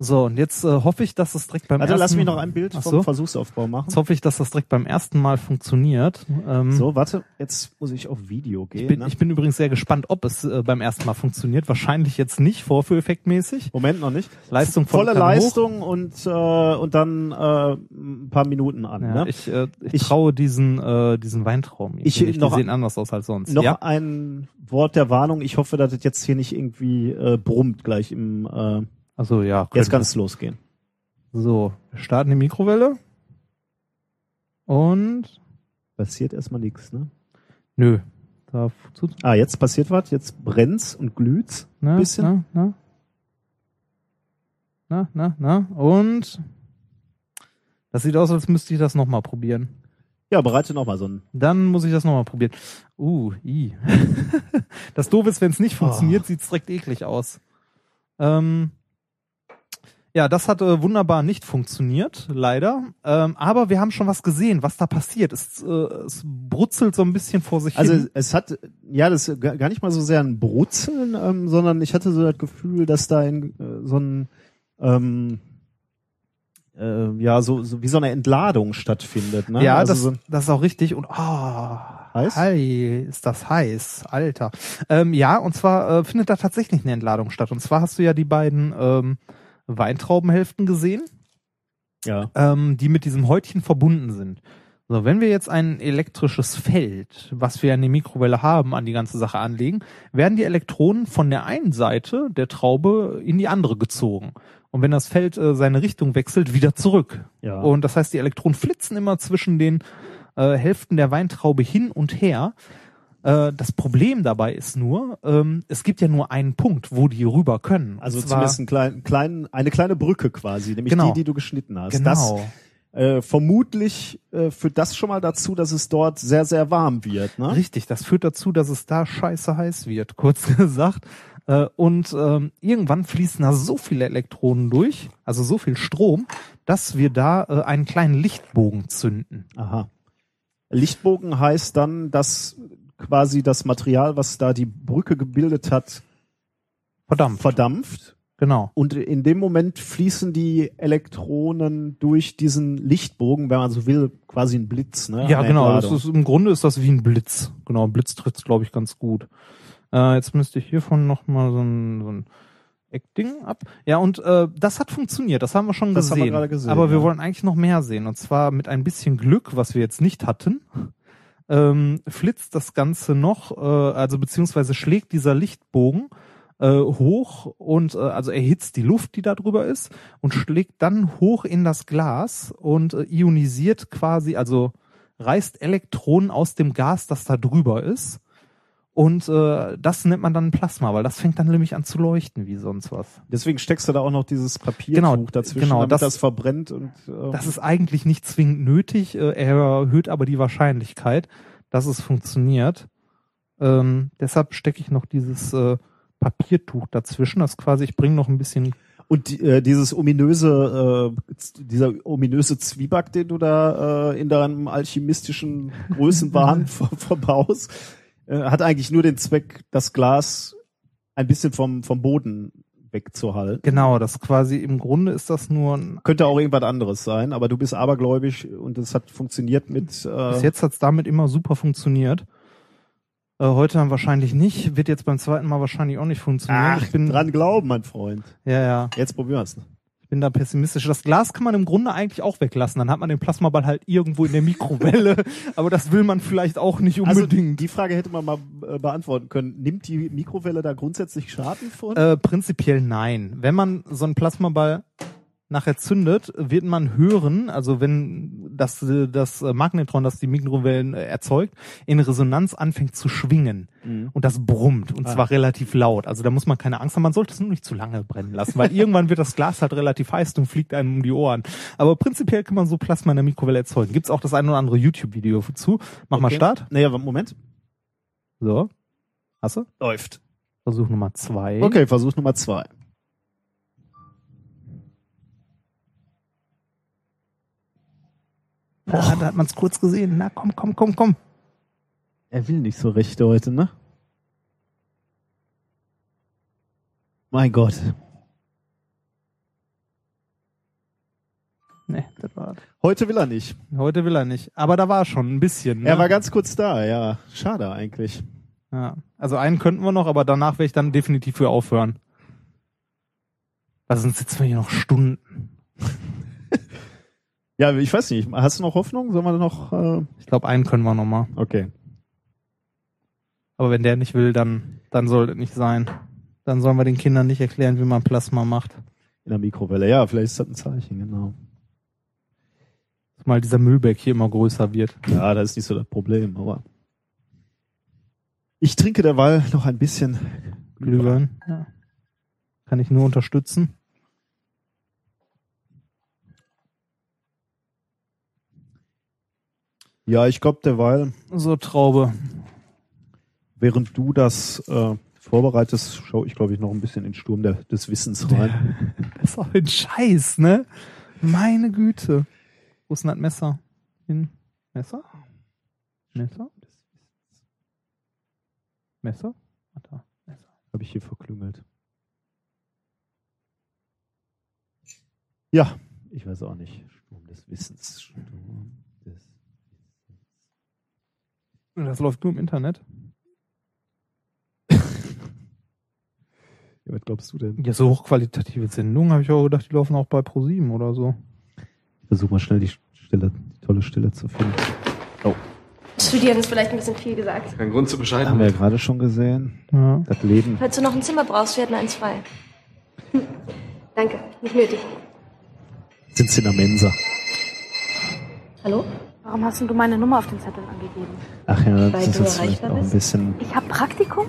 So, und jetzt äh, hoffe ich, dass es direkt beim Warte, ersten lass mich noch ein Bild vom so. Versuchsaufbau machen. Jetzt hoffe ich, dass das direkt beim ersten Mal funktioniert. Ähm, So, warte, jetzt muss ich auf Video gehen. ich, bin, ne? ich bin übrigens sehr gespannt, ob es äh, beim ersten Mal funktioniert. Wahrscheinlich jetzt nicht, vorführeffektmäßig. Moment noch nicht. Leistung volle Volle Kanne hoch. Leistung und, äh, und dann äh, ein paar Minuten an. Ja, ne? ich, äh, ich, Ich- traue diesen, äh, diesen Weintraum. Ich-. Die noch- sehen anders aus als sonst. Noch ja? ein Wort der Warnung. Ich hoffe, dass es jetzt hier nicht irgendwie äh, brummt gleich im. Äh, Also ja. jetzt könnte. kann es losgehen. So, wir starten die Mikrowelle. Und Passiert erstmal nichts, ne? nö. Da Ah, jetzt passiert was. Jetzt brennt's und glüht's na, ein bisschen. Na, na, na, na, na. Und das sieht aus, als müsste ich das nochmal probieren. Ja, bereite noch mal so ein. Dann muss ich das nochmal probieren. Uh, i. das Doofe ist, wenn es nicht funktioniert, Oh. sieht's direkt eklig aus. Ähm, ja, das hat äh, wunderbar nicht funktioniert, leider. Ähm, aber wir haben schon was gesehen, was da passiert. Es, äh, es brutzelt so ein bisschen vor sich Also hin. es hat ja das ist gar nicht mal so sehr ein Brutzeln, ähm, sondern ich hatte so das Gefühl, dass da ein, äh, so ein ähm, äh, ja so, so wie so eine Entladung stattfindet. Ne? Ja, also das, so, das ist auch richtig. Und oh, Heiß? Hi, ist das heiß, Alter. Ähm, ja, und zwar äh, findet da tatsächlich eine Entladung statt. Und zwar hast du ja die beiden ähm, Weintraubenhälften gesehen, ja. ähm, die mit diesem Häutchen verbunden sind. So, wenn wir jetzt ein elektrisches Feld, was wir in der Mikrowelle haben, an die ganze Sache anlegen, werden die Elektronen von der einen Seite der Traube in die andere gezogen. Und wenn das Feld äh, seine Richtung wechselt, wieder zurück. Ja. Und das heißt, die Elektronen flitzen immer zwischen den äh, Hälften der Weintraube hin und her. Äh, das Problem dabei ist nur, ähm, es gibt ja nur einen Punkt, wo die rüber können. Also zwar- zumindest ein klein, klein, eine kleine Brücke quasi, nämlich Genau. die, die du geschnitten hast. Genau. Das äh, vermutlich äh, führt das schon mal dazu, dass es dort sehr, sehr warm wird. Ne? Richtig, das führt dazu, dass es da scheiße heiß wird, kurz gesagt. Äh, Und ähm, irgendwann fließen da so viele Elektronen durch, also so viel Strom, dass wir da äh, einen kleinen Lichtbogen zünden. Aha. Lichtbogen heißt dann, dass quasi das Material, was da die Brücke gebildet hat, Verdammt. verdampft. Genau. Und in dem Moment fließen die Elektronen durch diesen Lichtbogen, wenn man so will, quasi ein Blitz. Ne? Ja, Eine genau. Das ist, Im Grunde ist das wie ein Blitz. Genau, ein Blitz trifft glaube ich, ganz gut. Äh, jetzt müsste ich hiervon nochmal so ein, so ein Eckding ab. Ja, und äh, das hat funktioniert. Das haben wir schon Das haben gesehen. wir gerade gesehen, Aber wir ja. wollen eigentlich noch mehr sehen. Und zwar mit ein bisschen Glück, was wir jetzt nicht hatten. Ähm, flitzt das Ganze noch, äh, also beziehungsweise schlägt dieser Lichtbogen äh, hoch und äh, also erhitzt die Luft, die da drüber ist und schlägt dann hoch in das Glas und äh, ionisiert quasi, also reißt Elektronen aus dem Gas, das da drüber ist. Und äh, das nennt man dann Plasma, weil das fängt dann nämlich an zu leuchten wie sonst was. Deswegen steckst du da auch noch dieses Papiertuch Genau, dazwischen, genau, damit das- das, verbrennt und äh, Das ist eigentlich nicht zwingend nötig, äh, er erhöht aber die Wahrscheinlichkeit, dass es funktioniert. Ähm, deshalb stecke ich noch dieses äh, Papiertuch dazwischen. Das quasi, ich bringe noch ein bisschen Und die, äh, dieses ominöse, äh, dieser ominöse Zwieback, den du da äh, in deinem alchemistischen Größenwahn ver verbaust, äh, hat eigentlich nur den Zweck, das Glas ein bisschen vom, vom Boden wegzuhalten. Genau, das quasi im Grunde ist das nur ein, Könnte auch irgendwas anderes sein, aber du bist abergläubig und es hat funktioniert mit bis äh, jetzt hat's damit immer super funktioniert. Äh, heute dann wahrscheinlich nicht, wird jetzt beim zweiten Mal wahrscheinlich auch nicht funktionieren. Ach, ich bin dran glauben, mein Freund. ja, ja, Jetzt probieren wir's. Ich bin da pessimistisch. Das Glas kann man im Grunde eigentlich auch weglassen, dann hat man den Plasmaball halt irgendwo in der Mikrowelle, aber das will man vielleicht auch nicht Also unbedingt. die Frage hätte man mal äh, beantworten können. Nimmt die Mikrowelle da grundsätzlich Schaden von? Äh, prinzipiell nein. Wenn man so einen Plasmaball nachher zündet, wird man hören, also wenn das, das Magnetron, das die Mikrowellen äh, erzeugt, in Resonanz anfängt zu schwingen. Mhm. Und das brummt. Und Ah. zwar relativ laut. Also da muss man keine Angst haben. Man sollte es nur nicht zu lange brennen lassen, weil irgendwann wird das Glas halt relativ heiß und fliegt einem um die Ohren. Aber prinzipiell kann man so Plasma in der Mikrowelle erzeugen. Gibt's auch das ein oder andere YouTube-Video zu. Mach mal Okay. Start. Naja, Moment. So. Hast du? Läuft. Versuch Nummer zwei. Okay, Versuch Nummer zwei. Da, da hat man es kurz gesehen. Na komm, komm, komm, komm. Er will nicht so recht heute, ne? Mein Gott. Nee, das war Heute will er nicht. Heute will er nicht. Aber da war schon ein bisschen. Ne? Er war ganz kurz da, ja. Schade eigentlich. ja. Also einen könnten wir noch, aber danach werde ich dann definitiv für aufhören. Also sonst sitzen wir hier noch Stunden. Ja, ich weiß nicht. Hast du noch Hoffnung? Sollen wir noch? Äh, Ich glaube, einen können wir noch mal. okay. Aber wenn der nicht will, dann, dann soll das nicht sein. Dann sollen wir den Kindern nicht erklären, wie man Plasma macht. In der Mikrowelle. Ja, vielleicht ist das ein Zeichen, genau. Dass mal dieser Müllberg hier immer größer wird. Ja, das ist nicht so das Problem, aber. Ich trinke derweil noch ein bisschen Glühwein. Ja. Kann ich nur unterstützen. Ja, ich glaube derweil, So Traube. während du das äh, vorbereitest, schaue ich, glaube ich, noch ein bisschen in den Sturm der, des Wissens rein. Das ist auch ein Scheiß, ne? Meine Güte. Wo ist denn das Messer? Hin. Messer? Messer? Messer? Da. Messer. Habe ich hier verklüngelt. Ja, ich weiß auch nicht. Sturm des Wissens. Sturm des Und Das läuft nur im Internet. ja, was glaubst du denn? Ja, so hochqualitative Sendungen habe ich auch gedacht, die laufen auch bei ProSieben oder so. Ich versuche mal schnell die Stille, die tolle Stille zu finden. Studieren ist vielleicht ein bisschen viel gesagt. Kein Grund zu Haben bescheiden. wir ja gerade schon gesehen. Ja. Das Leben. Falls du noch ein Zimmer brauchst, wir hätten eins frei. Hm. Danke, nicht nötig. Sind sie in der Mensa. Hallo? Warum hast denn du meine Nummer auf den Zettel angegeben? Ach ja, Weil das ist du jetzt vielleicht erreichbar auch ein bist? bisschen. Ich habe Praktikum?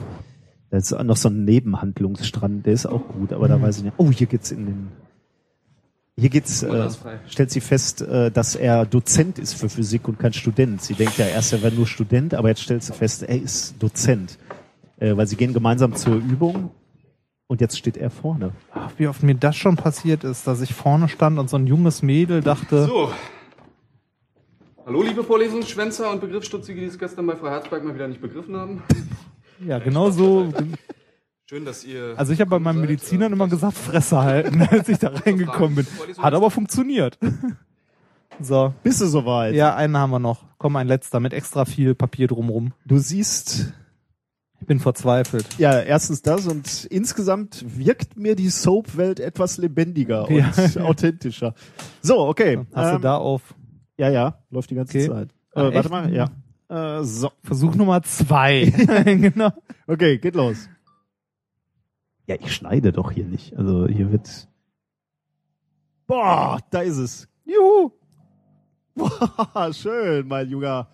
Da ist noch so ein Nebenhandlungsstrand, der ist auch gut, aber da weiß ich nicht. Oh, hier geht's in den. Hier geht's, äh, Urlaubsfrei. stellt sie fest, äh, dass er Dozent ist für Physik und kein Student. Sie denkt ja erst, er wäre nur Student, aber jetzt stellt sie fest, er ist Dozent. Äh, weil sie gehen gemeinsam zur Übung und jetzt steht er vorne. Ach, wie oft mir das schon passiert ist, dass ich vorne stand und so ein junges Mädel dachte, So. Hallo, liebe Vorlesungsschwänzer und Begriffsstutzige, die es gestern bei Frau Herzberg mal wieder nicht begriffen haben. ja, genau so. Schön, dass ihr. Also ich habe bei meinen Medizinern immer gesagt, Fresse halten, als ich da reingekommen bin. Hat aber funktioniert. So. Bist du soweit? Ja, einen haben wir noch. Komm, ein letzter mit extra viel Papier drumrum. Du siehst, Ich bin verzweifelt. ja, erstens das und insgesamt wirkt mir die Soap-Welt etwas lebendiger Ja. und authentischer. So, okay. Hast du ähm, da auf Ja, ja, läuft die ganze Okay. Zeit. Ah, Äh, warte echt? mal, ja. Äh, so, Versuch Nummer zwei. genau. okay, geht los. Ja, ich schneide doch hier nicht. Also hier wird. Boah, da ist es. Juhu. Boah, schön, mein Junger.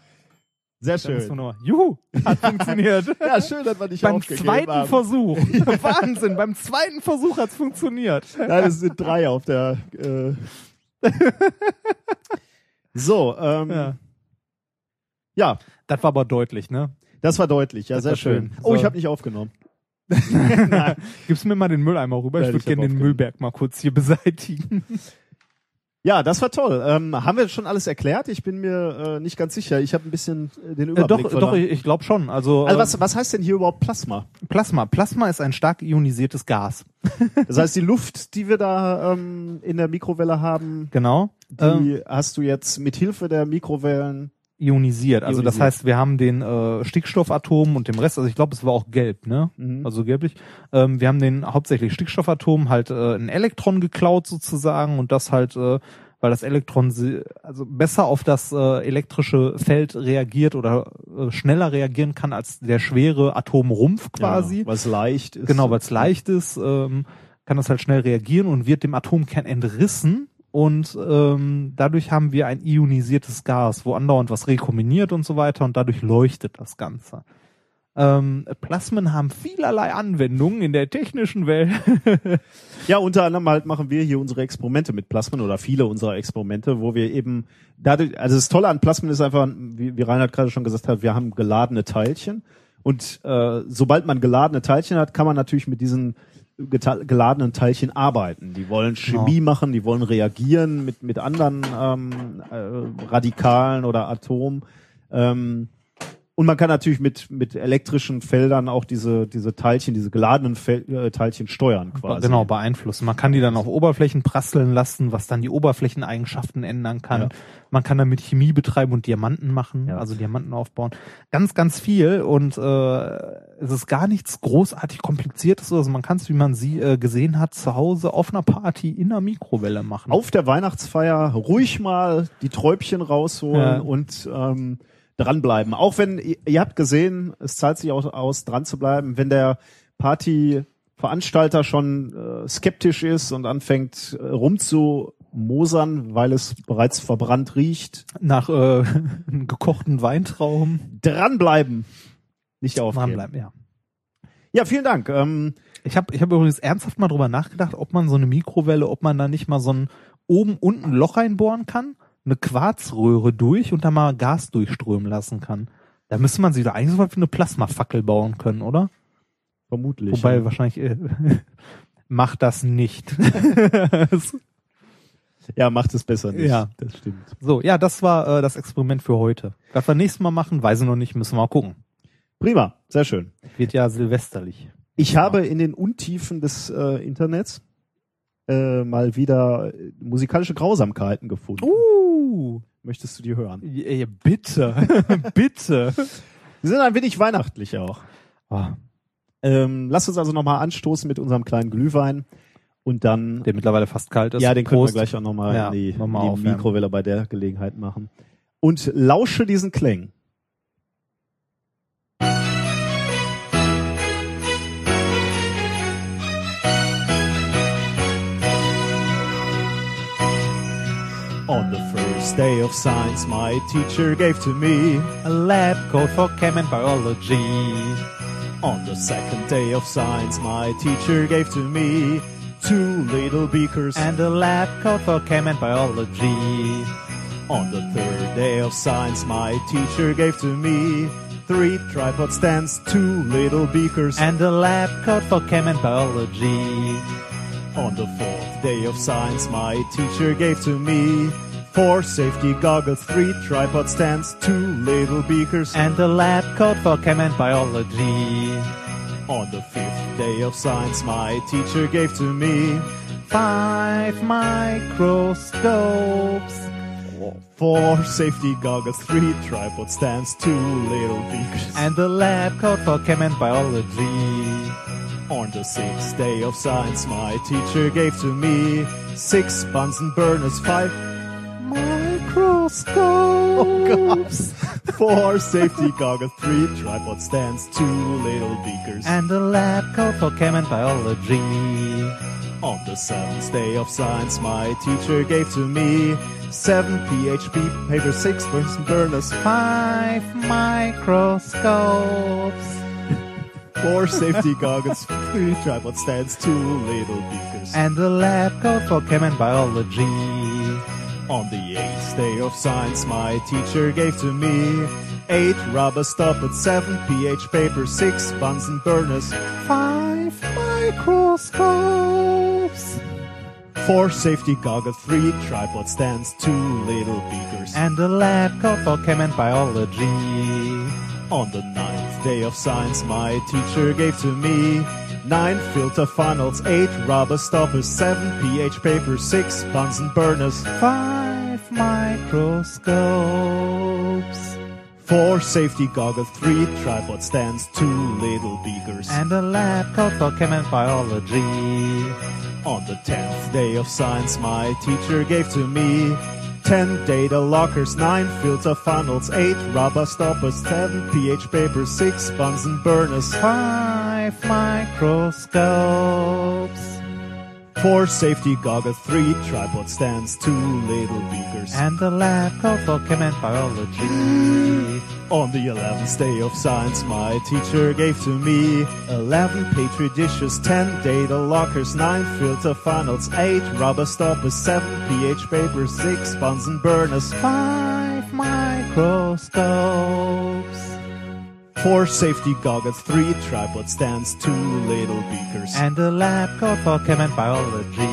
Sehr schön. noch- Juhu, hat funktioniert. Ja, schön, dass wir dich beim zweiten haben. Versuch. Wahnsinn, beim zweiten Versuch hat's funktioniert. Nein, es sind drei auf der. Äh. So, ähm, Ja. ja. Das war aber deutlich, ne? das war deutlich. Ja, Das sehr schön. schön. Oh, So. ich habe nicht aufgenommen. Gib's mir mal den Mülleimer rüber. Ich würde gerne den. Müllberg mal kurz hier beseitigen. Ja, das war toll. Ähm, haben wir schon alles erklärt? Ich bin mir äh, nicht ganz sicher. Ich habe ein bisschen äh, den Äh, Überblick doch, doch, verloren. ich, ich glaube schon. Also, Also äh, was, was heißt denn hier überhaupt Plasma? Plasma. Plasma ist ein stark ionisiertes Gas. Das heißt, die Luft, die wir da ähm, in der Mikrowelle haben, Genau. Die Ähm, hast du jetzt mit Hilfe der Mikrowellen. ionisiert. Also das Ionisiert. heißt, wir haben den äh, Stickstoffatom und dem Rest, also ich glaube, es war auch gelb, ne? Mhm. Also gelblich. Ähm, wir haben den hauptsächlich Stickstoffatom halt äh, ein Elektron geklaut sozusagen und das halt, äh, weil das Elektron also besser auf das äh, elektrische Feld reagiert oder äh, schneller reagieren kann als der schwere Atomrumpf quasi. Ja, was leicht ist. Genau, weil es leicht ist, ähm, kann das halt schnell reagieren und wird dem Atomkern entrissen. Und ähm, dadurch haben wir ein ionisiertes Gas, wo andauernd was rekombiniert und so weiter und dadurch leuchtet das Ganze. Ähm, Plasmen haben vielerlei Anwendungen in der technischen Welt. Ja, unter anderem halt machen wir hier unsere Experimente mit Plasmen oder viele unserer Experimente, wo wir eben dadurch, also das Tolle an Plasmen ist einfach, wie, wie Reinhard gerade schon gesagt hat, wir haben geladene Teilchen und äh, sobald man geladene Teilchen hat, kann man natürlich mit diesen geladenen Teilchen arbeiten. Die wollen Chemie machen, die wollen reagieren mit mit anderen ähm, äh, Radikalen oder Atomen. Ähm, Und man kann natürlich mit, mit elektrischen Feldern auch diese, diese Teilchen, diese geladenen Fel äh, Teilchen steuern quasi. Genau, beeinflussen. Man kann die dann auf Oberflächen prasseln lassen, was dann die Oberflächeneigenschaften ändern kann. Ja. Man kann damit Chemie betreiben und Diamanten machen, Ja. also Diamanten aufbauen. Ganz, ganz viel und äh, es ist gar nichts großartig kompliziertes. Also man kann es, wie man sie äh, gesehen hat, zu Hause auf einer Party in einer Mikrowelle machen. Auf der Weihnachtsfeier ruhig mal die Träubchen rausholen Ja. und ähm, dranbleiben. Auch wenn, ihr, habt gesehen, es zahlt sich auch aus, dran zu bleiben, wenn der Partyveranstalter schon äh, skeptisch ist und anfängt äh, rumzumosern, weil es bereits verbrannt riecht. Nach äh, einem gekochten Weintrauben. Dranbleiben. Nicht aufgeben. Dranbleiben, ja. Ja, vielen Dank. Ähm, Ich habe ich hab übrigens ernsthaft mal drüber nachgedacht, ob man so eine Mikrowelle, ob man da nicht mal so ein oben unten Loch reinbohren kann, eine Quarzröhre durch und da mal Gas durchströmen lassen kann. Da müsste man sich da eigentlich so was wie eine Plasmafackel bauen können, oder? vermutlich. Wobei ja. wahrscheinlich äh, macht das nicht. ja, macht es besser nicht. Ja. das stimmt. so, ja, das war äh, das Experiment für heute. Was wir nächstes Mal machen, weiß ich noch nicht, müssen wir mal gucken. Prima, sehr schön. Wird ja silvesterlich. Ich habe in den Untiefen des äh, Internets äh, mal wieder äh, musikalische Grausamkeiten gefunden. Uh, Möchtest du die hören? ja, bitte, bitte. Die sind ein wenig weihnachtlich auch. Ah, Ähm, lass uns also nochmal anstoßen mit unserem kleinen Glühwein und dann, der mittlerweile fast kalt ist. ja, den können wir Prost. gleich auch nochmal Ja, in die, noch mal in die. Mikrowelle bei der Gelegenheit machen. Und lausche diesen Klängen. On the first day of science, my teacher gave to me A lab coat for chem and biology. On the second day of science, my teacher gave to me two little beakers. And a lab coat for chem and biology. on the third day of science, my teacher gave to me three tripod stands, two little beakers. And a lab coat for chem and biology. on the fourth day of science, my teacher gave to me four safety goggles, three tripod stands, two little beakers. And a lab coat for chem and biology. on the fifth day of science, my teacher gave to me Five microscopes. four safety goggles, three tripod stands, two little beakers. And a lab coat for chem and biology. On the sixth day of science, my teacher gave to me six Bunsen burners, five microscopes, oh, four safety goggles, three tripod stands, two little beakers. And a lab coat for chem and biology. On the seventh day of science, my teacher gave to me seven PHP paper, six Bunsen burners, Five microscopes. four safety goggles, three tripod stands, two little beakers. And a lab coat for chem and biology. On the eighth day of science, my teacher gave to me eight rubber stoppers, seven pH paper, six Bunsen burners, Five microscopes. four safety goggles, three tripod stands, two little beakers. And a lab coat for chem and biology. On the ninth day of science, my teacher gave to me nine filter funnels, eight rubber stoppers, seven pH paper, six Bunsen burners, Five microscopes. four safety goggles, three tripod stands, two little beakers. And a lab coat for chem and biology. On the tenth day of science, my teacher gave to me ten data lockers, nine filter funnels, eight rubber stoppers, seven pH papers, six Bunsen burners, Five microscopes. 4 safety Gaga 3 tripod stands 2 little beakers. And the lack of document biology. On the 11th day of science my teacher gave to me 11 petri dishes 10 data lockers 9 filter funnels 8 rubber stoppers 7 ph papers 6 Bunsen burners 5 microscopes. Four safety goggles, three tripod stands, two little beakers. And a lab coat for chem and biology.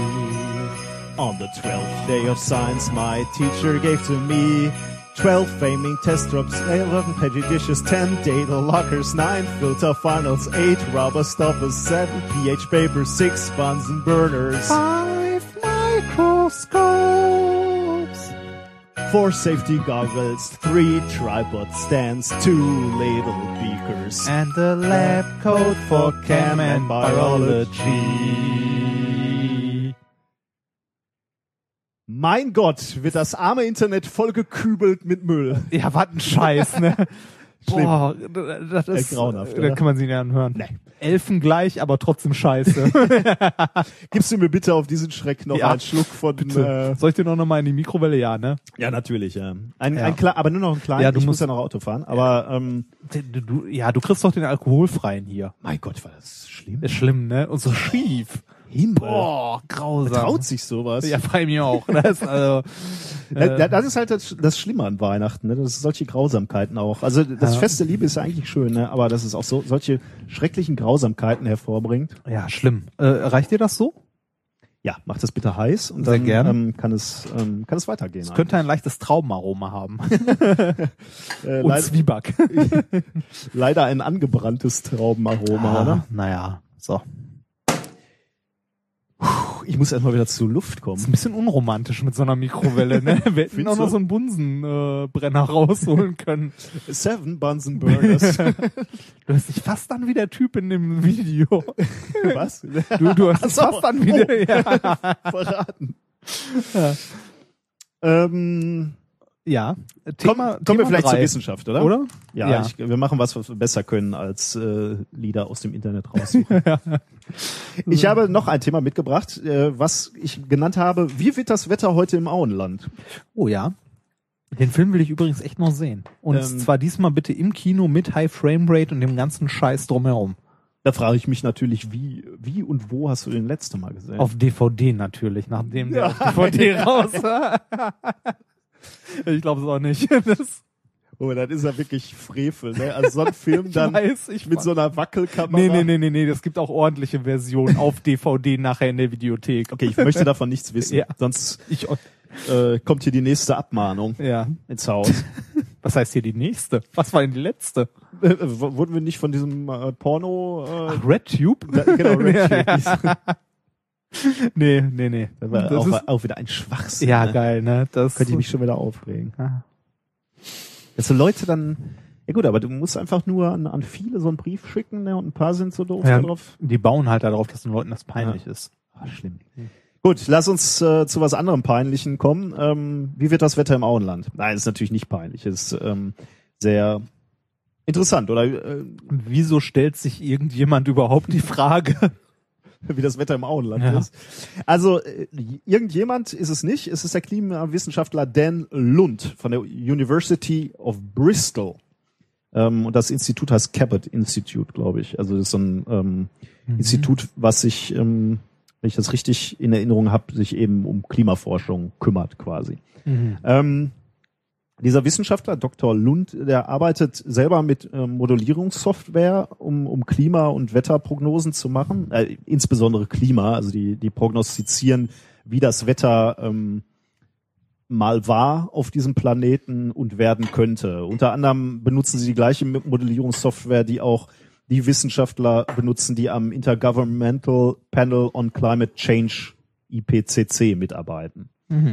On the twelfth day of science, my teacher gave to me 12 flaming test drops, 11 petri dishes, 10 data lockers, 9 filter funnels, 8 rubber stoppers, 7 pH papers, 6 Bunsen burners, Five microscopes. 4 safety goggles, 3 tripod stands, 2 little beakers. And a lab coat for chem and biology. Mein Gott, wird das arme Internet vollgekübelt mit Müll. Ja, was ein Scheiß, ne? Schlimm. Boah, das ist, grauenhaft, da oder? kann man sie nicht anhören. Nee. Elfen gleich, aber trotzdem scheiße. Gibst du mir bitte auf diesen Schreck noch Ja, einen Schluck von... Äh, Soll ich dir noch mal in die Mikrowelle? Ja, ne? ja, natürlich, ja. Ein, Ja. ein klar, aber nur noch ein kleiner. Ja, du ich muss musst- ja noch Auto fahren. Aber ähm, Du, du, ja, du kriegst doch den alkoholfreien hier. mein Gott, war das schlimm. Ist schlimm, ne? Und so schief. Himmel. Boah, grausam. Traut sich sowas. Ja, bei mir auch. Das, ist also, Ja, das ist halt das, das Schlimme an Weihnachten, ne? Das solche Grausamkeiten auch. Also das Ja. Fest der Liebe ist ja eigentlich schön, ne? Aber dass es auch so solche schrecklichen Grausamkeiten hervorbringt. ja, schlimm. Äh, reicht dir das so? Ja, macht das bitte heiß und Sehr dann gerne. Ähm, kann es ähm, kann es weitergehen. Es könnte ein leichtes Traubenaroma haben. äh, Und Zwieback. leider ein angebranntes Traubenaroma, Ah, oder? naja, so. Ich muss erstmal wieder zur Luft Ist kommen. ein bisschen unromantisch mit so einer Mikrowelle, ne? Wir hätten auch noch so einen Bunsenbrenner äh, Brenner rausholen können. Seven Bunsen Burners. Du hast dich fast an wie der Typ in dem Video. Was? Du, du hast dich so. fast an wie der, Oh. ja. Verraten. Ähm, ja. Thema, kommen wir Thema vielleicht drei. zur Wissenschaft, oder? Oder? Ja, Ja. Ich, wir machen was, was wir besser können, als äh, Lieder aus dem Internet raussuchen. ich habe noch ein Thema mitgebracht, äh, was ich genannt habe, wie wird das Wetter heute im Auenland? Oh ja. Den Film will ich übrigens echt noch sehen. Und Ähm, zwar diesmal bitte im Kino mit High Frame Rate und dem ganzen Scheiß drumherum. Da frage ich mich natürlich, wie, wie und wo hast du den letzte Mal gesehen? Auf DVD natürlich, nachdem der Ja. auf DVD raus war. ich glaube es auch nicht. Das, oh, das ist ja wirklich Frevel, ne? Also so ein Film ich dann weiß, ich mit weiß. so einer Wackelkamera. Nee, nee, nee, nee, nee, es gibt auch ordentliche Versionen auf DVD nachher in der Videothek. Okay, ich möchte davon nichts wissen, Ja. sonst Ich, äh, kommt hier die nächste Abmahnung ja. ins Haus. Was heißt hier die nächste? Was war denn die letzte? Äh, w- Wurden wir nicht von diesem äh, Porno... Äh, Ach, RedTube? da, genau, Red Tube. Nee, nee, nee. Das war Das auch, auch wieder ein Schwachsinn. ja, ne? geil, ne? Das Könnte ich mich schon wieder aufregen. Dass so Leute dann, ja gut, aber du musst einfach nur an, an viele so einen Brief schicken, ne, und ein paar sind so doof Ja, drauf. die bauen halt darauf, dass den Leuten das peinlich ist. Ah, schlimm. Gut, lass uns äh, zu was anderem Peinlichen kommen. Ähm, wie wird das Wetter im Auenland? Nein, ist natürlich nicht peinlich. Ist ähm, sehr interessant, oder? Äh, Wieso stellt sich irgendjemand überhaupt die Frage? wie das Wetter im Auenland Ja. ist. Also äh, irgendjemand ist es nicht. Es ist der Klimawissenschaftler Dan Lund von der University of Bristol. Ähm, und das Institut heißt Cabot Institute, glaube ich. Also das ist so ein ähm, Institut, was sich, ähm, wenn ich das richtig in Erinnerung habe, sich eben um Klimaforschung kümmert quasi. Ähm, dieser Wissenschaftler, Dr. Lund, der arbeitet selber mit ähm, Modellierungssoftware, um, um Klima- und Wetterprognosen zu machen, äh, insbesondere Klima, also die, die prognostizieren, wie das Wetter ähm, mal war auf diesem Planeten und werden könnte. Unter anderem benutzen sie die gleiche Modellierungssoftware, die auch die Wissenschaftler benutzen, die am Intergovernmental Panel on Climate Change IPCC mitarbeiten.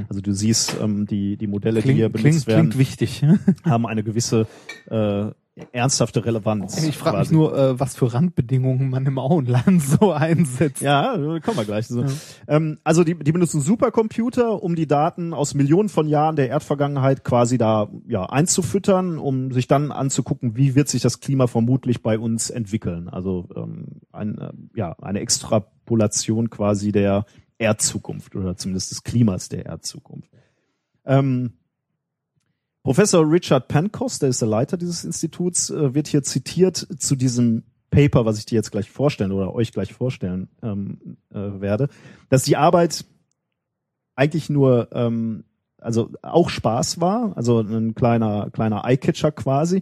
Also du siehst, ähm, die, die Modelle, die hier Klingt, benutzt klingt, werden, klingt wichtig. haben eine gewisse äh, ernsthafte Relevanz. Ich frage mich nur, äh, was für Randbedingungen man im Auenland so einsetzt. Ja, da kommen wir gleich. So. Ähm, also die, die benutzen Supercomputer, um die Daten aus Millionen von Jahren der Erdvergangenheit quasi da ja, einzufüttern, um sich dann anzugucken, wie wird sich das Klima vermutlich bei uns entwickeln. Also ähm, ein, äh, ja, eine Extrapolation quasi der Erdzukunft oder zumindest des Klimas der Erdzukunft. Ähm, Professor Richard Pankos, der ist der Leiter dieses Instituts, äh, wird hier zitiert zu diesem Paper, was ich dir jetzt gleich vorstellen oder euch gleich vorstellen ähm, äh, werde, dass die Arbeit eigentlich nur, ähm, also auch Spaß war, also ein kleiner kleiner Eyecatcher quasi.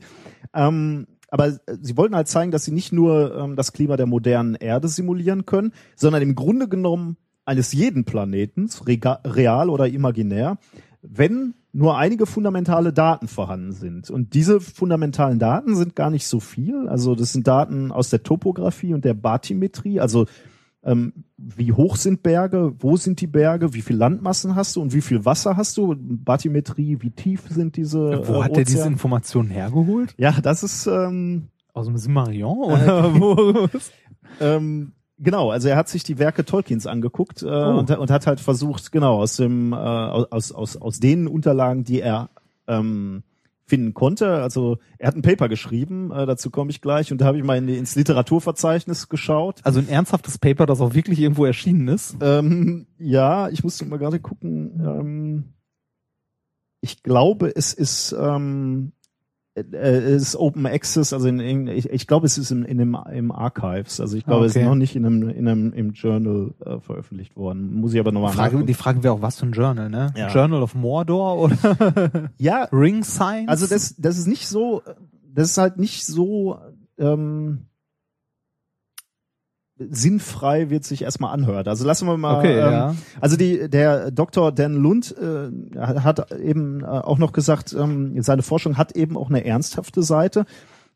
Ähm, aber sie wollten halt zeigen, dass sie nicht nur ähm, das Klima der modernen Erde simulieren können, sondern im Grunde genommen eines jeden Planetens, real oder imaginär, wenn nur einige fundamentale Daten vorhanden sind. Und diese fundamentalen Daten sind gar nicht so viel. Also das sind Daten aus der Topographie und der Bathymetrie, also ähm, wie hoch sind Berge, wo sind die Berge, wie viel Landmassen hast du und wie viel Wasser hast du, Bathymetrie, wie tief sind diese Wo äh, hat der diese Ozeane? Informationen hergeholt? Ja, das ist ähm, Aus dem Simarion oder wo? ähm, genau, also er hat sich die Werke Tolkiens angeguckt äh, Oh. und, und hat halt versucht, genau, aus dem äh, aus, aus, aus den Unterlagen, die er ähm, finden konnte. Also er hat ein Paper geschrieben, äh, dazu komme ich gleich, und da habe ich mal in, ins Literaturverzeichnis geschaut. Also ein ernsthaftes Paper, das auch wirklich irgendwo erschienen ist. Ähm, ja, ich musste mal gerade gucken. Ähm, ich glaube, es ist ähm, äh, es ist Open Access, also in, in ich, ich glaube, es ist in, in dem im Archives. Also ich glaube, es Okay. ist noch nicht in einem in einem im Journal äh, veröffentlicht worden. Muss ich aber nochmal Frage, die Frage wäre auch, was für ein Journal, ne? Ja. Journal of Mordor oder Ja, Ring Science? also das das ist nicht so, das ist halt nicht so ähm, sinnfrei wird sich erstmal anhört. Also lassen wir mal. Okay, ähm, ja. Also die der Dr. Dan Lund äh, hat eben äh, auch noch gesagt, ähm, seine Forschung hat eben auch eine ernsthafte Seite.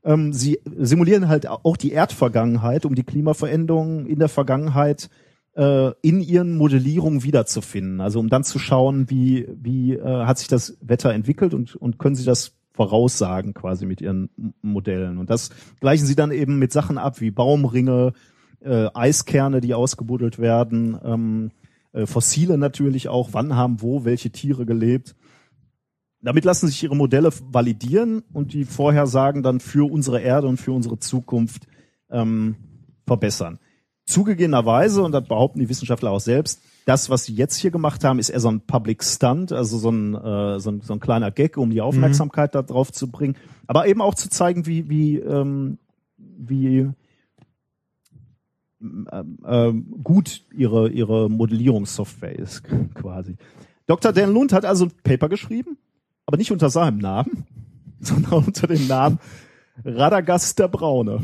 Ähm, sie simulieren halt auch die Erdvergangenheit, um die Klimaveränderungen in der Vergangenheit äh, in ihren Modellierungen wiederzufinden. Also um dann zu schauen, wie wie äh, hat sich das Wetter entwickelt und und können sie das voraussagen quasi mit ihren Modellen. Und das gleichen sie dann eben mit Sachen ab wie Baumringe, äh, Eiskerne, die ausgebuddelt werden, ähm, äh, Fossile natürlich auch, wann haben wo welche Tiere gelebt. Damit lassen sich ihre Modelle validieren und die Vorhersagen dann für unsere Erde und für unsere Zukunft ähm, verbessern. Zugegebenerweise, und das behaupten die Wissenschaftler auch selbst, das, was sie jetzt hier gemacht haben, ist eher so ein Public Stunt, also so ein, äh, so ein, so ein kleiner Gag, um die Aufmerksamkeit da drauf zu bringen, aber eben auch zu zeigen, wie, wie, ähm, wie ähm, gut ihre, ihre Modellierungssoftware ist, quasi. Dr. Dan Lund hat also ein Paper geschrieben, aber nicht unter seinem Namen, sondern unter dem Namen Radagast der Braune.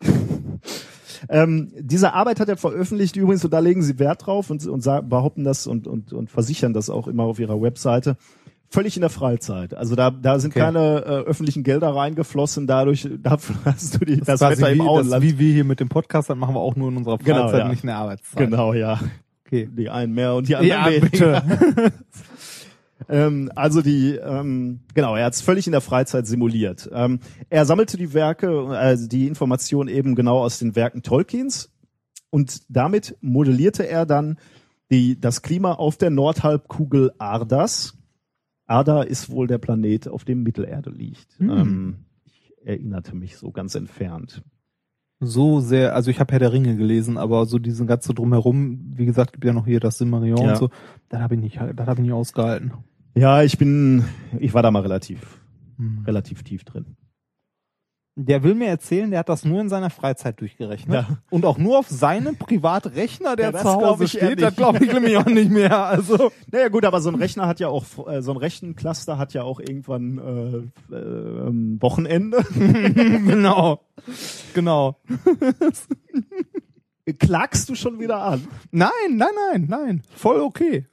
ähm, diese Arbeit hat er veröffentlicht übrigens, und da legen sie Wert drauf und, und behaupten das und, und, und versichern das auch immer auf ihrer Webseite. Völlig in der Freizeit. Also da, da sind Okay. keine äh, öffentlichen Gelder reingeflossen, dadurch dafür hast du die, das, quasi Wetter im wie, das, Auenland. wie wir hier mit dem Podcast, dann machen wir auch nur in unserer Freizeit, Genau, ja. nicht in der Arbeitszeit. Genau, ja. Okay. Die einen mehr und die anderen Ja, weniger. bitte. ähm, also die, ähm, genau, er hat es völlig in der Freizeit simuliert. Ähm, er sammelte die Werke, also die Informationen eben genau aus den Werken Tolkiens und damit modellierte er dann die, das Klima auf der Nordhalbkugel Ardas. Arda ist wohl der Planet, auf dem Mittelerde liegt. Hm. Ähm, ich erinnerte mich so ganz entfernt. So sehr, also ich habe Herr der Ringe gelesen, aber so diesen ganzen drumherum, wie gesagt, gibt ja noch hier das Simarion Ja. und so, das habe ich nicht, das habe ich nicht ausgehalten. Ja, ich bin, ich war da mal relativ, Hm. relativ tief drin. Der will mir erzählen, der hat das nur in seiner Freizeit durchgerechnet. Ja. Und auch nur auf seinem Privatrechner, der Ja, zu Hause steht. Das glaube ich nämlich auch nicht mehr. Also Naja gut, aber so ein Rechner hat ja auch, äh, so ein Rechencluster hat ja auch irgendwann äh, äh, Wochenende. genau. Genau. Klagst du schon wieder an? Nein, nein, nein, nein. Voll okay.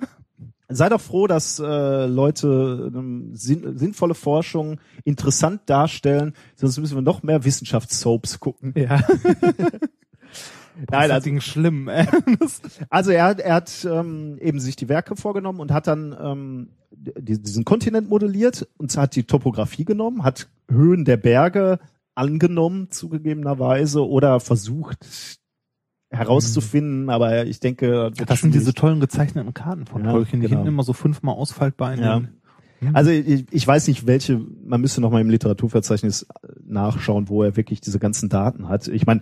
Sei doch froh, dass äh, Leute ähm, sinn sinnvolle Forschung interessant darstellen, sonst müssen wir noch mehr Wissenschaftssoaps gucken. Ja. Nein, das also, Ding schlimm, also er, hat- er hat ähm, eben sich die Werke vorgenommen und hat dann ähm, die, diesen Kontinent modelliert und hat die Topographie genommen, hat Höhen der Berge angenommen, zugegebenerweise, oder versucht herauszufinden, aber ich denke, Das sind diese tollen gezeichneten Karten von Ja, Tolkien, die genau. hinten immer so fünfmal ausfaltbar in Ja. den- Also ich, ich weiß nicht, welche, man müsste noch mal im Literaturverzeichnis nachschauen, wo er wirklich diese ganzen Daten hat. Ich meine,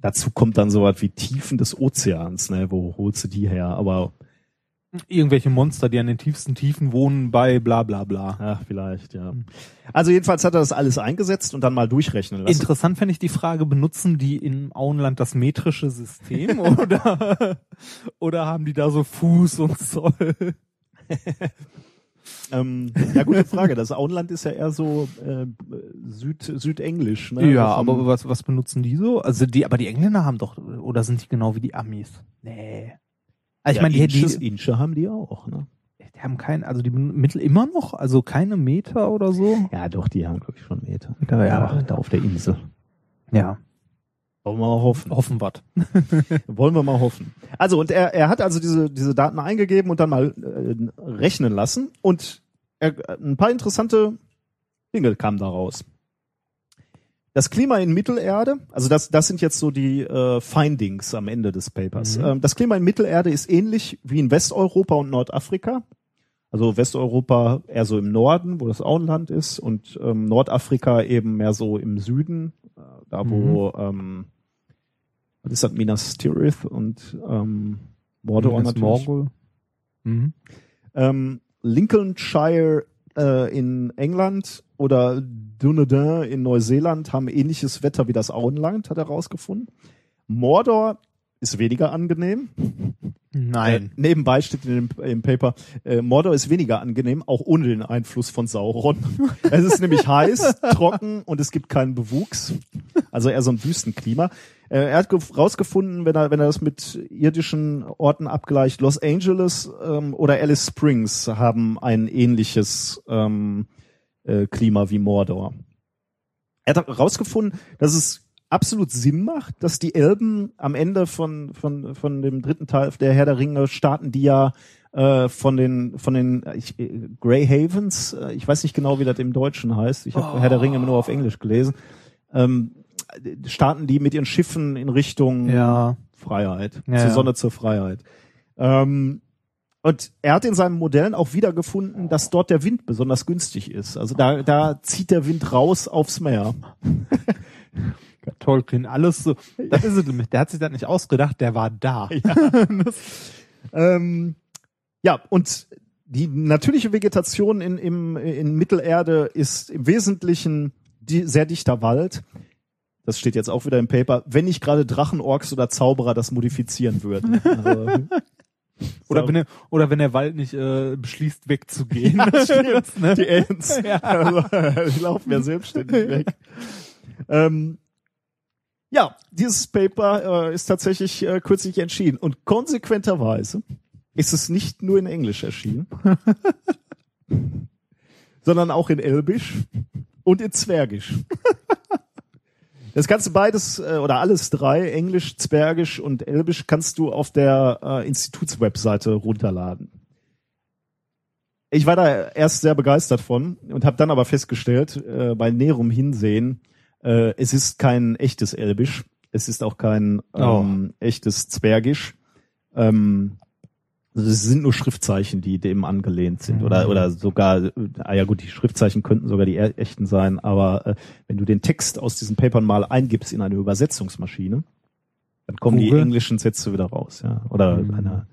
dazu kommt dann sowas wie Tiefen des Ozeans, ne? Wo holst du die her? Aber irgendwelche Monster, die an den tiefsten Tiefen wohnen bei bla bla bla. ach, vielleicht, ja. Also jedenfalls hat er das alles eingesetzt und dann mal durchrechnen lassen. Interessant fände ich die Frage, benutzen die im Auenland das metrische System oder, oder haben die da so Fuß und Zoll? ähm, ja, gute Frage. Das Auenland ist ja eher so äh, Süd, Südenglisch, ne? Ja, Vom- aber was, was benutzen die so? Also die, aber die Engländer haben doch, oder sind die genau wie die Amis? Nee. Also ich ja, meine, die, Insches, die, Insche haben die auch, ne? Die haben kein, also die Mittel immer noch, also keine Meter oder so. Ja, doch, die haben, glaube ich, schon Meter. Ja, ja. Da, da auf der Insel. Ja. Wollen wir mal hoffen. Hoffen wir. Wollen wir mal hoffen. Also, und er, er hat also diese, diese Daten eingegeben und dann mal äh, rechnen lassen. Und er, ein paar interessante Dinge kamen da raus. Das Klima in Mittelerde, also das, das sind jetzt so die äh, Findings am Ende des Papers. Mhm. Ähm, das Klima in Mittelerde ist ähnlich wie in Westeuropa und Nordafrika. Also Westeuropa eher so im Norden, wo das Auenland ist, und ähm, Nordafrika eben mehr so im Süden, äh, da wo ähm, was ist das, Minas Tirith und ähm, Mordor Minas natürlich. Morgul. Mhm. Ähm, Lincolnshire äh, in England oder Dunedin in Neuseeland haben ähnliches Wetter wie das Auenland, hat er rausgefunden. Mordor ist weniger angenehm. Nein. Äh, nebenbei steht in dem, im Paper, äh, Mordor ist weniger angenehm, auch ohne den Einfluss von Sauron. es ist nämlich heiß, trocken und es gibt keinen Bewuchs. Also eher so ein Wüstenklima. Äh, er hat ge- rausgefunden, wenn er, wenn er das mit irdischen Orten abgleicht, Los Angeles ähm, oder Alice Springs haben ein ähnliches ähm, äh, Klima wie Mordor. Er hat herausgefunden, dass es absolut Sinn macht, dass die Elben am Ende von, von, von dem dritten Teil der Herr der Ringe starten, die ja äh, von den von den ich, äh, Grey Havens, äh, ich weiß nicht genau, wie das im Deutschen heißt. Ich habe Oh. Herr der Ringe immer nur auf Englisch gelesen. Ähm, starten die mit ihren Schiffen in Richtung Ja. Freiheit, Ja, zur ja. Sonne zur Freiheit. Ähm, und er hat in seinen Modellen auch wiedergefunden, dass dort der Wind besonders günstig ist. Also da, da zieht der Wind raus aufs Meer. Tolkien, alles so. Das ist. Der hat sich das nicht ausgedacht, der war da. Ähm, ja, und die natürliche Vegetation in, im, in Mittelerde ist im Wesentlichen die, sehr dichter Wald. Das steht jetzt auch wieder im Paper, wenn nicht gerade Drachen, Orks oder Zauberer das modifizieren würden. Also, Oder so. wenn er, oder wenn der Wald nicht äh, beschließt, wegzugehen. Ja, stimmt. Ne? Die Ents. Ja. Also, die laufen ja selbstständig weg. Ähm, ja, dieses Paper äh, ist tatsächlich äh, kürzlich entschieden und konsequenterweise ist es nicht nur in Englisch erschienen, sondern auch in Elbisch und in Zwergisch. Das kannst du beides äh, oder alles drei, Englisch, Zwergisch und Elbisch, kannst du auf der äh, Institutswebseite runterladen. Ich war da erst sehr begeistert von und habe dann aber festgestellt, äh, bei näherem Hinsehen, äh, es ist kein echtes Elbisch, es ist auch kein ähm, echtes Zwergisch. Ähm, also es sind nur Schriftzeichen, die dem angelehnt sind oder oder sogar, ah ja gut, die Schriftzeichen könnten sogar die echten sein, aber äh, wenn du den Text aus diesen Papern mal eingibst in eine Übersetzungsmaschine, dann kommen die Google? englischen Sätze wieder raus, ja, oder Mhm. eine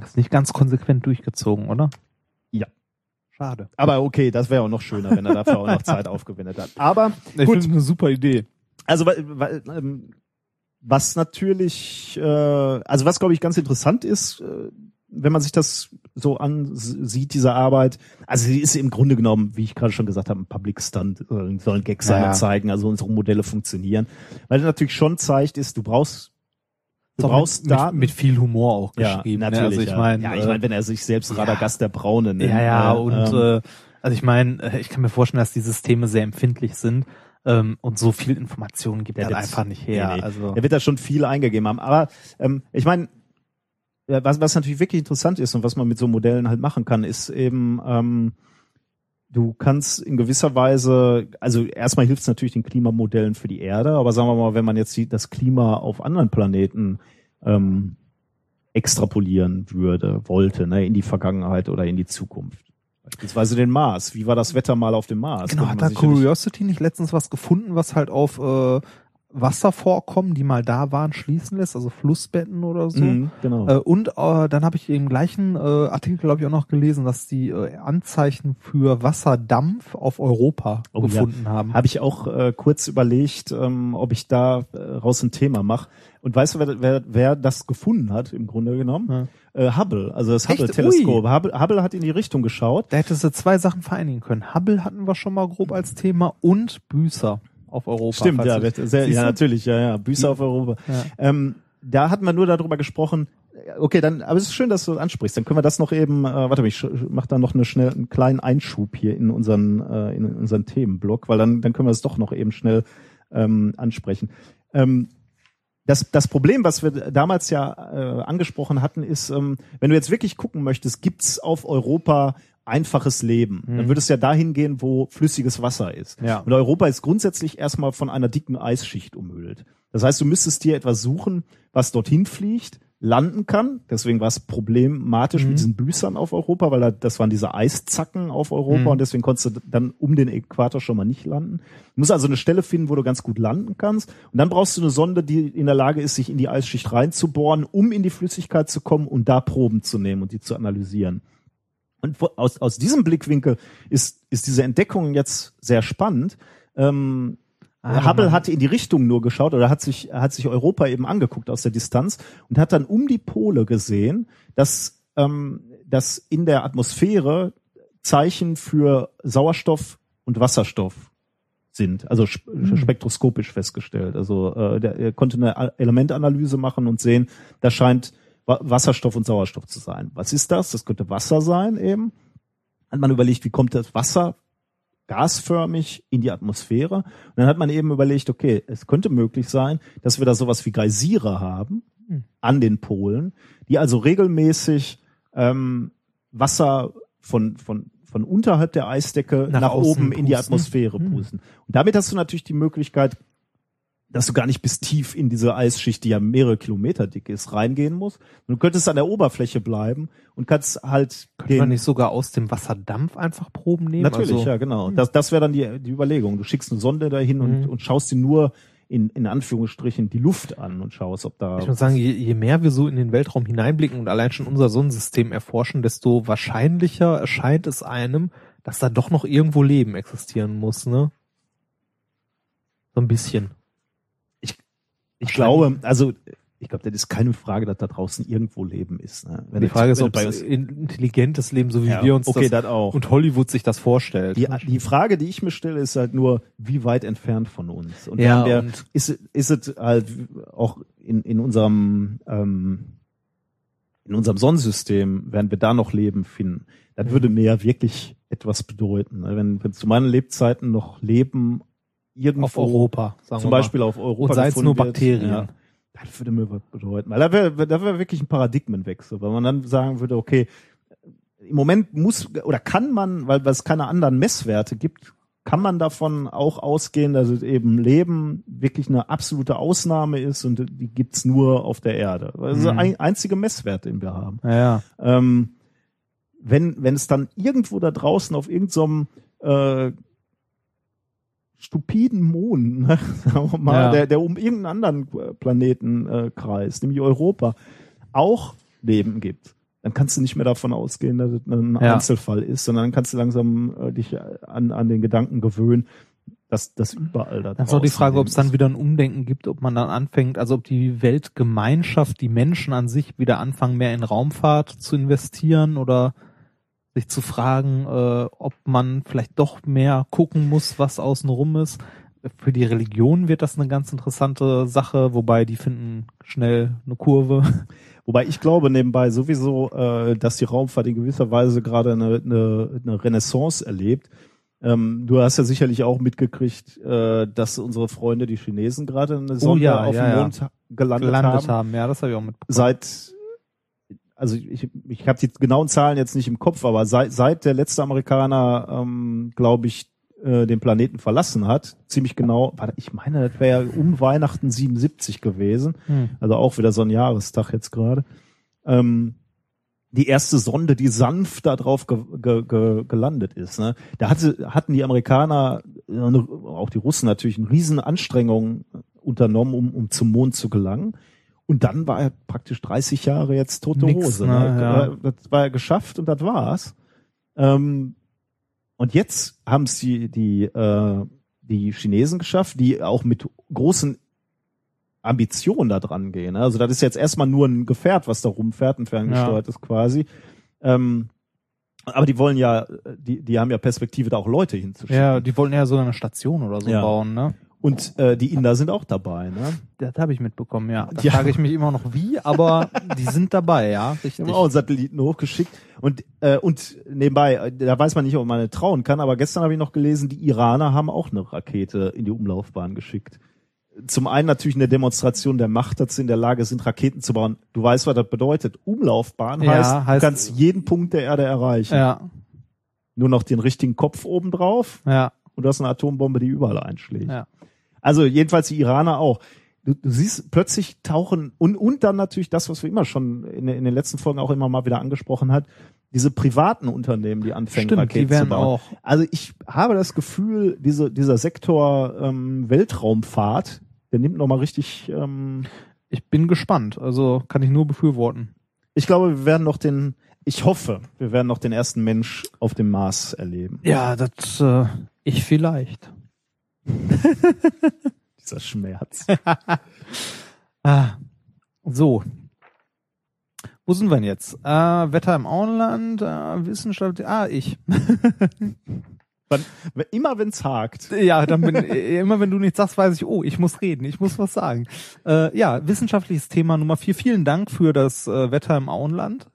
Das ist nicht ganz konsequent durchgezogen, oder? Ja. Schade. Aber okay, das wäre auch noch schöner, wenn er dafür auch noch Zeit aufgewendet hat. Aber Ich gut, eine super Idee. also weil, weil, ähm, was natürlich, äh, also was glaube ich ganz interessant ist, äh, wenn man sich das so ansieht, diese Arbeit, also sie ist im Grunde genommen, wie ich gerade schon gesagt habe, ein Public Stunt, äh, soll ein Gag sein Ja. und zeigen, also unsere Modelle funktionieren. Weil es natürlich schon zeigt, ist, du brauchst Du brauchst mit, Daten. mit, mit viel Humor auch ja, geschrieben. ne? natürlich. Also ich ja. meine, ja, ich äh, meine, wenn er sich selbst Radagast der Braune nennt. Ja, ja, äh, und ähm, äh, also ich meine, äh, ich kann mir vorstellen, dass die Systeme sehr empfindlich sind ähm, und so viel Informationen gibt er einfach nicht her. Nee, nee. Also Er wird da schon viel eingegeben haben. Aber ähm, ich meine, was, was natürlich wirklich interessant ist und was man mit so Modellen halt machen kann, ist eben, ähm, du kannst in gewisser Weise, also erstmal hilft es natürlich den Klimamodellen für die Erde, aber sagen wir mal, wenn man jetzt die, das Klima auf anderen Planeten ähm, extrapolieren würde, wollte, ne, in die Vergangenheit oder in die Zukunft. Beispielsweise den Mars. Wie war das Wetter mal auf dem Mars? genau, hat da Curiosity nicht letztens was gefunden, was halt auf äh, Wasservorkommen, die mal da waren, schließen lässt, also Flussbetten oder so. Mhm, genau. Äh, und äh, dann habe ich im gleichen äh, Artikel, glaube ich, auch noch gelesen, dass die äh, Anzeichen für Wasserdampf auf Europa Oh, gefunden ja. haben. Habe ich auch äh, kurz überlegt, ähm, ob ich da äh, raus ein Thema mache. Und weißt du, wer, wer, wer das gefunden hat, im Grunde genommen? Äh, Hubble, also das? Hubble-Teleskop. Hubble, Hubble hat in die Richtung geschaut. Da hättest du zwei Sachen vereinigen können. Hubble hatten wir schon mal grob als Thema und Büßer auf Europa. Stimmt, ja, sehr, ja natürlich, ja, ja, Büße auf Europa. Ja. Ähm, da hat man nur darüber gesprochen, okay, dann, aber es ist schön, dass du das ansprichst. Dann können wir das noch eben, äh, warte mal, ich mach da noch eine schnell, einen kleinen Einschub hier in unseren, äh, in unseren Themenblock, weil dann, dann können wir das doch noch eben schnell ähm, ansprechen. Ähm, das, das Problem, was wir damals ja äh, angesprochen hatten, ist, ähm, wenn du jetzt wirklich gucken möchtest, gibt's auf Europa einfaches Leben, dann Mhm. würde es ja dahin gehen, wo flüssiges Wasser ist. Ja. Und Europa ist grundsätzlich erstmal von einer dicken Eisschicht umhüllt. Das heißt, du müsstest dir etwas suchen, was dorthin fliegt, landen kann. Deswegen war es problematisch Mhm. mit diesen Büßern auf Europa, weil da, das waren diese Eiszacken auf Europa Mhm. und deswegen konntest du dann um den Äquator schon mal nicht landen. Du musst also eine Stelle finden, wo du ganz gut landen kannst. Und dann brauchst du eine Sonde, die in der Lage ist, sich in die Eisschicht reinzubohren, um in die Flüssigkeit zu kommen und da Proben zu nehmen und die zu analysieren. Und aus, aus diesem Blickwinkel ist, ist diese Entdeckung jetzt sehr spannend. Ähm, Ah, Hubble man- hatte in die Richtung nur geschaut oder hat sich, hat sich Europa eben angeguckt aus der Distanz und hat dann um die Pole gesehen, dass, ähm, dass in der Atmosphäre Zeichen für Sauerstoff und Wasserstoff sind, also sp Hm. spektroskopisch festgestellt. Also äh, der, er konnte eine Elementanalyse machen und sehen, da scheint Wasserstoff und Sauerstoff zu sein. Was ist das? Das könnte Wasser sein eben. Hat man überlegt, wie kommt das Wasser gasförmig in die Atmosphäre? Und dann hat man eben überlegt, okay, es könnte möglich sein, dass wir da sowas wie Geysire haben Hm. an den Polen, die also regelmäßig ähm, Wasser von, von, von unterhalb der Eisdecke nach, Nach oben in die pusten. Atmosphäre Hm. pusten. Und damit hast du natürlich die Möglichkeit, dass du gar nicht bis tief in diese Eisschicht, die ja mehrere Kilometer dick ist, reingehen musst. Du könntest an der Oberfläche bleiben und kannst halt Könnte man nicht sogar aus dem Wasserdampf einfach Proben nehmen? Natürlich, also, ja, genau. Das, das wäre dann die, die Überlegung. Du schickst eine Sonde dahin und, Mhm. und schaust dir nur in, in Anführungsstrichen die Luft an und schaust, ob da. Ich muss sagen, je, je mehr wir so in den Weltraum hineinblicken und allein schon unser Sonnensystem erforschen, desto wahrscheinlicher erscheint es einem, dass da doch noch irgendwo Leben existieren muss, ne? So ein bisschen. Ich glaube, also ich glaube, das ist keine Frage, dass da draußen irgendwo Leben ist. Ne? Wenn die Frage ist, ob es uns- intelligentes Leben, so wie Ja, wir uns okay, das, das auch. und Hollywood sich das vorstellt. Die, die Frage, die ich mir stelle, ist halt nur, wie weit entfernt von uns? Und, Ja, wir, und- ist, ist es halt auch in, in unserem ähm, in unserem Sonnensystem, werden wir da noch Leben finden? Das würde mir ja wirklich etwas bedeuten. ne? Wenn, wenn zu meinen Lebzeiten noch Leben irgendwo Auf Europa, sagen zum wir mal. Beispiel auf Europa Und sei es nur wird, Bakterien. Ja, das würde mir was bedeuten. Weil da wäre da wäre wirklich ein Paradigmenwechsel, weil man dann sagen würde, okay, im Moment muss oder kann man, weil weil es keine anderen Messwerte gibt, kann man davon auch ausgehen, dass es eben Leben wirklich eine absolute Ausnahme ist und die gibt's nur auf der Erde. Das ist der Mhm. ein, einzige Messwert, den wir haben. Ja, ja. Ähm, wenn, wenn es dann irgendwo da draußen auf irgendeinem äh, stupiden Mond, ne, sagen wir mal, Ja. der, der um irgendeinen anderen äh, Planeten äh, kreist, nämlich Europa, auch Leben gibt, dann kannst du nicht mehr davon ausgehen, dass es ein Ja. Einzelfall ist, sondern dann kannst du langsam äh, dich an, an den Gedanken gewöhnen, dass das überall da Dann ist auch die Frage, ob es dann ist. wieder ein Umdenken gibt, ob man dann anfängt, also ob die Weltgemeinschaft, die Menschen an sich wieder anfangen, mehr in Raumfahrt zu investieren oder sich zu fragen, äh, ob man vielleicht doch mehr gucken muss, was außen rum ist. Für die Religion wird das eine ganz interessante Sache, wobei die finden schnell eine Kurve. Wobei ich glaube nebenbei sowieso, äh, dass die Raumfahrt in gewisser Weise gerade eine, eine, eine Renaissance erlebt. Ähm, du hast ja sicherlich auch mitgekriegt, äh, dass unsere Freunde, die Chinesen, gerade eine Sonde Oh ja, auf ja, dem ja. Mond gelandet, Gelandet haben. haben. Ja, das habe ich auch mitbekommen. Seit, also ich, ich habe die genauen Zahlen jetzt nicht im Kopf, aber seit, seit der letzte Amerikaner, ähm, glaube ich, äh, den Planeten verlassen hat, ziemlich genau, warte, ich meine, das wäre ja um Weihnachten 77 gewesen, Hm. also auch wieder so ein Jahrestag jetzt gerade. Ähm, die erste Sonde, die sanft da drauf ge ge ge gelandet ist. Ne? Da hatte, hatten die Amerikaner, äh, auch die Russen natürlich, eine riesen Anstrengung unternommen, um, um zum Mond zu gelangen. Und dann war er praktisch 30 Jahre jetzt tote Nix, Hose. ne, Ne? ja. Das war er geschafft und das war's. Ähm, und jetzt haben es die, die, äh, die Chinesen geschafft, die auch mit großen Ambitionen da dran gehen. ne? Also das ist jetzt erstmal nur ein Gefährt, was da rumfährt, ein ferngesteuertes quasi. Ähm, aber die wollen ja, die, die haben ja Perspektive, da auch Leute hinzuschicken. Ja, die wollten ja so eine Station oder so Ja. bauen, ne? Und äh, die Inder sind auch dabei, ne? Das habe ich mitbekommen, ja. Da Ja. frage ich mich immer noch wie, aber die sind dabei, ja. Richtig. haben auch einen Satelliten hochgeschickt. Und, äh, und nebenbei, äh, da weiß man nicht, ob man trauen kann, aber gestern habe ich noch gelesen, die Iraner haben auch eine Rakete in die Umlaufbahn geschickt. Zum einen natürlich eine Demonstration der Macht, dass sie in der Lage sind, Raketen zu bauen. Du weißt, was das bedeutet. Umlaufbahn Ja, heißt, heißt- du kannst jeden Punkt der Erde erreichen. Ja, Nur noch den richtigen Kopf oben drauf ja, und du hast eine Atombombe, die überall einschlägt. ja. Also jedenfalls die Iraner auch. Du, du siehst plötzlich tauchen und und dann natürlich das, was wir immer schon in, in den letzten Folgen auch immer mal wieder angesprochen hat, diese privaten Unternehmen, die anfangen Stimmt, Raketen die werden zu bauen. auch. Also ich habe das Gefühl, diese, dieser Sektor ähm, Weltraumfahrt, der nimmt noch mal richtig. Ähm, Ich bin gespannt. Also kann ich nur befürworten. ich glaube, wir werden noch den. Ich hoffe, wir werden noch den ersten Mensch auf dem Mars erleben. Ja, das äh, ich vielleicht. Dieser Schmerz. Ah, so. Wo sind wir denn jetzt? Äh, Wetter im Auenland, äh, Wissenschaft, ah, ich. Wann, immer wenn's hakt. Ja, dann bin äh, immer wenn du nichts sagst, weiß ich, oh, ich muss reden, ich muss was sagen. Äh, ja, wissenschaftliches Thema Nummer vier. Vielen Dank für das äh, Wetter im Auenland.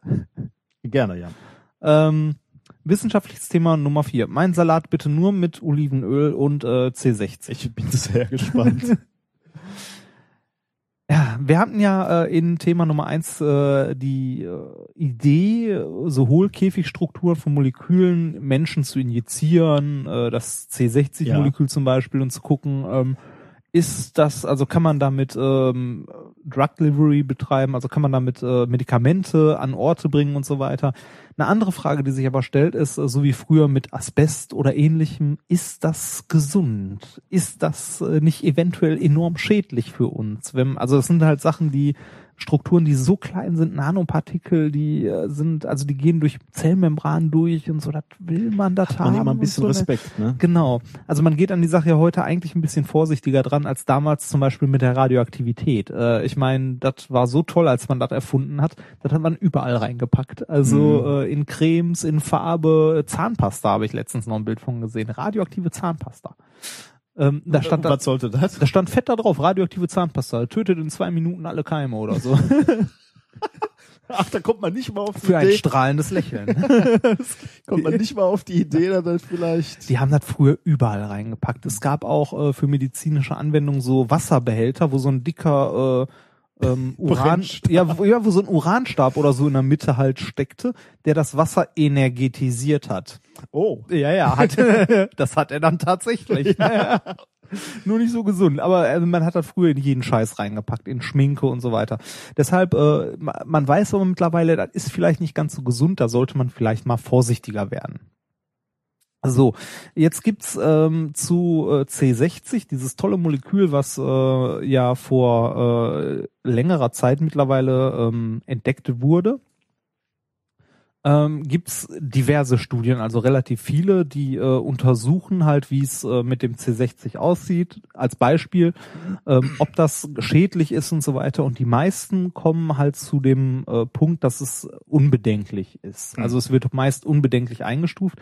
Gerne, ja. Ähm, wissenschaftliches Thema Nummer vier. Mein Salat bitte nur mit Olivenöl und äh, C60. Ich bin sehr gespannt. Ja, wir hatten ja äh, in Thema Nummer eins äh, die äh, Idee, so Hohlkäfigstrukturen von Molekülen Menschen zu injizieren, äh, das C60-Molekül zum Beispiel, und zu gucken, ähm, ist das, also kann man damit ähm, Drug Delivery betreiben, also kann man damit äh, Medikamente an Orte bringen und so weiter. Eine andere Frage, die sich aber stellt, ist, äh, so wie früher mit Asbest oder ähnlichem, ist das gesund? Ist das äh, nicht eventuell enorm schädlich für uns? Wenn, also es sind halt Sachen, die Strukturen, die so klein sind, Nanopartikel, die äh, sind, also die gehen durch Zellmembranen durch und so, das will man da Hat haben. man immer ein bisschen so, ne? Respekt, ne? Genau. Also man geht an die Sache ja heute eigentlich ein bisschen vorsichtiger dran als damals zum Beispiel mit der Radioaktivität. Äh, ich meine, das war so toll, als man das erfunden hat. Das hat man überall reingepackt. Also Mhm. äh, in Cremes, in Farbe, Zahnpasta habe ich letztens noch ein Bild von gesehen. Radioaktive Zahnpasta. Ähm, da stand da, Was sollte das? da stand fett da drauf, radioaktive Zahnpasta. Tötet in zwei Minuten alle Keime oder so. Ach, da kommt man nicht mal auf die Für ein Idee. strahlendes Lächeln. kommt man nicht mal auf die Idee, dass das vielleicht. Die haben das früher überall reingepackt. Es gab auch äh, für medizinische Anwendungen so Wasserbehälter, wo so ein dicker äh, ähm, Uran, ja, wo, ja, wo so ein Uranstab oder so in der Mitte halt steckte, der das Wasser energetisiert hat. Oh. Ja, ja, hat, das hat er dann tatsächlich. Nur nicht so gesund, aber also man hat das früher in jeden Scheiß reingepackt, in Schminke und so weiter. Deshalb, äh, ma- man weiß aber mittlerweile, das ist vielleicht nicht ganz so gesund, da sollte man vielleicht mal vorsichtiger werden. So, jetzt gibt's ähm, zu äh, C60 dieses tolle Molekül, was äh, ja vor äh, längerer Zeit mittlerweile ähm, entdeckt wurde. Ähm, gibt's diverse Studien, also relativ viele, die äh, untersuchen halt, wie es äh, mit dem C60 aussieht. Als Beispiel, ähm, ob das schädlich ist und so weiter. Und die meisten kommen halt zu dem äh, Punkt, dass es unbedenklich ist. Also es wird meist unbedenklich eingestuft.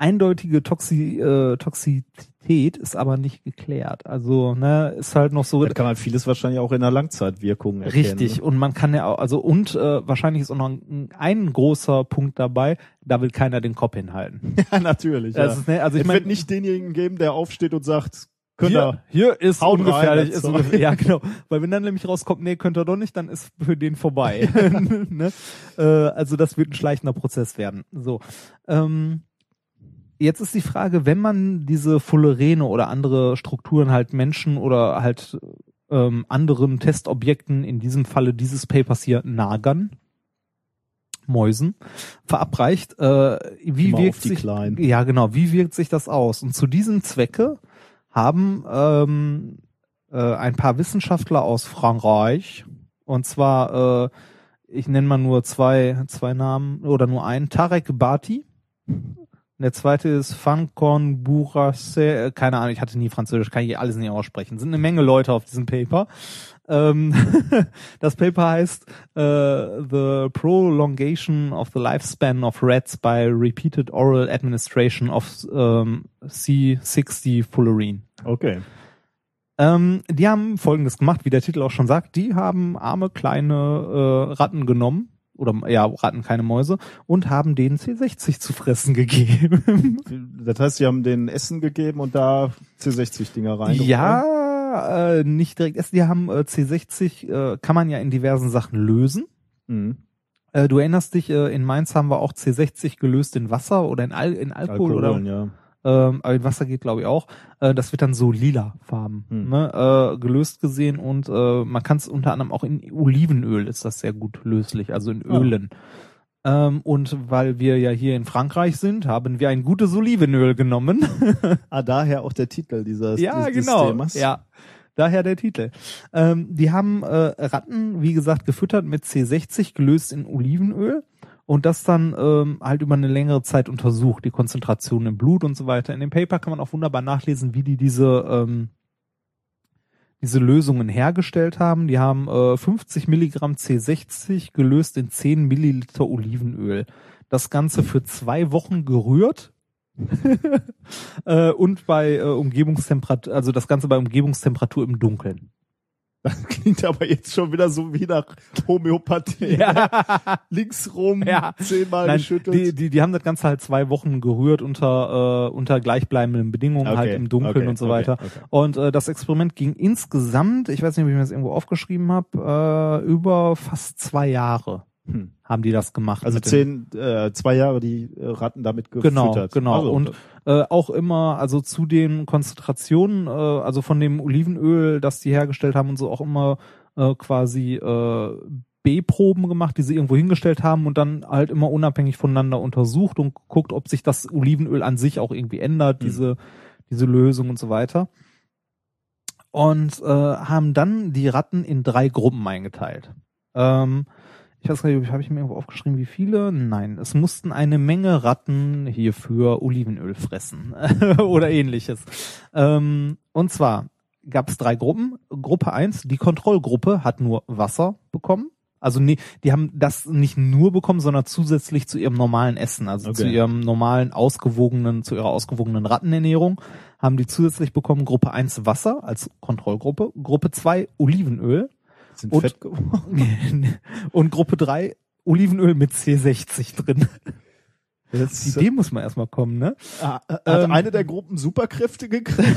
Eindeutige Toxi äh, Toxizität ist aber nicht geklärt. Also ne, ist halt noch so Da kann man vieles wahrscheinlich auch in der Langzeitwirkung erkennen. Richtig, und man kann ja auch, also und äh, wahrscheinlich ist auch noch ein, ein großer Punkt dabei, da will keiner den Kopf hinhalten. Ja, natürlich. Ja. ist, ne, also ich es wird nicht denjenigen geben, der aufsteht und sagt, könnt hier, ihr. hier ist Haut ungefährlich, ist ungefähr, ja genau, weil wenn dann nämlich rauskommt, nee, könnt ihr doch nicht, dann ist für den vorbei. ne? äh, also das wird ein schleichender Prozess werden. So, ähm, Jetzt ist die Frage, wenn man diese Fullerene oder andere Strukturen halt Menschen oder halt ähm, anderen Testobjekten, in diesem Falle dieses Papers hier, Nagern, Mäusen, verabreicht, äh, wie Immer wirkt sich, Kleinen. ja genau, wie wirkt sich das aus? Und zu diesem Zwecke haben ähm, äh, ein paar Wissenschaftler aus Frankreich, und zwar, äh, ich nenne mal nur zwei, zwei Namen oder nur einen, Tarek Bati, der zweite ist Fancon Bourrasse, äh, keine Ahnung, ich hatte nie Französisch, kann ich alles nicht aussprechen. Sind eine Menge Leute auf diesem Paper. Ähm, das Paper heißt äh, The Prolongation of the Lifespan of Rats by Repeated Oral Administration of ähm, C60 Fullerene. Okay. Ähm, die haben Folgendes gemacht, wie der Titel auch schon sagt. Die haben arme kleine äh, Ratten genommen oder ja Ratten, keine Mäuse und haben denen C60 zu fressen gegeben. Das heißt, sie haben denen Essen gegeben und da C60-Dinger rein. ja, äh, nicht direkt essen. Die haben äh, C60 äh, kann man ja in diversen Sachen lösen. Mhm. Äh, du erinnerst dich, äh, in Mainz haben wir auch C60 gelöst in Wasser oder in, Al in Alkohol, Alkohol, oder ja. Ähm, aber in Wasser geht glaube ich auch. Äh, das wird dann so lila Farben Hm. ne, äh, gelöst gesehen und äh, man kann es unter anderem auch in Olivenöl ist das sehr gut löslich, also in. Ölen. Ähm, und weil wir ja hier in Frankreich sind, haben wir ein gutes Olivenöl genommen. Ah, daher auch der Titel dieses, ja, dieses genau. Themas. Ja, daher der Titel. Ähm, die haben äh, Ratten, wie gesagt, gefüttert mit C60, gelöst in Olivenöl und das dann ähm, halt über eine längere Zeit untersucht, die Konzentration im Blut und so weiter. In dem Paper kann man auch wunderbar nachlesen, wie die diese ähm, diese Lösungen hergestellt haben. Die haben äh, 50 Milligramm C60 gelöst in 10 Milliliter Olivenöl. Das Ganze für zwei Wochen gerührt äh, und bei äh, Umgebungstemperatur, also das Ganze bei Umgebungstemperatur im Dunkeln. Das klingt aber jetzt schon wieder so wie nach Homöopathie. Ja. Links rum, Ja. zehnmal Nein, geschüttelt. die, die, die haben das Ganze halt zwei Wochen gerührt unter, äh, unter gleichbleibenden Bedingungen, Okay, halt im Dunkeln okay, und so weiter. okay. Und äh, das Experiment ging insgesamt, ich weiß nicht, ob ich mir das irgendwo aufgeschrieben habe, äh, über fast zwei Jahre Hm. haben die das gemacht. Also zehn, äh, zwei Jahre die äh, Ratten damit gefüttert. Genau, genau. Also, und äh, auch immer, also zu den Konzentrationen, äh, also von dem Olivenöl, das die hergestellt haben und so, auch immer äh, quasi äh, B-Proben gemacht, die sie irgendwo hingestellt haben und dann halt immer unabhängig voneinander untersucht und guckt, ob sich das Olivenöl an sich auch irgendwie ändert, Mhm. diese, diese Lösung und so weiter. Und äh, haben dann die Ratten in drei Gruppen eingeteilt. Ähm, ich weiß gar nicht, habe ich mir irgendwo aufgeschrieben, wie viele? Nein, es mussten eine Menge Ratten hierfür Olivenöl fressen oder ähnliches. Ähm, und zwar gab es drei Gruppen. Gruppe eins, die Kontrollgruppe hat nur Wasser bekommen. Also nee, die haben das nicht nur bekommen, sondern zusätzlich zu ihrem normalen Essen, also Okay. zu ihrem normalen ausgewogenen, zu ihrer ausgewogenen Rattenernährung, haben die zusätzlich bekommen Gruppe eins Wasser als Kontrollgruppe, Gruppe zwei Olivenöl sind und- fett geworden. und Gruppe 3 Olivenöl mit C60 drin. Jetzt, Die Idee muss man erstmal kommen, ne? Ah, hat Ähm, eine der Gruppen Superkräfte gekriegt?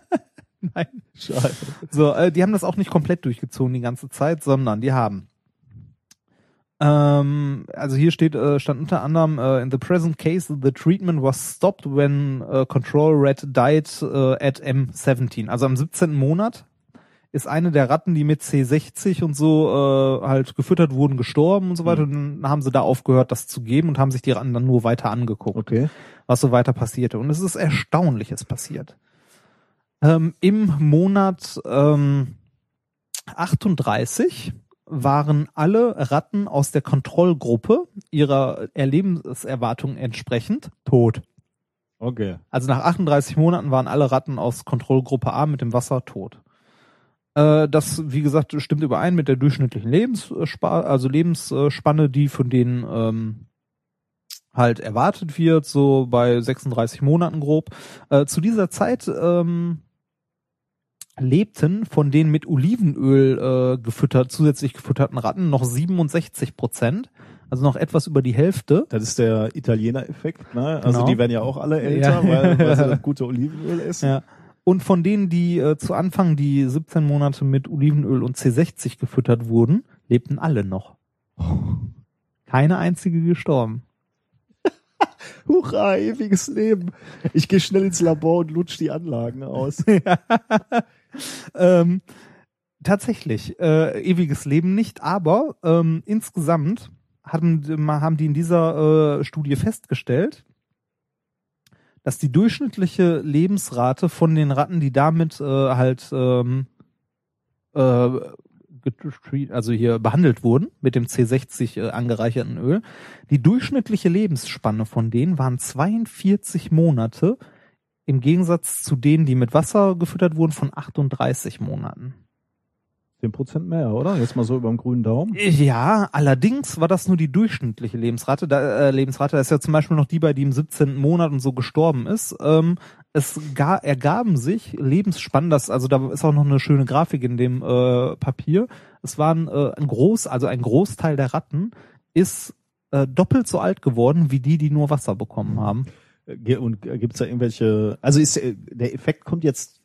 Nein. Schade. So, äh, die haben das auch nicht komplett durchgezogen die ganze Zeit, sondern die haben ähm, also hier steht, äh, stand unter anderem, äh, in the present case, the treatment was stopped when uh, control rat died uh, at M17. Also am 17. Monat ist eine der Ratten, die mit C60 und so äh, halt gefüttert wurden, gestorben und so weiter. Und dann haben sie da aufgehört, das zu geben und haben sich die Ratten dann nur weiter angeguckt, Okay. was so weiter passierte. Und es ist Erstaunliches passiert. Ähm, Im Monat ähm, 38 waren alle Ratten aus der Kontrollgruppe ihrer Erlebenserwartung entsprechend tot. Okay. Also nach 38 Monaten waren alle Ratten aus Kontrollgruppe A mit dem Wasser tot. Äh, das, wie gesagt, stimmt überein mit der durchschnittlichen Lebensspanne, also Lebensspanne, die von denen ähm, halt erwartet wird, so bei 36 Monaten grob. Äh, zu dieser Zeit ähm, lebten von den mit Olivenöl äh, gefüttert, zusätzlich gefütterten Ratten noch 67 Prozent, also noch etwas über die Hälfte. Das ist der Italiener-Effekt, ne? Also Genau. die werden ja auch alle älter, Ja. weil, weil sie das gute Olivenöl essen. Ja. Und von denen, die äh, zu Anfang die 17 Monate mit Olivenöl und C60 gefüttert wurden, lebten alle noch. Keine einzige gestorben. Hurra, ewiges Leben. Ich gehe schnell ins Labor und lutsch die Anlagen aus. ähm, tatsächlich, äh, ewiges Leben nicht, aber ähm, insgesamt haben, haben die in dieser äh, Studie festgestellt, dass die durchschnittliche Lebensrate von den Ratten, die damit äh, halt ähm, äh, also hier behandelt wurden mit dem C60 äh, angereicherten Öl, die durchschnittliche Lebensspanne von denen waren 42 Monate im Gegensatz zu denen, die mit Wasser gefüttert wurden, von 38 Monaten. 10% mehr, oder? Jetzt mal so über dem grünen Daumen. Ja, allerdings war das nur die durchschnittliche Lebensrate. Da, äh, Lebensrate, da ist ja zum Beispiel noch die, bei die im 17. Monat und so gestorben ist. Ähm, es ga, ergaben sich lebensspannend, das, also da ist auch noch eine schöne Grafik in dem äh, Papier. Es waren äh, ein Groß, also ein Großteil der Ratten ist äh, doppelt so alt geworden wie die, die nur Wasser bekommen haben. Ge- Und gibt es da irgendwelche, also ist äh, der Effekt kommt jetzt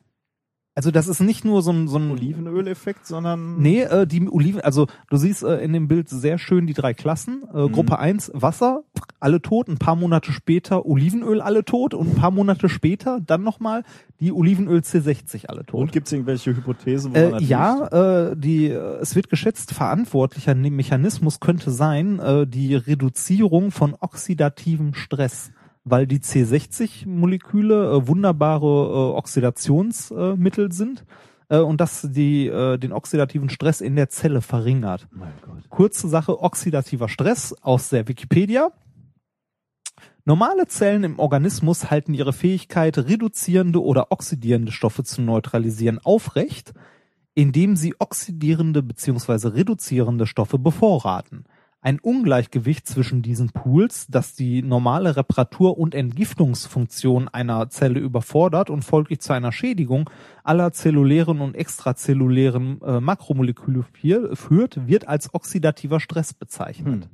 Also das ist nicht nur so ein, so ein Olivenöl-Effekt, sondern Nee, äh, die Oliven, also du siehst äh, in dem Bild sehr schön die drei Klassen. Äh, Mhm. Gruppe 1 Wasser, alle tot, ein paar Monate später Olivenöl, alle tot und ein paar Monate später dann nochmal die Olivenöl C60 alle tot. und gibt es irgendwelche Hypothesen? woran Äh, ja, äh, die, es wird geschätzt, verantwortlicher Mechanismus könnte sein, äh, die Reduzierung von oxidativem Stress, weil die C60-Moleküle äh, wunderbare äh, Oxidationsmittel sind äh, und das die, äh, den oxidativen Stress in der Zelle verringert. Kurze Sache, oxidativer Stress aus der Wikipedia. Normale Zellen im Organismus halten ihre Fähigkeit, reduzierende oder oxidierende Stoffe zu neutralisieren, aufrecht, indem sie oxidierende bzw. reduzierende Stoffe bevorraten. Ein Ungleichgewicht zwischen diesen Pools, das die normale Reparatur- und Entgiftungsfunktion einer Zelle überfordert und folglich zu einer Schädigung aller zellulären und extrazellulären äh, Makromoleküle führt, wird als oxidativer Stress bezeichnet.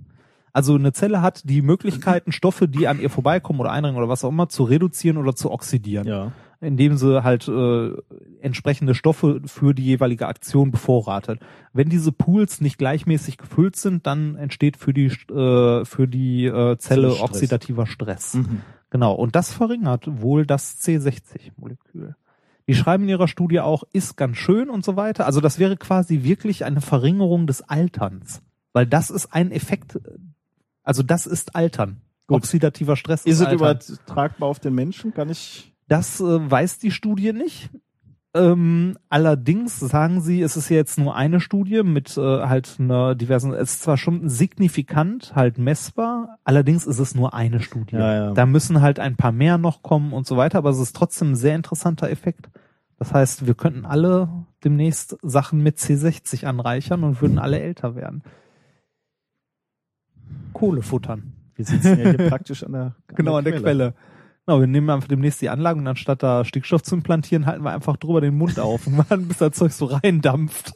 Also eine Zelle hat die Möglichkeiten, Stoffe, die an ihr vorbeikommen oder eindringen oder was auch immer, zu reduzieren oder zu oxidieren. Ja. Indem sie halt äh, entsprechende Stoffe für die jeweilige Aktion bevorratet. Wenn diese Pools nicht gleichmäßig gefüllt sind, dann entsteht für die äh, für die äh, Zelle Stress. oxidativer Stress. Mhm. Genau. Und das verringert wohl das C60-Molekül. Die schreiben in ihrer Studie auch, ist ganz schön und so weiter. Also das wäre quasi wirklich eine Verringerung des Alterns. Weil das ist ein Effekt, also das ist Altern. Gut. Oxidativer Stress Ist es Altern. übertragbar auf den Menschen? Kann ich. Das äh, weiß die Studie nicht. Ähm, allerdings sagen sie, es ist jetzt nur eine Studie mit äh, halt einer diversen, es ist zwar schon signifikant halt messbar, allerdings ist es nur eine Studie. Ja, ja. Da müssen halt ein paar mehr noch kommen und so weiter, aber es ist trotzdem ein sehr interessanter Effekt. Das heißt, wir könnten alle demnächst Sachen mit C60 anreichern und würden alle älter werden. Kohle futtern. Wir sitzen ja hier praktisch an der, an Genau, an der Quelle. Genau, wir nehmen einfach demnächst die Anlage und anstatt da Stickstoff zu implantieren, halten wir einfach drüber den Mund auf und warten, bis das Zeug so reindampft.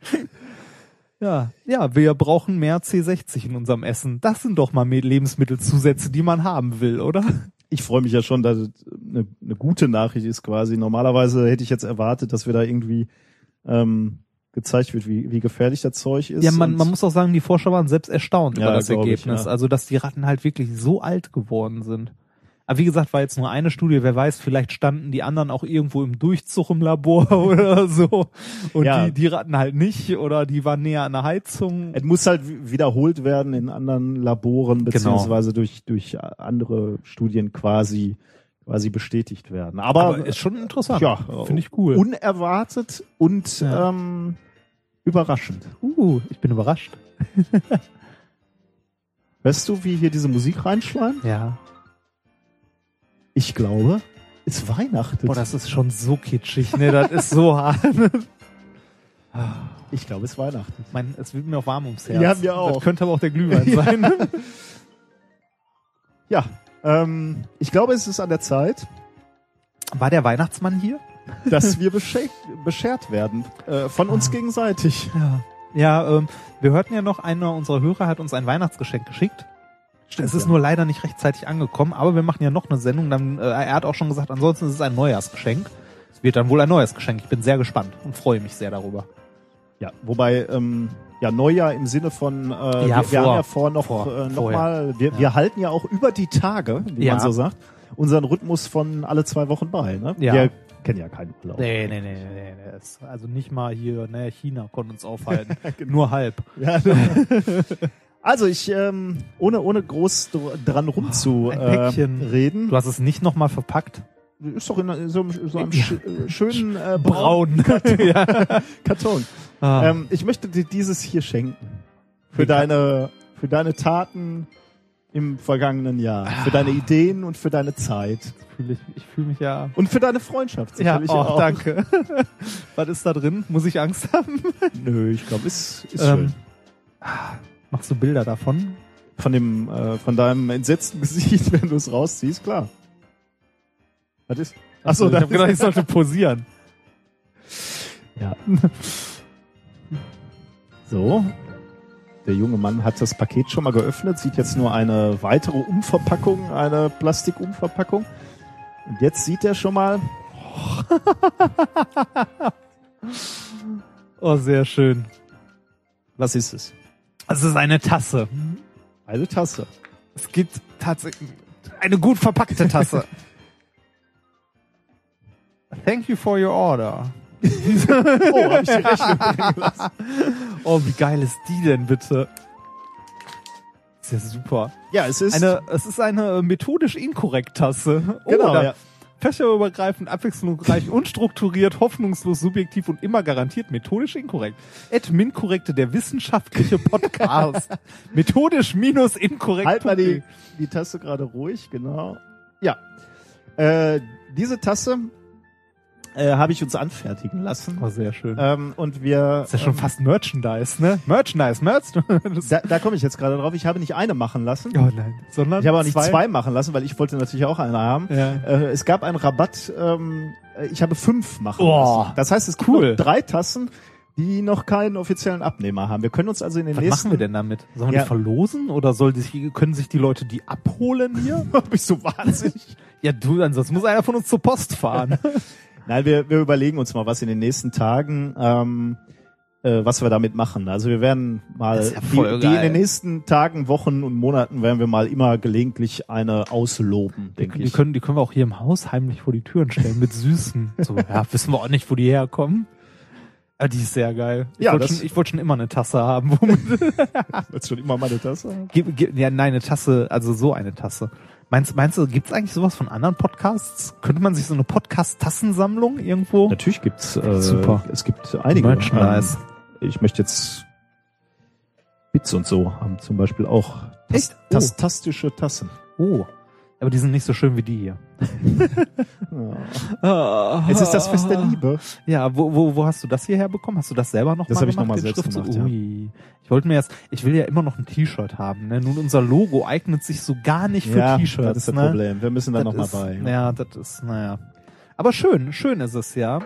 ja, ja, wir brauchen mehr C60 in unserem Essen. Das sind doch mal Lebensmittelzusätze, die man haben will, oder? Ich freue mich ja schon, dass es eine, eine gute Nachricht ist quasi. Normalerweise hätte ich jetzt erwartet, dass wir da irgendwie ähm, gezeigt wird, wie, wie gefährlich das Zeug ist. Ja, man, man muss auch sagen, die Forscher waren selbst erstaunt Ja, über das glaub ich, Ergebnis. ja. Also, dass die Ratten halt wirklich so alt geworden sind. Aber wie gesagt, war jetzt nur eine Studie. Wer weiß, vielleicht standen die anderen auch irgendwo im Durchzug im Labor oder so. Und Ja. die, die Ratten halt nicht. Oder die waren näher an der Heizung. Es muss halt wi- wiederholt werden in anderen Laboren Genau. beziehungsweise durch durch andere Studien quasi quasi bestätigt werden. Aber, Aber ist schon interessant. Ja, Finde ich cool. unerwartet und Ja. ähm, überraschend. uh, ich bin überrascht. Weißt du, wie hier diese Musik reinschleimt? Ja. Ich glaube, es weihnachtet. Boah, das ist schon so kitschig, ne? Das ist so hart. ich glaube, es weihnachtet. mein, es wird mir auch warm ums Herz. Ja, mir auch. Das könnte aber auch der Glühwein sein. Ja, ähm, ich glaube, es ist an der Zeit, War der Weihnachtsmann hier? dass wir beschert, beschert werden äh, von uns gegenseitig. Ja. Ja, ähm, wir hörten ja noch, einer unserer Hörer hat uns ein Weihnachtsgeschenk geschickt. Es ist ja. nur leider nicht rechtzeitig angekommen, aber wir machen ja noch eine Sendung. Dann, äh, er hat auch schon gesagt, ansonsten ist es ein Neujahrsgeschenk. Es wird dann wohl ein neues Geschenk. Ich bin sehr gespannt und freue mich sehr darüber. Ja, wobei ähm, ja Neujahr im Sinne von äh, Ja, wir, wir vor. haben ja vor noch Vor. äh, noch Vorher. mal wir, wir halten ja auch über die Tage, wie Ja. man so sagt, unseren Rhythmus von alle zwei Wochen bei. Ne? Ja. Wir kennen ja keinen Urlaub. Nee, nee, nee, nee, nee. Also nicht mal hier, ne, China konnte uns aufhalten. Nur halb. Ja, also ich ähm, ohne ohne groß dr- dran rumzu Ein äh. Du hast es nicht nochmal verpackt. ist doch in so, einem- so einem Ja. sch äh, schönen äh, Braun. ja. Karton. Ah. Ähm, ich möchte dir dieses hier schenken. Für deine, für deine Taten im vergangenen Jahr. Für deine Ideen und für deine Zeit. Fühl ich ich fühle mich ja. Und für deine Freundschaft Ja, oh, auch. danke. Was ist da drin? Muss ich Angst haben? Nö, ich glaube, ist, ist Ähm, schön. Machst du Bilder davon? Von dem, äh, von deinem entsetzten Gesicht, wenn du es rausziehst, klar. Was ist? Achso, ich habe gedacht, ich sollte posieren. Ja. So. Der junge Mann hat das Paket schon mal geöffnet, sieht jetzt nur eine weitere Umverpackung, eine Plastikumverpackung. Und jetzt sieht er schon mal, Oh, sehr schön. was ist es? Es ist eine Tasse. Eine Tasse. Es gibt tatsächlich eine gut verpackte Tasse. Thank you for your order. Oh, hab ich die Rechnung. Oh, wie geil ist die denn bitte? Ist ja super. Ja, es ist Eine, es ist eine methodisch inkorrekt Tasse. Oh, Genau, da- ja. Fächerübergreifend, abwechslungsreich, unstrukturiert, hoffnungslos, subjektiv und immer garantiert methodisch inkorrekt. Ed Minkorrekte, der wissenschaftliche Podcast. methodisch minus inkorrekt. Halt mal die, die Tasse gerade ruhig, genau. Ja. Äh, diese Tasse äh, habe ich uns anfertigen lassen. Oh, sehr schön. Ähm, und wir. ist ja schon ähm, fast Merchandise, ne? Merchandise, Merch. Das- Da, da komme ich jetzt gerade drauf. Ich habe nicht eine machen lassen. oh nein, sondern Ich habe auch nicht zwei? machen lassen, weil ich wollte natürlich auch eine haben. Ja. Äh, es gab einen Rabatt. Ähm, äh, ich habe fünf machen Oh, lassen. Das heißt, es cool. drei Tassen, die noch keinen offiziellen Abnehmer haben. Wir können uns also in den Was nächsten. machen wir denn damit? Sollen wir Ja. die verlosen oder soll die, können sich die Leute die abholen hier? Bist du wahnsinnig? ja, du, ansonsten muss einer von uns zur Post fahren. Nein, wir, wir überlegen uns mal, was in den nächsten Tagen, ähm, äh, was wir damit machen. Also wir werden mal, Das ist ja voll die, die in den nächsten Tagen, Wochen und Monaten werden wir mal immer gelegentlich eine ausloben, denke Die ich. können, die können wir auch hier im Haus heimlich vor die Türen stellen mit Süßen. So, ja, wissen wir auch nicht, wo die herkommen. Aber die ist sehr geil. Ich Ja, wollte das- schon, ich wollte schon immer eine Tasse haben. Womit, Willst schon immer mal eine Tasse haben? Gib- gib- ja, nein, eine Tasse, also so eine Tasse. Meinst, meinst du, gibt's eigentlich sowas von anderen Podcasts? Könnte man sich so eine Podcast-Tassensammlung irgendwo? Natürlich gibt's äh, Super. Es gibt einige. Merchandise. Ähm, ich möchte jetzt Bits und so haben zum Beispiel auch Echt? Oh. tas tastische Tassen. Oh. Aber die sind nicht so schön wie die hier. Ja. Es ist das Fest der Liebe. Ja, wo, wo, wo hast du das hierher bekommen? Hast du das selber noch Das mal hab ich gemacht? noch mal den selbst Schriftzug? gemacht, ja. Ui. Ich wollte mir jetzt, ich will ja immer noch ein T-Shirt haben. Ne? Nun, unser Logo eignet sich so gar nicht für ja, T-Shirts. das ist das ne? Problem. Wir müssen da Das noch ist, mal bei. Ja, das ist, naja. Aber schön, schön ist es ja.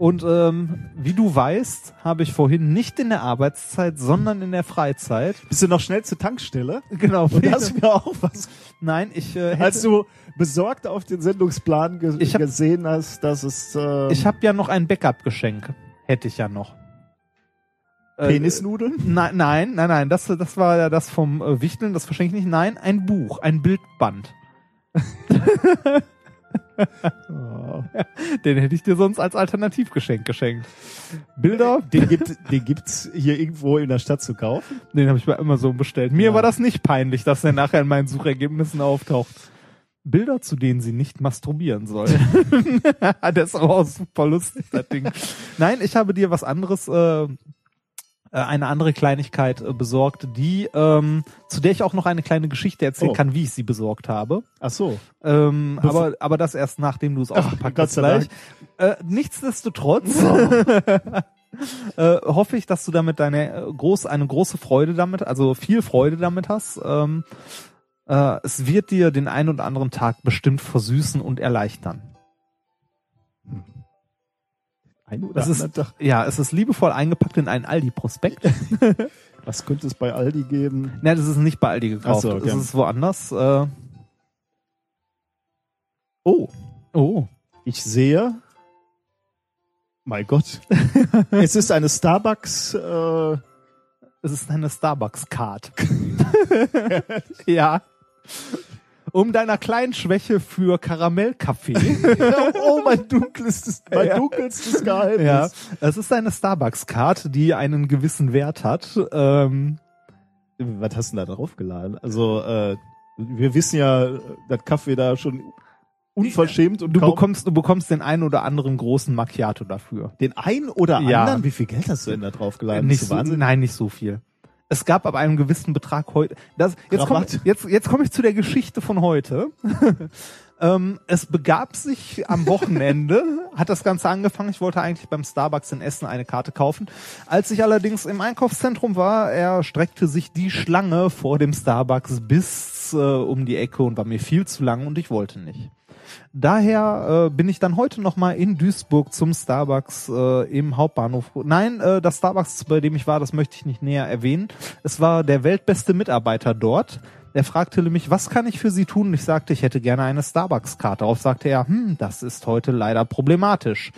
Und ähm, wie du weißt, habe ich vorhin nicht in der Arbeitszeit, sondern in der Freizeit. Bist du noch schnell zur Tankstelle? Genau. Und hast mir auch was, Nein, ich äh, hätte, als du besorgt auf den Sendungsplan ge Ich hab- gesehen hast, dass es äh, ich habe ja noch ein Backup-Geschenk. Hätte ich ja noch. Äh, Penisnudeln? Nein, nein, nein, nein. Das, das war ja das vom äh, Wichteln, das verschenke ich nicht. Nein, ein Buch, ein Bildband. Oh. Den hätte ich dir sonst als Alternativgeschenk geschenkt. Bilder, Den, gibt, den gibt's hier irgendwo in der Stadt zu kaufen. den habe ich bei Amazon bestellt. Mir Ja. war das nicht peinlich, dass der nachher in meinen Suchergebnissen auftaucht. Bilder, zu denen sie nicht masturbieren soll. das ist aber auch super lustig, das Ding. Nein, ich habe dir was anderes, äh, äh, eine andere Kleinigkeit äh, besorgt, die, ähm, zu der ich auch noch eine kleine Geschichte erzählen Oh. kann, wie ich sie besorgt habe. Ach so. Ähm, aber, aber das erst nachdem du es ausgepackt Gott hast gleich. Äh, nichtsdestotrotz äh, hoffe ich, dass du damit deine äh, groß, eine große Freude damit, also viel Freude damit hast. Ähm, äh, es wird dir den einen oder anderen Tag bestimmt versüßen und erleichtern. Ein oder Das ist, Tag. ja, es ist liebevoll eingepackt in einen Aldi-Prospekt. Was könnte es bei Aldi geben? Nein, das ist nicht bei Aldi gekauft. So, okay. Das ist woanders. Äh, oh. Oh. Ich sehe. Mein Gott. es ist eine Starbucks. Äh, Es ist eine Starbucks-Card. ja. Um deiner kleinen Schwäche für Karamellkaffee. oh, mein dunkelstes, mein Ja. dunkelstes Geheimnis. ja. Es ist eine Starbucks-Card, die einen gewissen Wert hat. Ähm, Was hast du denn da draufgeladen? Also, äh, wir wissen ja, dass Kaffee da schon unverschämt und du bekommst, du bekommst den einen oder anderen großen Macchiato dafür. den ein oder Ja. anderen. Wie viel Geld hast du denn da draufgeladen? nicht Bist du so, nein, nicht so viel. Es gab ab einem gewissen Betrag heute. Das, jetzt komme jetzt, jetzt komm ich zu der Geschichte von heute. ähm, es begab sich am Wochenende, hat das Ganze angefangen. Ich wollte eigentlich beim Starbucks in Essen eine Karte kaufen. Als ich allerdings im Einkaufszentrum war, erstreckte sich die Schlange vor dem Starbucks bis äh, um die Ecke und war mir viel zu lang und ich wollte nicht. Daher äh, bin ich dann heute noch mal in Duisburg zum Starbucks äh, im Hauptbahnhof. Nein, äh, das Starbucks, bei dem ich war, das möchte ich nicht näher erwähnen. Es war der weltbeste Mitarbeiter dort. Er fragte mich, was kann ich für Sie tun? Ich sagte, ich hätte gerne eine Starbucks-Karte. Darauf sagte er, hm, das ist heute leider problematisch,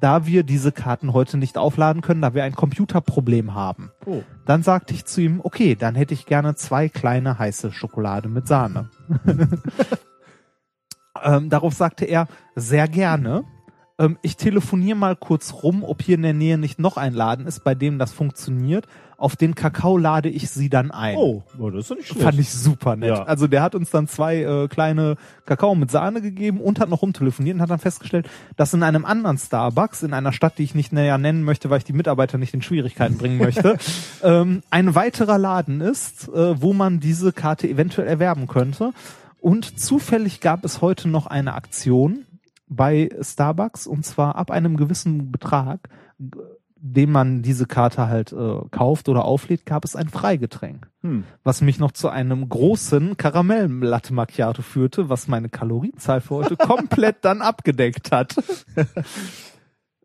da wir diese Karten heute nicht aufladen können, da wir ein Computerproblem haben. Oh. Dann sagte ich zu ihm, okay, dann hätte ich gerne zwei kleine heiße Schokolade mit Sahne. ähm, darauf sagte er, sehr gerne. Ähm, ich telefoniere mal kurz rum, ob hier in der Nähe nicht noch ein Laden ist, bei dem das funktioniert. Auf den Kakao lade ich sie dann ein. Oh, oh, das ist doch nicht schlecht. Fand ich super nett. Ja. Also der hat uns dann zwei äh, kleine Kakao mit Sahne gegeben und hat noch rumtelefoniert und hat dann festgestellt, dass in einem anderen Starbucks, in einer Stadt, die ich nicht näher nennen möchte, weil ich die Mitarbeiter nicht in Schwierigkeiten bringen möchte, ähm, ein weiterer Laden ist, äh, wo man diese Karte eventuell erwerben könnte. Und zufällig gab es heute noch eine Aktion bei Starbucks und zwar ab einem gewissen Betrag, g- dem man diese Karte halt äh, kauft oder auflädt, gab es ein Freigetränk. Hm. Was mich noch zu einem großen Karamell-Latte Macchiato führte, was meine Kalorienzahl für heute komplett dann abgedeckt hat.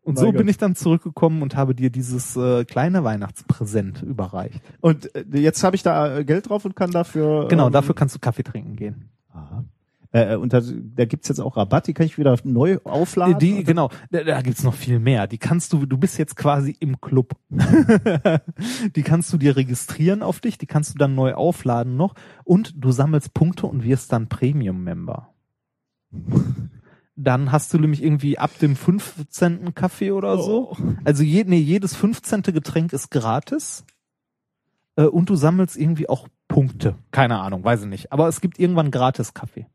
Und Mein so Gott. bin ich dann zurückgekommen und habe dir dieses äh, kleine Weihnachtspräsent überreicht. Und äh, jetzt habe ich da äh, Geld drauf und kann dafür. Genau, ähm, dafür kannst du Kaffee trinken gehen. Aha. Äh, und da, da gibt's jetzt auch Rabatt, die kann ich wieder neu aufladen. Die, genau, da, da gibt's noch viel mehr. Die kannst du, du bist jetzt quasi im Club. die kannst du dir registrieren auf dich, die kannst du dann neu aufladen noch und du sammelst Punkte und wirst dann Premium-Member. Dann hast du nämlich irgendwie ab dem 15. Kaffee oder so. Also je, nee, jedes 15. Getränk ist gratis. Äh, und du sammelst irgendwie auch Punkte. Keine Ahnung, weiß ich nicht. Aber es gibt irgendwann gratis Kaffee.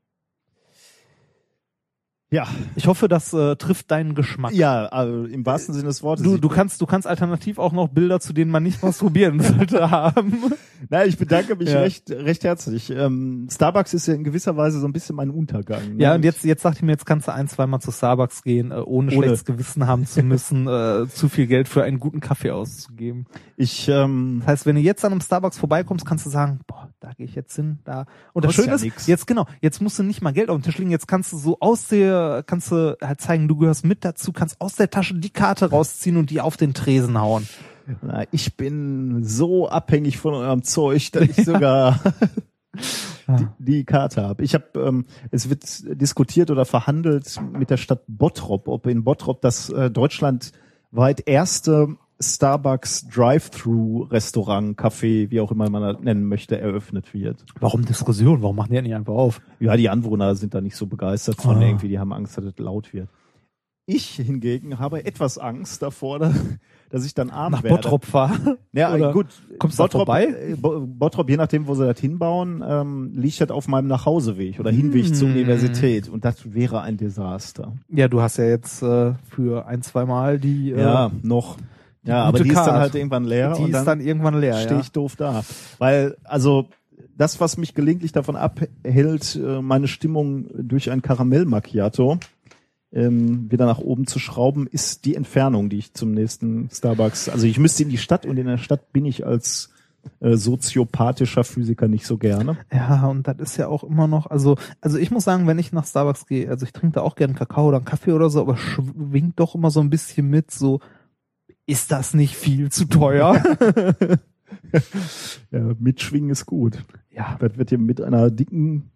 Ja. Ich hoffe, das äh, trifft deinen Geschmack. Ja, also im wahrsten Sinne des Wortes. Du, du kannst, du kannst alternativ auch noch Bilder, zu denen man nicht masturbieren sollte, haben. Na, ich bedanke mich Ja. recht, recht herzlich. Ähm, Starbucks ist ja in gewisser Weise so ein bisschen mein Untergang. ne? Ja, und jetzt, jetzt dachte ich mir, jetzt kannst du ein, zweimal zu Starbucks gehen, äh, ohne, Ohne. schlechtes Gewissen haben zu müssen, äh, zu viel Geld für einen guten Kaffee auszugeben. Ich, ähm, Das heißt, wenn du jetzt an einem Starbucks vorbeikommst, kannst du sagen, boah, da gehe ich jetzt hin, da. Und das Schöne ja ist, nix. jetzt genau, jetzt musst du nicht mal Geld auf den Tisch legen, jetzt kannst du so aus der, kannst du halt zeigen, du gehörst mit dazu, kannst aus der Tasche die Karte rausziehen und die auf den Tresen hauen. na, ich bin so abhängig von eurem Zeug, dass ich sogar die, die Karte habe. Ich habe, ähm, es wird diskutiert oder verhandelt mit der Stadt Bottrop, ob in Bottrop das äh, deutschlandweit erste Starbucks Drive-Thru-Restaurant, Café, wie auch immer man das nennen möchte, eröffnet wird. Warum Diskussion? Warum machen die das nicht einfach auf? Ja, die Anwohner sind da nicht so begeistert von Ah. irgendwie, die haben Angst, dass es laut wird. Ich hingegen habe etwas Angst davor, da- dass ich dann arm Nach werde. Bottrop fahren? Ja, Oder gut. kommst du da vorbei? äh, Bo- Bottrop, je nachdem, wo sie das hinbauen, ähm, liegt das auf meinem Nachhauseweg oder Hinweg zur Hm. Universität. Und das wäre ein Desaster. Ja, du hast ja jetzt äh, für ein, zwei Mal die äh, Ja, noch. Ja, aber die ist dann halt irgendwann leer. Die und ist dann irgendwann leer, Stehe ja. ich doof da. Weil, also, das, was mich gelegentlich davon abhält, äh, meine Stimmung durch ein Karamell Macchiato ähm, wieder nach oben zu schrauben, ist die Entfernung, die ich zum nächsten Starbucks. Also ich müsste in die Stadt und in der Stadt bin ich als äh, soziopathischer Physiker nicht so gerne. Ja, und das ist ja auch immer noch, also, also ich muss sagen, wenn ich nach Starbucks gehe, also ich trinke da auch gerne Kakao oder einen Kaffee oder so, aber schwingt doch immer so ein bisschen mit, so, ist das nicht viel zu teuer? Ja, mitschwingen ist gut. Ja. Das wird dir mit einer dicken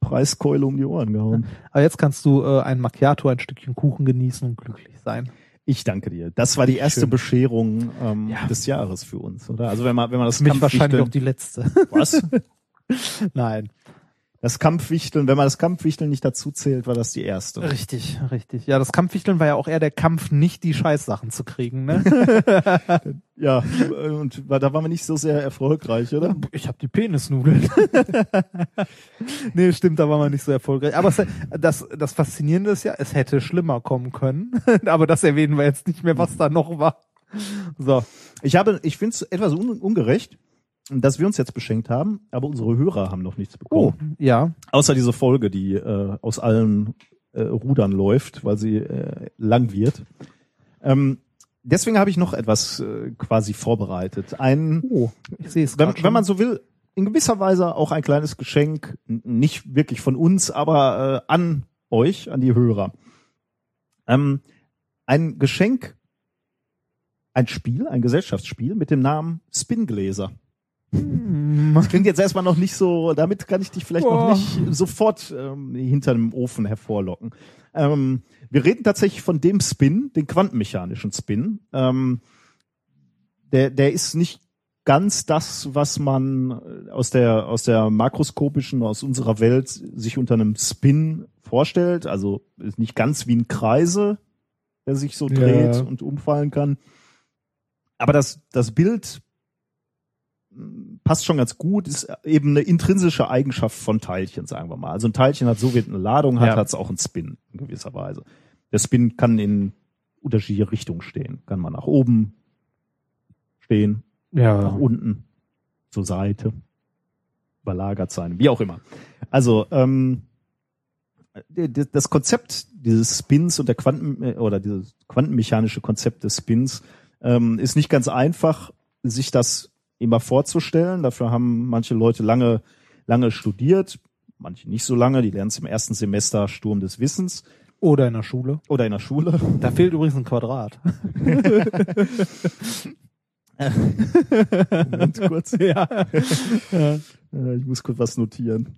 Preiskeule um die Ohren gehauen. aber jetzt kannst du äh, ein Macchiato, ein Stückchen Kuchen genießen und glücklich sein. Ich danke dir. Das war die erste Schön. Bescherung ähm, Ja. des Jahres für uns, oder? Also wenn man wenn man das mich wahrscheinlich auch die letzte. was? Nein. Das Kampfwichteln, wenn man das Kampfwichteln nicht dazu zählt, war das die erste. Richtig, richtig. Ja, das Kampfwichteln war ja auch eher der Kampf, nicht die Scheißsachen zu kriegen, ne? Ja, und da waren wir nicht so sehr erfolgreich, oder? Ich habe die Penisnudeln. nee, stimmt, da war man nicht so erfolgreich. Aber es, das, das Faszinierende ist ja, es hätte schlimmer kommen können. Aber das erwähnen wir jetzt nicht mehr, was da noch war. So. Ich habe, ich finde es etwas un ungerecht, dass wir uns jetzt beschenkt haben, aber unsere Hörer haben noch nichts Oh, bekommen. ja. Außer diese Folge, die äh, aus allen äh, Rudern läuft, weil sie äh, lang wird. Ähm, deswegen habe ich noch etwas äh, quasi vorbereitet. Ein, Oh, ich sehe es wenn, schon. wenn man so will, in gewisser Weise auch ein kleines Geschenk, nicht wirklich von uns, aber äh, an euch, an die Hörer. Ähm, ein Geschenk, ein Spiel, ein Gesellschaftsspiel mit dem Namen Spingläser. Das klingt jetzt erstmal noch nicht so, damit kann ich dich vielleicht Boah. noch nicht sofort ähm, hinter dem Ofen hervorlocken. Ähm, wir reden tatsächlich von dem Spin, den quantenmechanischen Spin. Ähm, der, der ist nicht ganz das, was man äh, aus der, aus der makroskopischen, aus unserer Welt sich unter einem Spin vorstellt. Also ist nicht ganz wie ein Kreise, der sich so dreht Ja. und umfallen kann. Aber das, das Bild passt schon ganz gut, ist eben eine intrinsische Eigenschaft von Teilchen, sagen wir mal. Also ein Teilchen hat so wie eine Ladung hat, Ja. hat es auch einen Spin in gewisser Weise. Der Spin kann in unterschiedliche Richtungen stehen. Kann man nach oben stehen, Ja. nach unten, zur Seite, überlagert sein, wie auch immer. Also ähm, das Konzept dieses Spins und der Quanten äh, oder dieses quantenmechanische Konzept des Spins ähm, ist nicht ganz einfach, sich das immer vorzustellen. Dafür haben manche Leute lange, lange studiert, manche nicht so lange. Die lernen es im ersten Semester Sturm des Wissens Oder in der Schule. oder in der Schule. Da fehlt übrigens ein Quadrat. Moment kurz. ja. Äh, Ich muss kurz was notieren.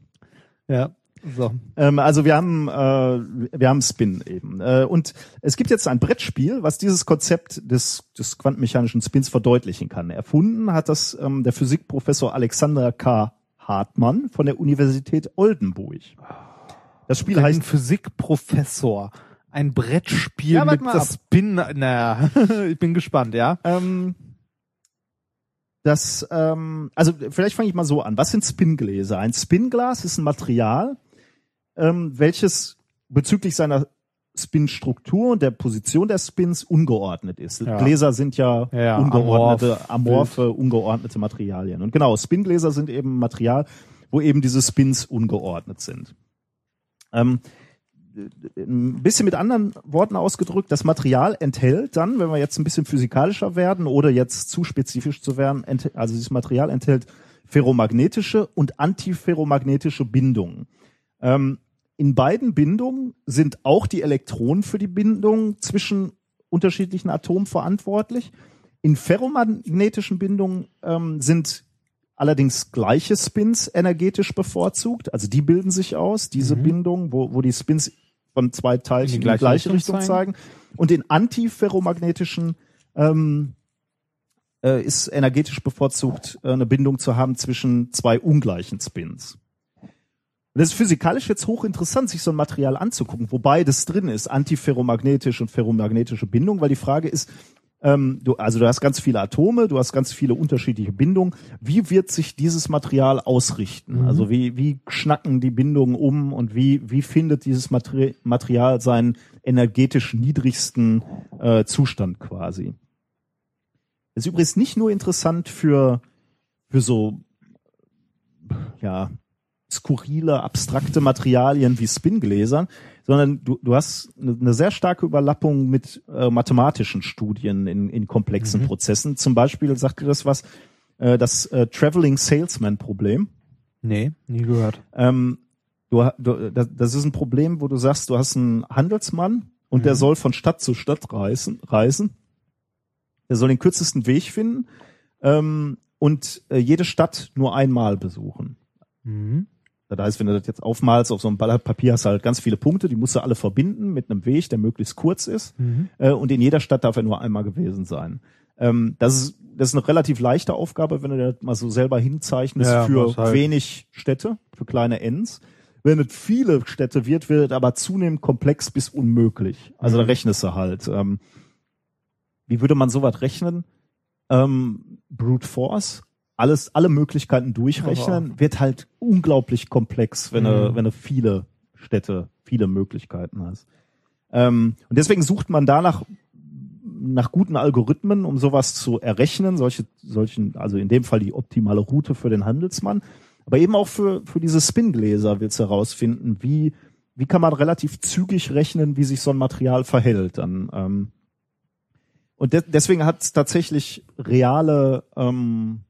Ja. So. Ähm, also wir haben äh, wir haben Spin eben äh, und es gibt jetzt ein Brettspiel, was dieses Konzept des des quantenmechanischen Spins verdeutlichen kann. Erfunden hat das ähm, der Physikprofessor Alexander K. Hartmann von der Universität Oldenburg. Das Spiel Ein heißt Physikprofessor. Ein Brettspiel Ja, mit das Spin. Naja, ich bin gespannt, ja. ähm, das ähm, also vielleicht fange ich mal so an. Was sind Spingläser? Ein Spinglas ist ein Material, ähm, welches bezüglich seiner Spinstruktur und der Position der Spins ungeordnet ist. Ja. Gläser sind ja, Ja, ungeordnete, amorph, amorphe, ungeordnete Materialien. Und genau, Spingläser sind eben Material, wo eben diese Spins ungeordnet sind. Ähm, ein bisschen mit anderen Worten ausgedrückt, das Material enthält dann, wenn wir jetzt ein bisschen physikalischer werden oder jetzt zu spezifisch zu werden, also dieses Material enthält ferromagnetische und antiferromagnetische Bindungen. Ähm, in beiden Bindungen sind auch die Elektronen für die Bindung zwischen unterschiedlichen Atomen verantwortlich. In ferromagnetischen Bindungen ähm, sind allerdings gleiche Spins energetisch bevorzugt. Also die bilden sich aus, diese Bindungen, wo, wo die Spins von zwei Teilchen in die gleiche, Richtung, zeigen. Und in antiferromagnetischen ähm, äh, ist energetisch bevorzugt, äh, eine Bindung zu haben zwischen zwei ungleichen Spins. Und das ist physikalisch jetzt hochinteressant, sich so ein Material anzugucken, wo beides drin ist, antiferromagnetische und ferromagnetische Bindung, weil die Frage ist, ähm, du, also du hast ganz viele Atome, du hast ganz viele unterschiedliche Bindungen. Wie wird sich dieses Material ausrichten? Also wie, wie schnacken die Bindungen um und wie, wie findet dieses Materi Material seinen energetisch niedrigsten äh, Zustand quasi? Das ist übrigens nicht nur interessant für, für so, ja, skurrile, abstrakte Materialien wie Spingläsern, sondern du, du hast eine, sehr starke Überlappung mit äh, mathematischen Studien in, in komplexen Prozessen. Zum Beispiel sagt dir das was, äh, das äh, Traveling Salesman Problem. Nee, nie gehört. Ähm, du, du, das, das ist ein Problem, wo du sagst, du hast einen Handelsmann und der soll von Stadt zu Stadt reisen. reisen. Der soll den kürzesten Weg finden ähm, und äh, jede Stadt nur einmal besuchen. Mhm. Das heißt, wenn du das jetzt aufmalst auf so einem Blatt Papier, hast du halt ganz viele Punkte, die musst du alle verbinden mit einem Weg, der möglichst kurz ist. Mhm. Äh, und in jeder Stadt darf er nur einmal gewesen sein. Ähm, das, ist, das ist eine relativ leichte Aufgabe, wenn du das mal so selber hinzeichnest Ja, für halt. wenig Städte, für kleine Ends. Wenn es viele Städte wird, wird es aber zunehmend komplex bis unmöglich. Also Mhm. da rechnest du halt. Ähm, wie würde man sowas rechnen? Ähm, Brute Force, alles, alle Möglichkeiten durchrechnen, wird halt unglaublich komplex, wenn du, Mhm. wenn du viele Städte, viele Möglichkeiten hast. Ähm, und deswegen sucht man danach nach guten Algorithmen, um sowas zu errechnen, solche, solchen, also in dem Fall die optimale Route für den Handelsmann, aber eben auch für, für diese Spingläser willst du herausfinden, wie, wie kann man relativ zügig rechnen, wie sich so ein Material verhält. Dann, ähm, und de deswegen hat es tatsächlich reale, ähm,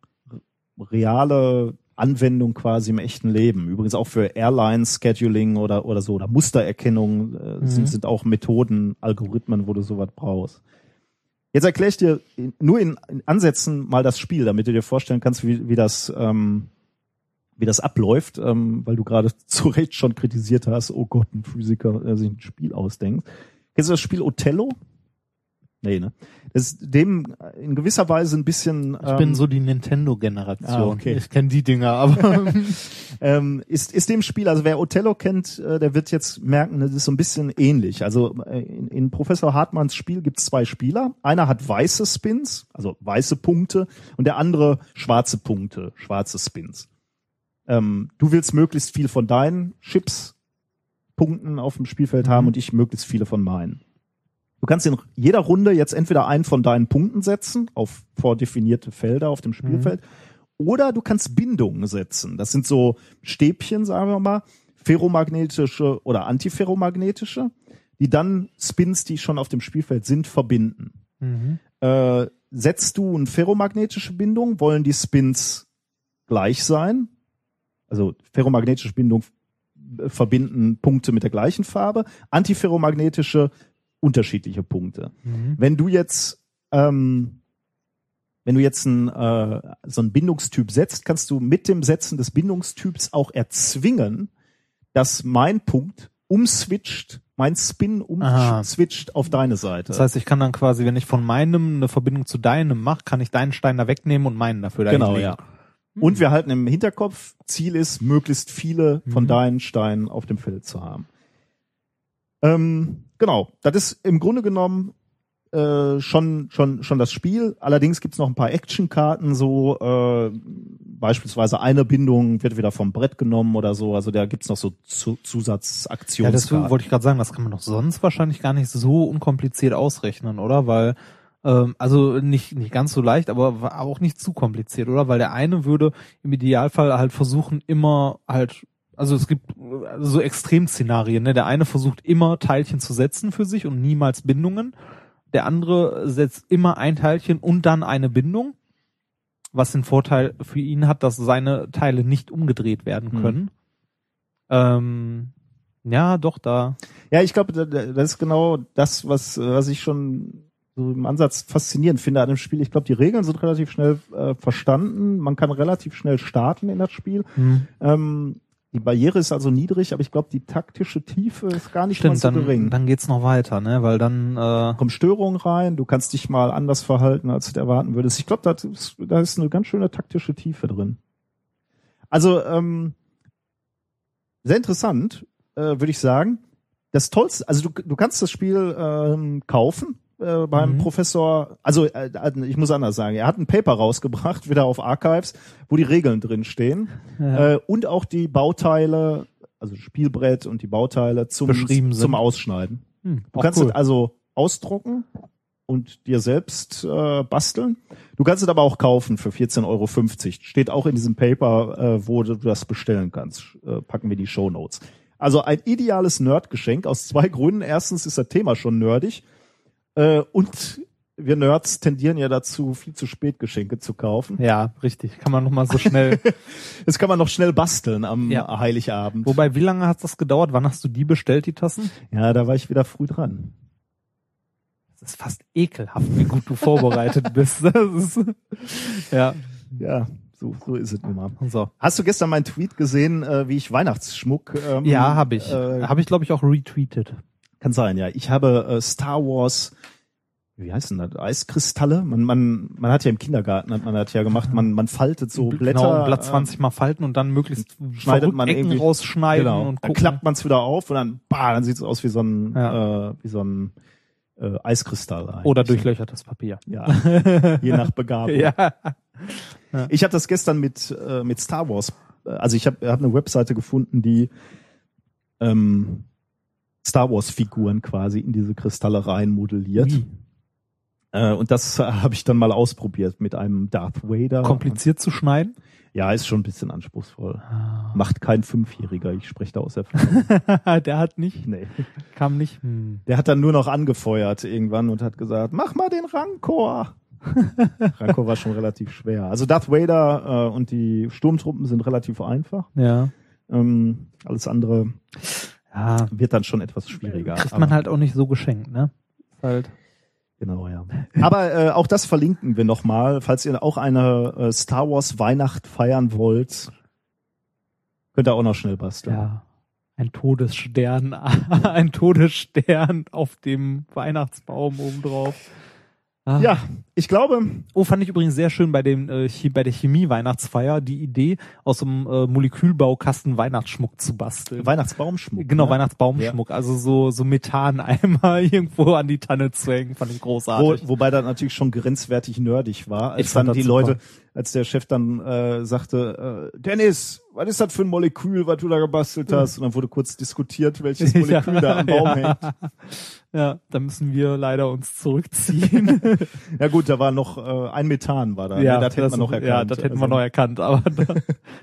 reale Anwendung quasi im echten Leben. Übrigens auch für Airline-Scheduling oder, oder so, oder Mustererkennung äh, Mhm. sind, sind auch Methoden, Algorithmen, wo du sowas brauchst. Jetzt erkläre ich dir in, nur in, in Ansätzen mal das Spiel, damit du dir vorstellen kannst, wie, wie das ähm, wie das abläuft, ähm, weil du gerade zu Recht schon kritisiert hast, oh Gott, ein Physiker, der sich ein Spiel ausdenkt. Kennst du das Spiel Othello? Nee, ne? Das ist dem in gewisser Weise ein bisschen. Ich bin so die Nintendo-Generation. Ah, okay. Ich kenne die Dinger, aber ähm, ist, ist dem Spiel, also wer Othello kennt, äh, der wird jetzt merken, das ist so ein bisschen ähnlich. Also äh, in, in Professor Hartmanns Spiel gibt es zwei Spieler. Einer hat weiße Spins, also weiße Punkte, und der andere schwarze Punkte, schwarze Spins. Ähm, du willst möglichst viel von deinen Chips Punkten auf dem Spielfeld haben und ich möglichst viele von meinen. Du kannst in jeder Runde jetzt entweder einen von deinen Punkten setzen auf vordefinierte Felder auf dem Spielfeld oder du kannst Bindungen setzen. Das sind so Stäbchen, sagen wir mal, ferromagnetische oder antiferromagnetische, die dann Spins, die schon auf dem Spielfeld sind, verbinden. Mhm. Äh, setzt du eine ferromagnetische Bindung, wollen die Spins gleich sein. Also ferromagnetische Bindung äh, verbinden Punkte mit der gleichen Farbe, antiferromagnetische unterschiedliche Punkte. Mhm. Wenn du jetzt ähm, wenn du jetzt ein, äh, so einen Bindungstyp setzt, kannst du mit dem Setzen des Bindungstyps auch erzwingen, dass mein Punkt umswitcht, mein Spin Aha. umswitcht auf deine Seite. das heißt, ich kann dann quasi, wenn ich von meinem eine Verbindung zu deinem mache, kann ich deinen Stein da wegnehmen und meinen dafür da Genau, ja. Und wir halten im Hinterkopf, Ziel ist, möglichst viele von Mhm. deinen Steinen auf dem Feld zu haben. Ähm, genau, das ist im Grunde genommen äh, schon schon schon das Spiel. Allerdings gibt's noch ein paar Actionkarten, so äh, beispielsweise eine Bindung wird wieder vom Brett genommen oder so. Also da gibt's noch so zu, Ja, Zusatzaktionen. das wollte ich gerade sagen, das kann man doch sonst wahrscheinlich gar nicht so unkompliziert ausrechnen, oder? Weil, ähm, also nicht, nicht ganz so leicht, aber auch nicht zu kompliziert, oder? Weil der eine würde im Idealfall halt versuchen, immer halt, also es gibt äh, so Extremszenarien, ne? Der eine versucht immer Teilchen zu setzen für sich und niemals Bindungen. Der andere setzt immer ein Teilchen und dann eine Bindung. Was den Vorteil für ihn hat, dass seine Teile nicht umgedreht werden Hm. können. Ähm, ja, doch, da. Ja, ich glaube, da- da- das ist genau das, was, was ich schon so im Ansatz faszinierend finde an dem Spiel. Ich glaube, die Regeln sind relativ schnell äh, verstanden. Man kann relativ schnell starten in das Spiel. Hm. Ähm, die Barriere ist also niedrig, aber ich glaube, die taktische Tiefe ist gar nicht Stimmt, mal so dann, gering. dann geht's noch weiter, ne? Weil dann äh, kommen Störungen rein, du kannst dich mal anders verhalten, als du erwarten würdest. Ich glaube, da ist, da ist eine ganz schöne taktische Tiefe drin. Also, ähm, sehr interessant, äh, würde ich sagen. Das Tollste, also du, du kannst das Spiel ähm, kaufen äh, beim Mhm. Professor, also äh, ich muss anders sagen, er hat ein Paper rausgebracht, wieder auf Archives, wo die Regeln drin stehen Ja. äh, und auch die Bauteile, also Spielbrett und die Bauteile zum, zum Ausschneiden. hm, Du kannst cool. es also ausdrucken und dir selbst äh, basteln. Du kannst es aber auch kaufen für 14,50 Euro. Steht auch in diesem Paper, äh, wo du das bestellen kannst. Äh, packen wir die Show Notes. Also ein ideales Nerdgeschenk aus zwei Gründen. Erstens ist das Thema schon nerdig. Äh, und wir Nerds tendieren ja dazu, viel zu spät Geschenke zu kaufen. ja, richtig. Kann man noch mal so schnell. Das kann man noch schnell basteln am Ja. Heiligabend. Wobei, wie lange hat das gedauert? Wann hast du die bestellt, die Tassen? Ja, da war ich wieder früh dran. Das ist fast ekelhaft, wie gut du vorbereitet bist. Ist, ja, Ja, so, so ist es immer. so. Hast du gestern meinen Tweet gesehen, äh, wie ich Weihnachtsschmuck? Ähm, Ja, habe ich. Äh, habe ich, glaube ich, auch retweetet. Kann sein, ja. Ich habe äh, Star Wars, wie heißt denn das? Eiskristalle? Man, man, man hat ja im Kindergarten hat man das ja gemacht. Man, man faltet so Blätter. genau, Blatt äh, 20 mal falten und dann möglichst schneidet man Ecken irgendwie rausschneiden Genau. und dann gucken. klappt man es wieder auf und dann, bah, dann sieht es aus wie so ein, Ja. äh, wie so ein äh, Eiskristall. eigentlich. Oder durchlöchertes Papier. Ja, je nach Begabung. Ja. Ich habe das gestern mit äh, mit Star Wars. äh, Also ich habe hab eine Webseite gefunden, die ähm, Star Wars Figuren quasi in diese Kristalle rein modelliert. Äh, und das äh, habe ich dann mal ausprobiert mit einem Darth Vader. Kompliziert zu schneiden? Ja, ist schon ein bisschen anspruchsvoll. Ah. Macht kein Fünfjähriger. Ich spreche da aus Erfahrung. Der hat nicht, nee. kam nicht. Hm. Der hat dann nur noch angefeuert irgendwann und hat gesagt, mach mal den Rancor. Rancor war schon relativ schwer. Also Darth Vader äh, und die Sturmtruppen sind relativ einfach. Ja. Ähm, alles andere Ja. wird dann schon etwas schwieriger. Kriegt Aber- man halt auch nicht so geschenkt, ne? Ist Halt. Genau, ja. Aber äh, auch das verlinken wir nochmal, falls ihr auch eine äh, Star Wars Weihnacht feiern wollt. Könnt ihr auch noch schnell basteln. Ja. Ein Todesstern, ein Todesstern auf dem Weihnachtsbaum obendrauf. Ah. Ja, ich glaube, Oh, fand ich übrigens sehr schön bei dem äh, bei der Chemie-Weihnachtsfeier die Idee, aus einem äh, Molekülbaukasten Weihnachtsschmuck zu basteln. Weihnachtsbaumschmuck. Genau, ne? Weihnachtsbaumschmuck. Also so, so Methaneimer irgendwo an die Tanne zu hängen, fand ich Wo, großartig. wobei das natürlich schon grenzwertig nerdig war, als Ich fand dann die super. Leute, als der Chef dann äh, sagte, äh, Dennis, was ist das für ein Molekül, was du da gebastelt hast? Und dann wurde kurz diskutiert, welches Molekül da am Baum ja. hängt. Ja, da müssen wir leider uns zurückziehen. Ja gut, da war noch äh, ein Methan war da. ne? das hätte man noch erkannt. Ja, das hätten wir Also- noch erkannt, aber da,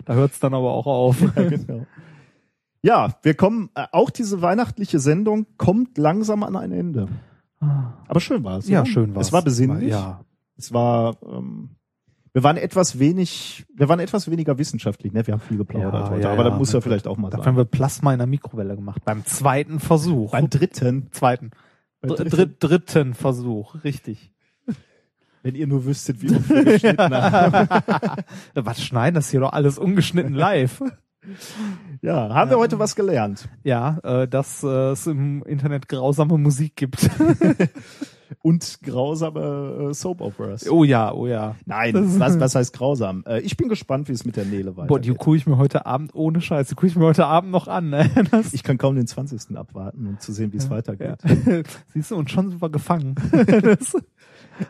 da hört's dann aber auch auf. Ja, genau. Ja, wir kommen, äh, auch diese weihnachtliche Sendung kommt langsam an ein Ende. Aber schön war es. Ja, oder? schön war's. Es war besinnlich. Ja. Es war, ähm, wir waren etwas wenig, wir waren etwas weniger wissenschaftlich, ne? Wir haben viel geplaudert Ja, heute, ja, aber ja. das muss ja vielleicht auch mal Dafür sein. haben wir Plasma in der Mikrowelle gemacht. Beim zweiten Versuch. Beim dritten, zweiten. Beim Dr dritten. dritt, dritten Versuch, richtig. wenn ihr nur wüsstet, wie oft wir geschnitten haben. Was schneiden das hier doch alles ungeschnitten live? Ja, haben wir heute was gelernt. Ja, äh, dass äh, es im Internet grausame Musik gibt. Und grausame äh, Soap Operas. oh ja, oh ja. Nein, was, was heißt grausam? Äh, ich bin gespannt, wie es mit der Nele Boah, die weitergeht. gucke ich mir heute Abend ohne Scheiß, die gucke ich mir heute Abend noch an. Ne? Das, Ich kann kaum den 20. abwarten, um zu sehen, wie es weitergeht. ja. Siehst du, und schon sind wir gefangen.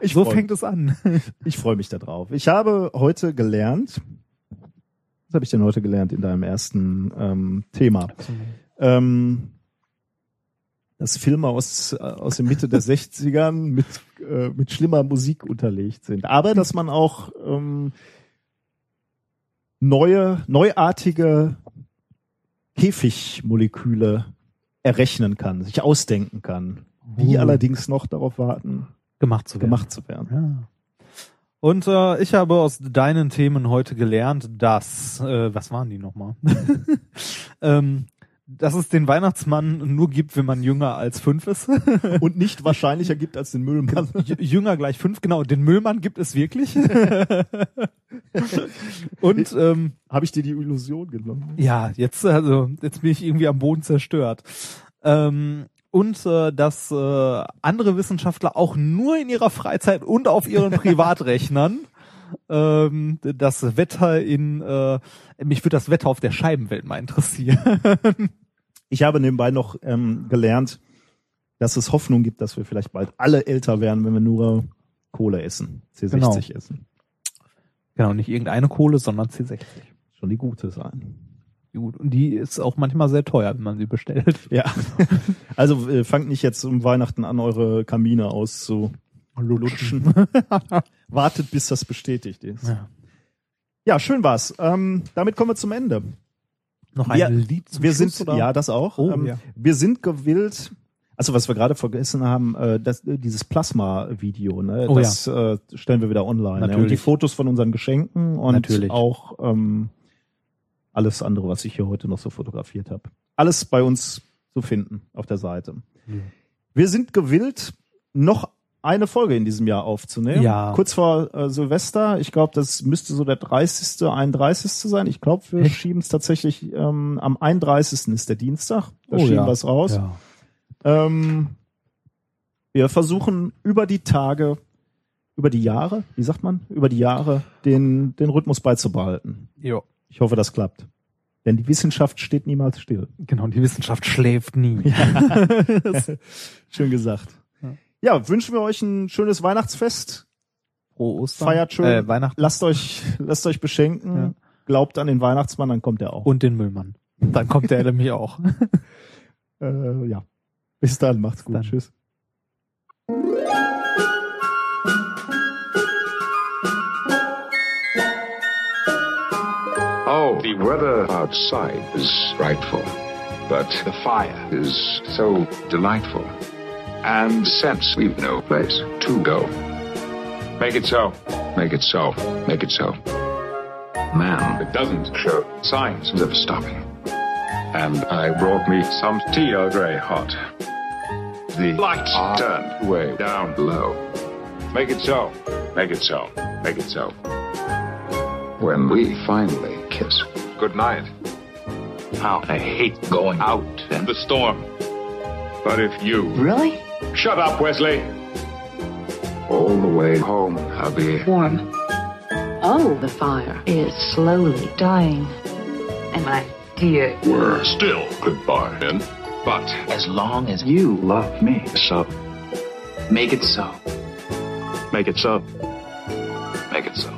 Ich so fängt es an. Ich freue mich darauf. Ich habe heute gelernt, was habe ich denn heute gelernt in deinem ersten ähm, Thema? Ähm, dass Filme aus, aus der Mitte der 60ern mit, äh, mit schlimmer Musik unterlegt sind. Aber dass man auch ähm, neue, neuartige Käfigmoleküle errechnen kann, sich ausdenken kann. Die Uh. allerdings noch darauf warten, Gemacht zu werden. gemacht zu werden. Ja. Und äh, ich habe aus deinen Themen heute gelernt, dass, äh, was waren die nochmal? ähm, dass es den Weihnachtsmann nur gibt, wenn man jünger als fünf ist. Und nicht wahrscheinlicher gibt als den Müllmann. J- jünger gleich fünf, genau. Den Müllmann gibt es wirklich. Und ähm, Habe ich dir die Illusion genommen? ja, jetzt also jetzt bin ich irgendwie am Boden zerstört. Ähm, und äh, dass äh, andere Wissenschaftler auch nur in ihrer Freizeit und auf ihren Privatrechnern ähm, das Wetter in äh, mich würde das Wetter auf der Scheibenwelt mal interessieren. Ich habe nebenbei noch ähm, gelernt, dass es Hoffnung gibt, dass wir vielleicht bald alle älter werden, wenn wir nur Kohle essen, C60 Genau. essen. genau, nicht irgendeine Kohle, sondern C60. Schon die gute sein. Gut, und die ist auch manchmal sehr teuer, wenn man sie bestellt. Ja. Also äh, fangt nicht jetzt um Weihnachten an, eure Kamine auszulutschen. Wartet, bis das bestätigt ist. Ja. Ja, schön war's. Ähm, damit kommen wir zum Ende. Noch Wir- ein Lied zum wir Schluss, sind, oder? ja, das auch. Oh, ähm, ja. Wir sind gewillt, also was wir gerade vergessen haben, äh, das, äh, dieses Plasma-Video, ne, Oh, das äh, stellen wir wieder online. Ne? Und die Natürlich. Fotos von unseren Geschenken und Natürlich. auch ähm, alles andere, was ich hier heute noch so fotografiert habe. Alles bei uns zu finden auf der Seite. Wir sind gewillt, noch eine Folge in diesem Jahr aufzunehmen. Ja. Kurz vor äh, Silvester. Ich glaube, das müsste so der 30., 31. sein. Ich glaube, wir schieben es tatsächlich ähm, am 31. ist der Dienstag. Da Oh, schieben ja. wir es raus. Ja. Ähm, wir versuchen über die Tage, über die Jahre, wie sagt man, über die Jahre den, den Rhythmus beizubehalten. Jo. Ich hoffe, das klappt. Denn die Wissenschaft steht niemals still. Genau, die Wissenschaft schläft nie. Schön gesagt. Ja. Wünschen wir euch ein schönes Weihnachtsfest. Frohe Ostern. Feiert schön. Äh, Weihnachten. Lasst euch, lasst euch beschenken. Ja. Glaubt an den Weihnachtsmann, dann kommt er auch. Und den Müllmann. Dann kommt der nämlich auch. äh, ja. Bis dann, macht's gut. dann. Tschüss. Oh, the weather outside is frightful, but the fire is so delightful. And since we've no place to go, Make it so. Make it so. Make it so. Man, it doesn't show signs of stopping. And I brought me some tea Earl Grey hot. The lights ah. turned way down low. Make it so. Make it so. Make it so. When we finally kiss. Good night. How I hate going out in the storm. But if you... Really? Shut up, Wesley! All the way home, I'll be Warm. Oh, the fire is slowly dying. And my dear, We're still goodbye, then. But as long as you love me, so, make it so. make it so. Make it so.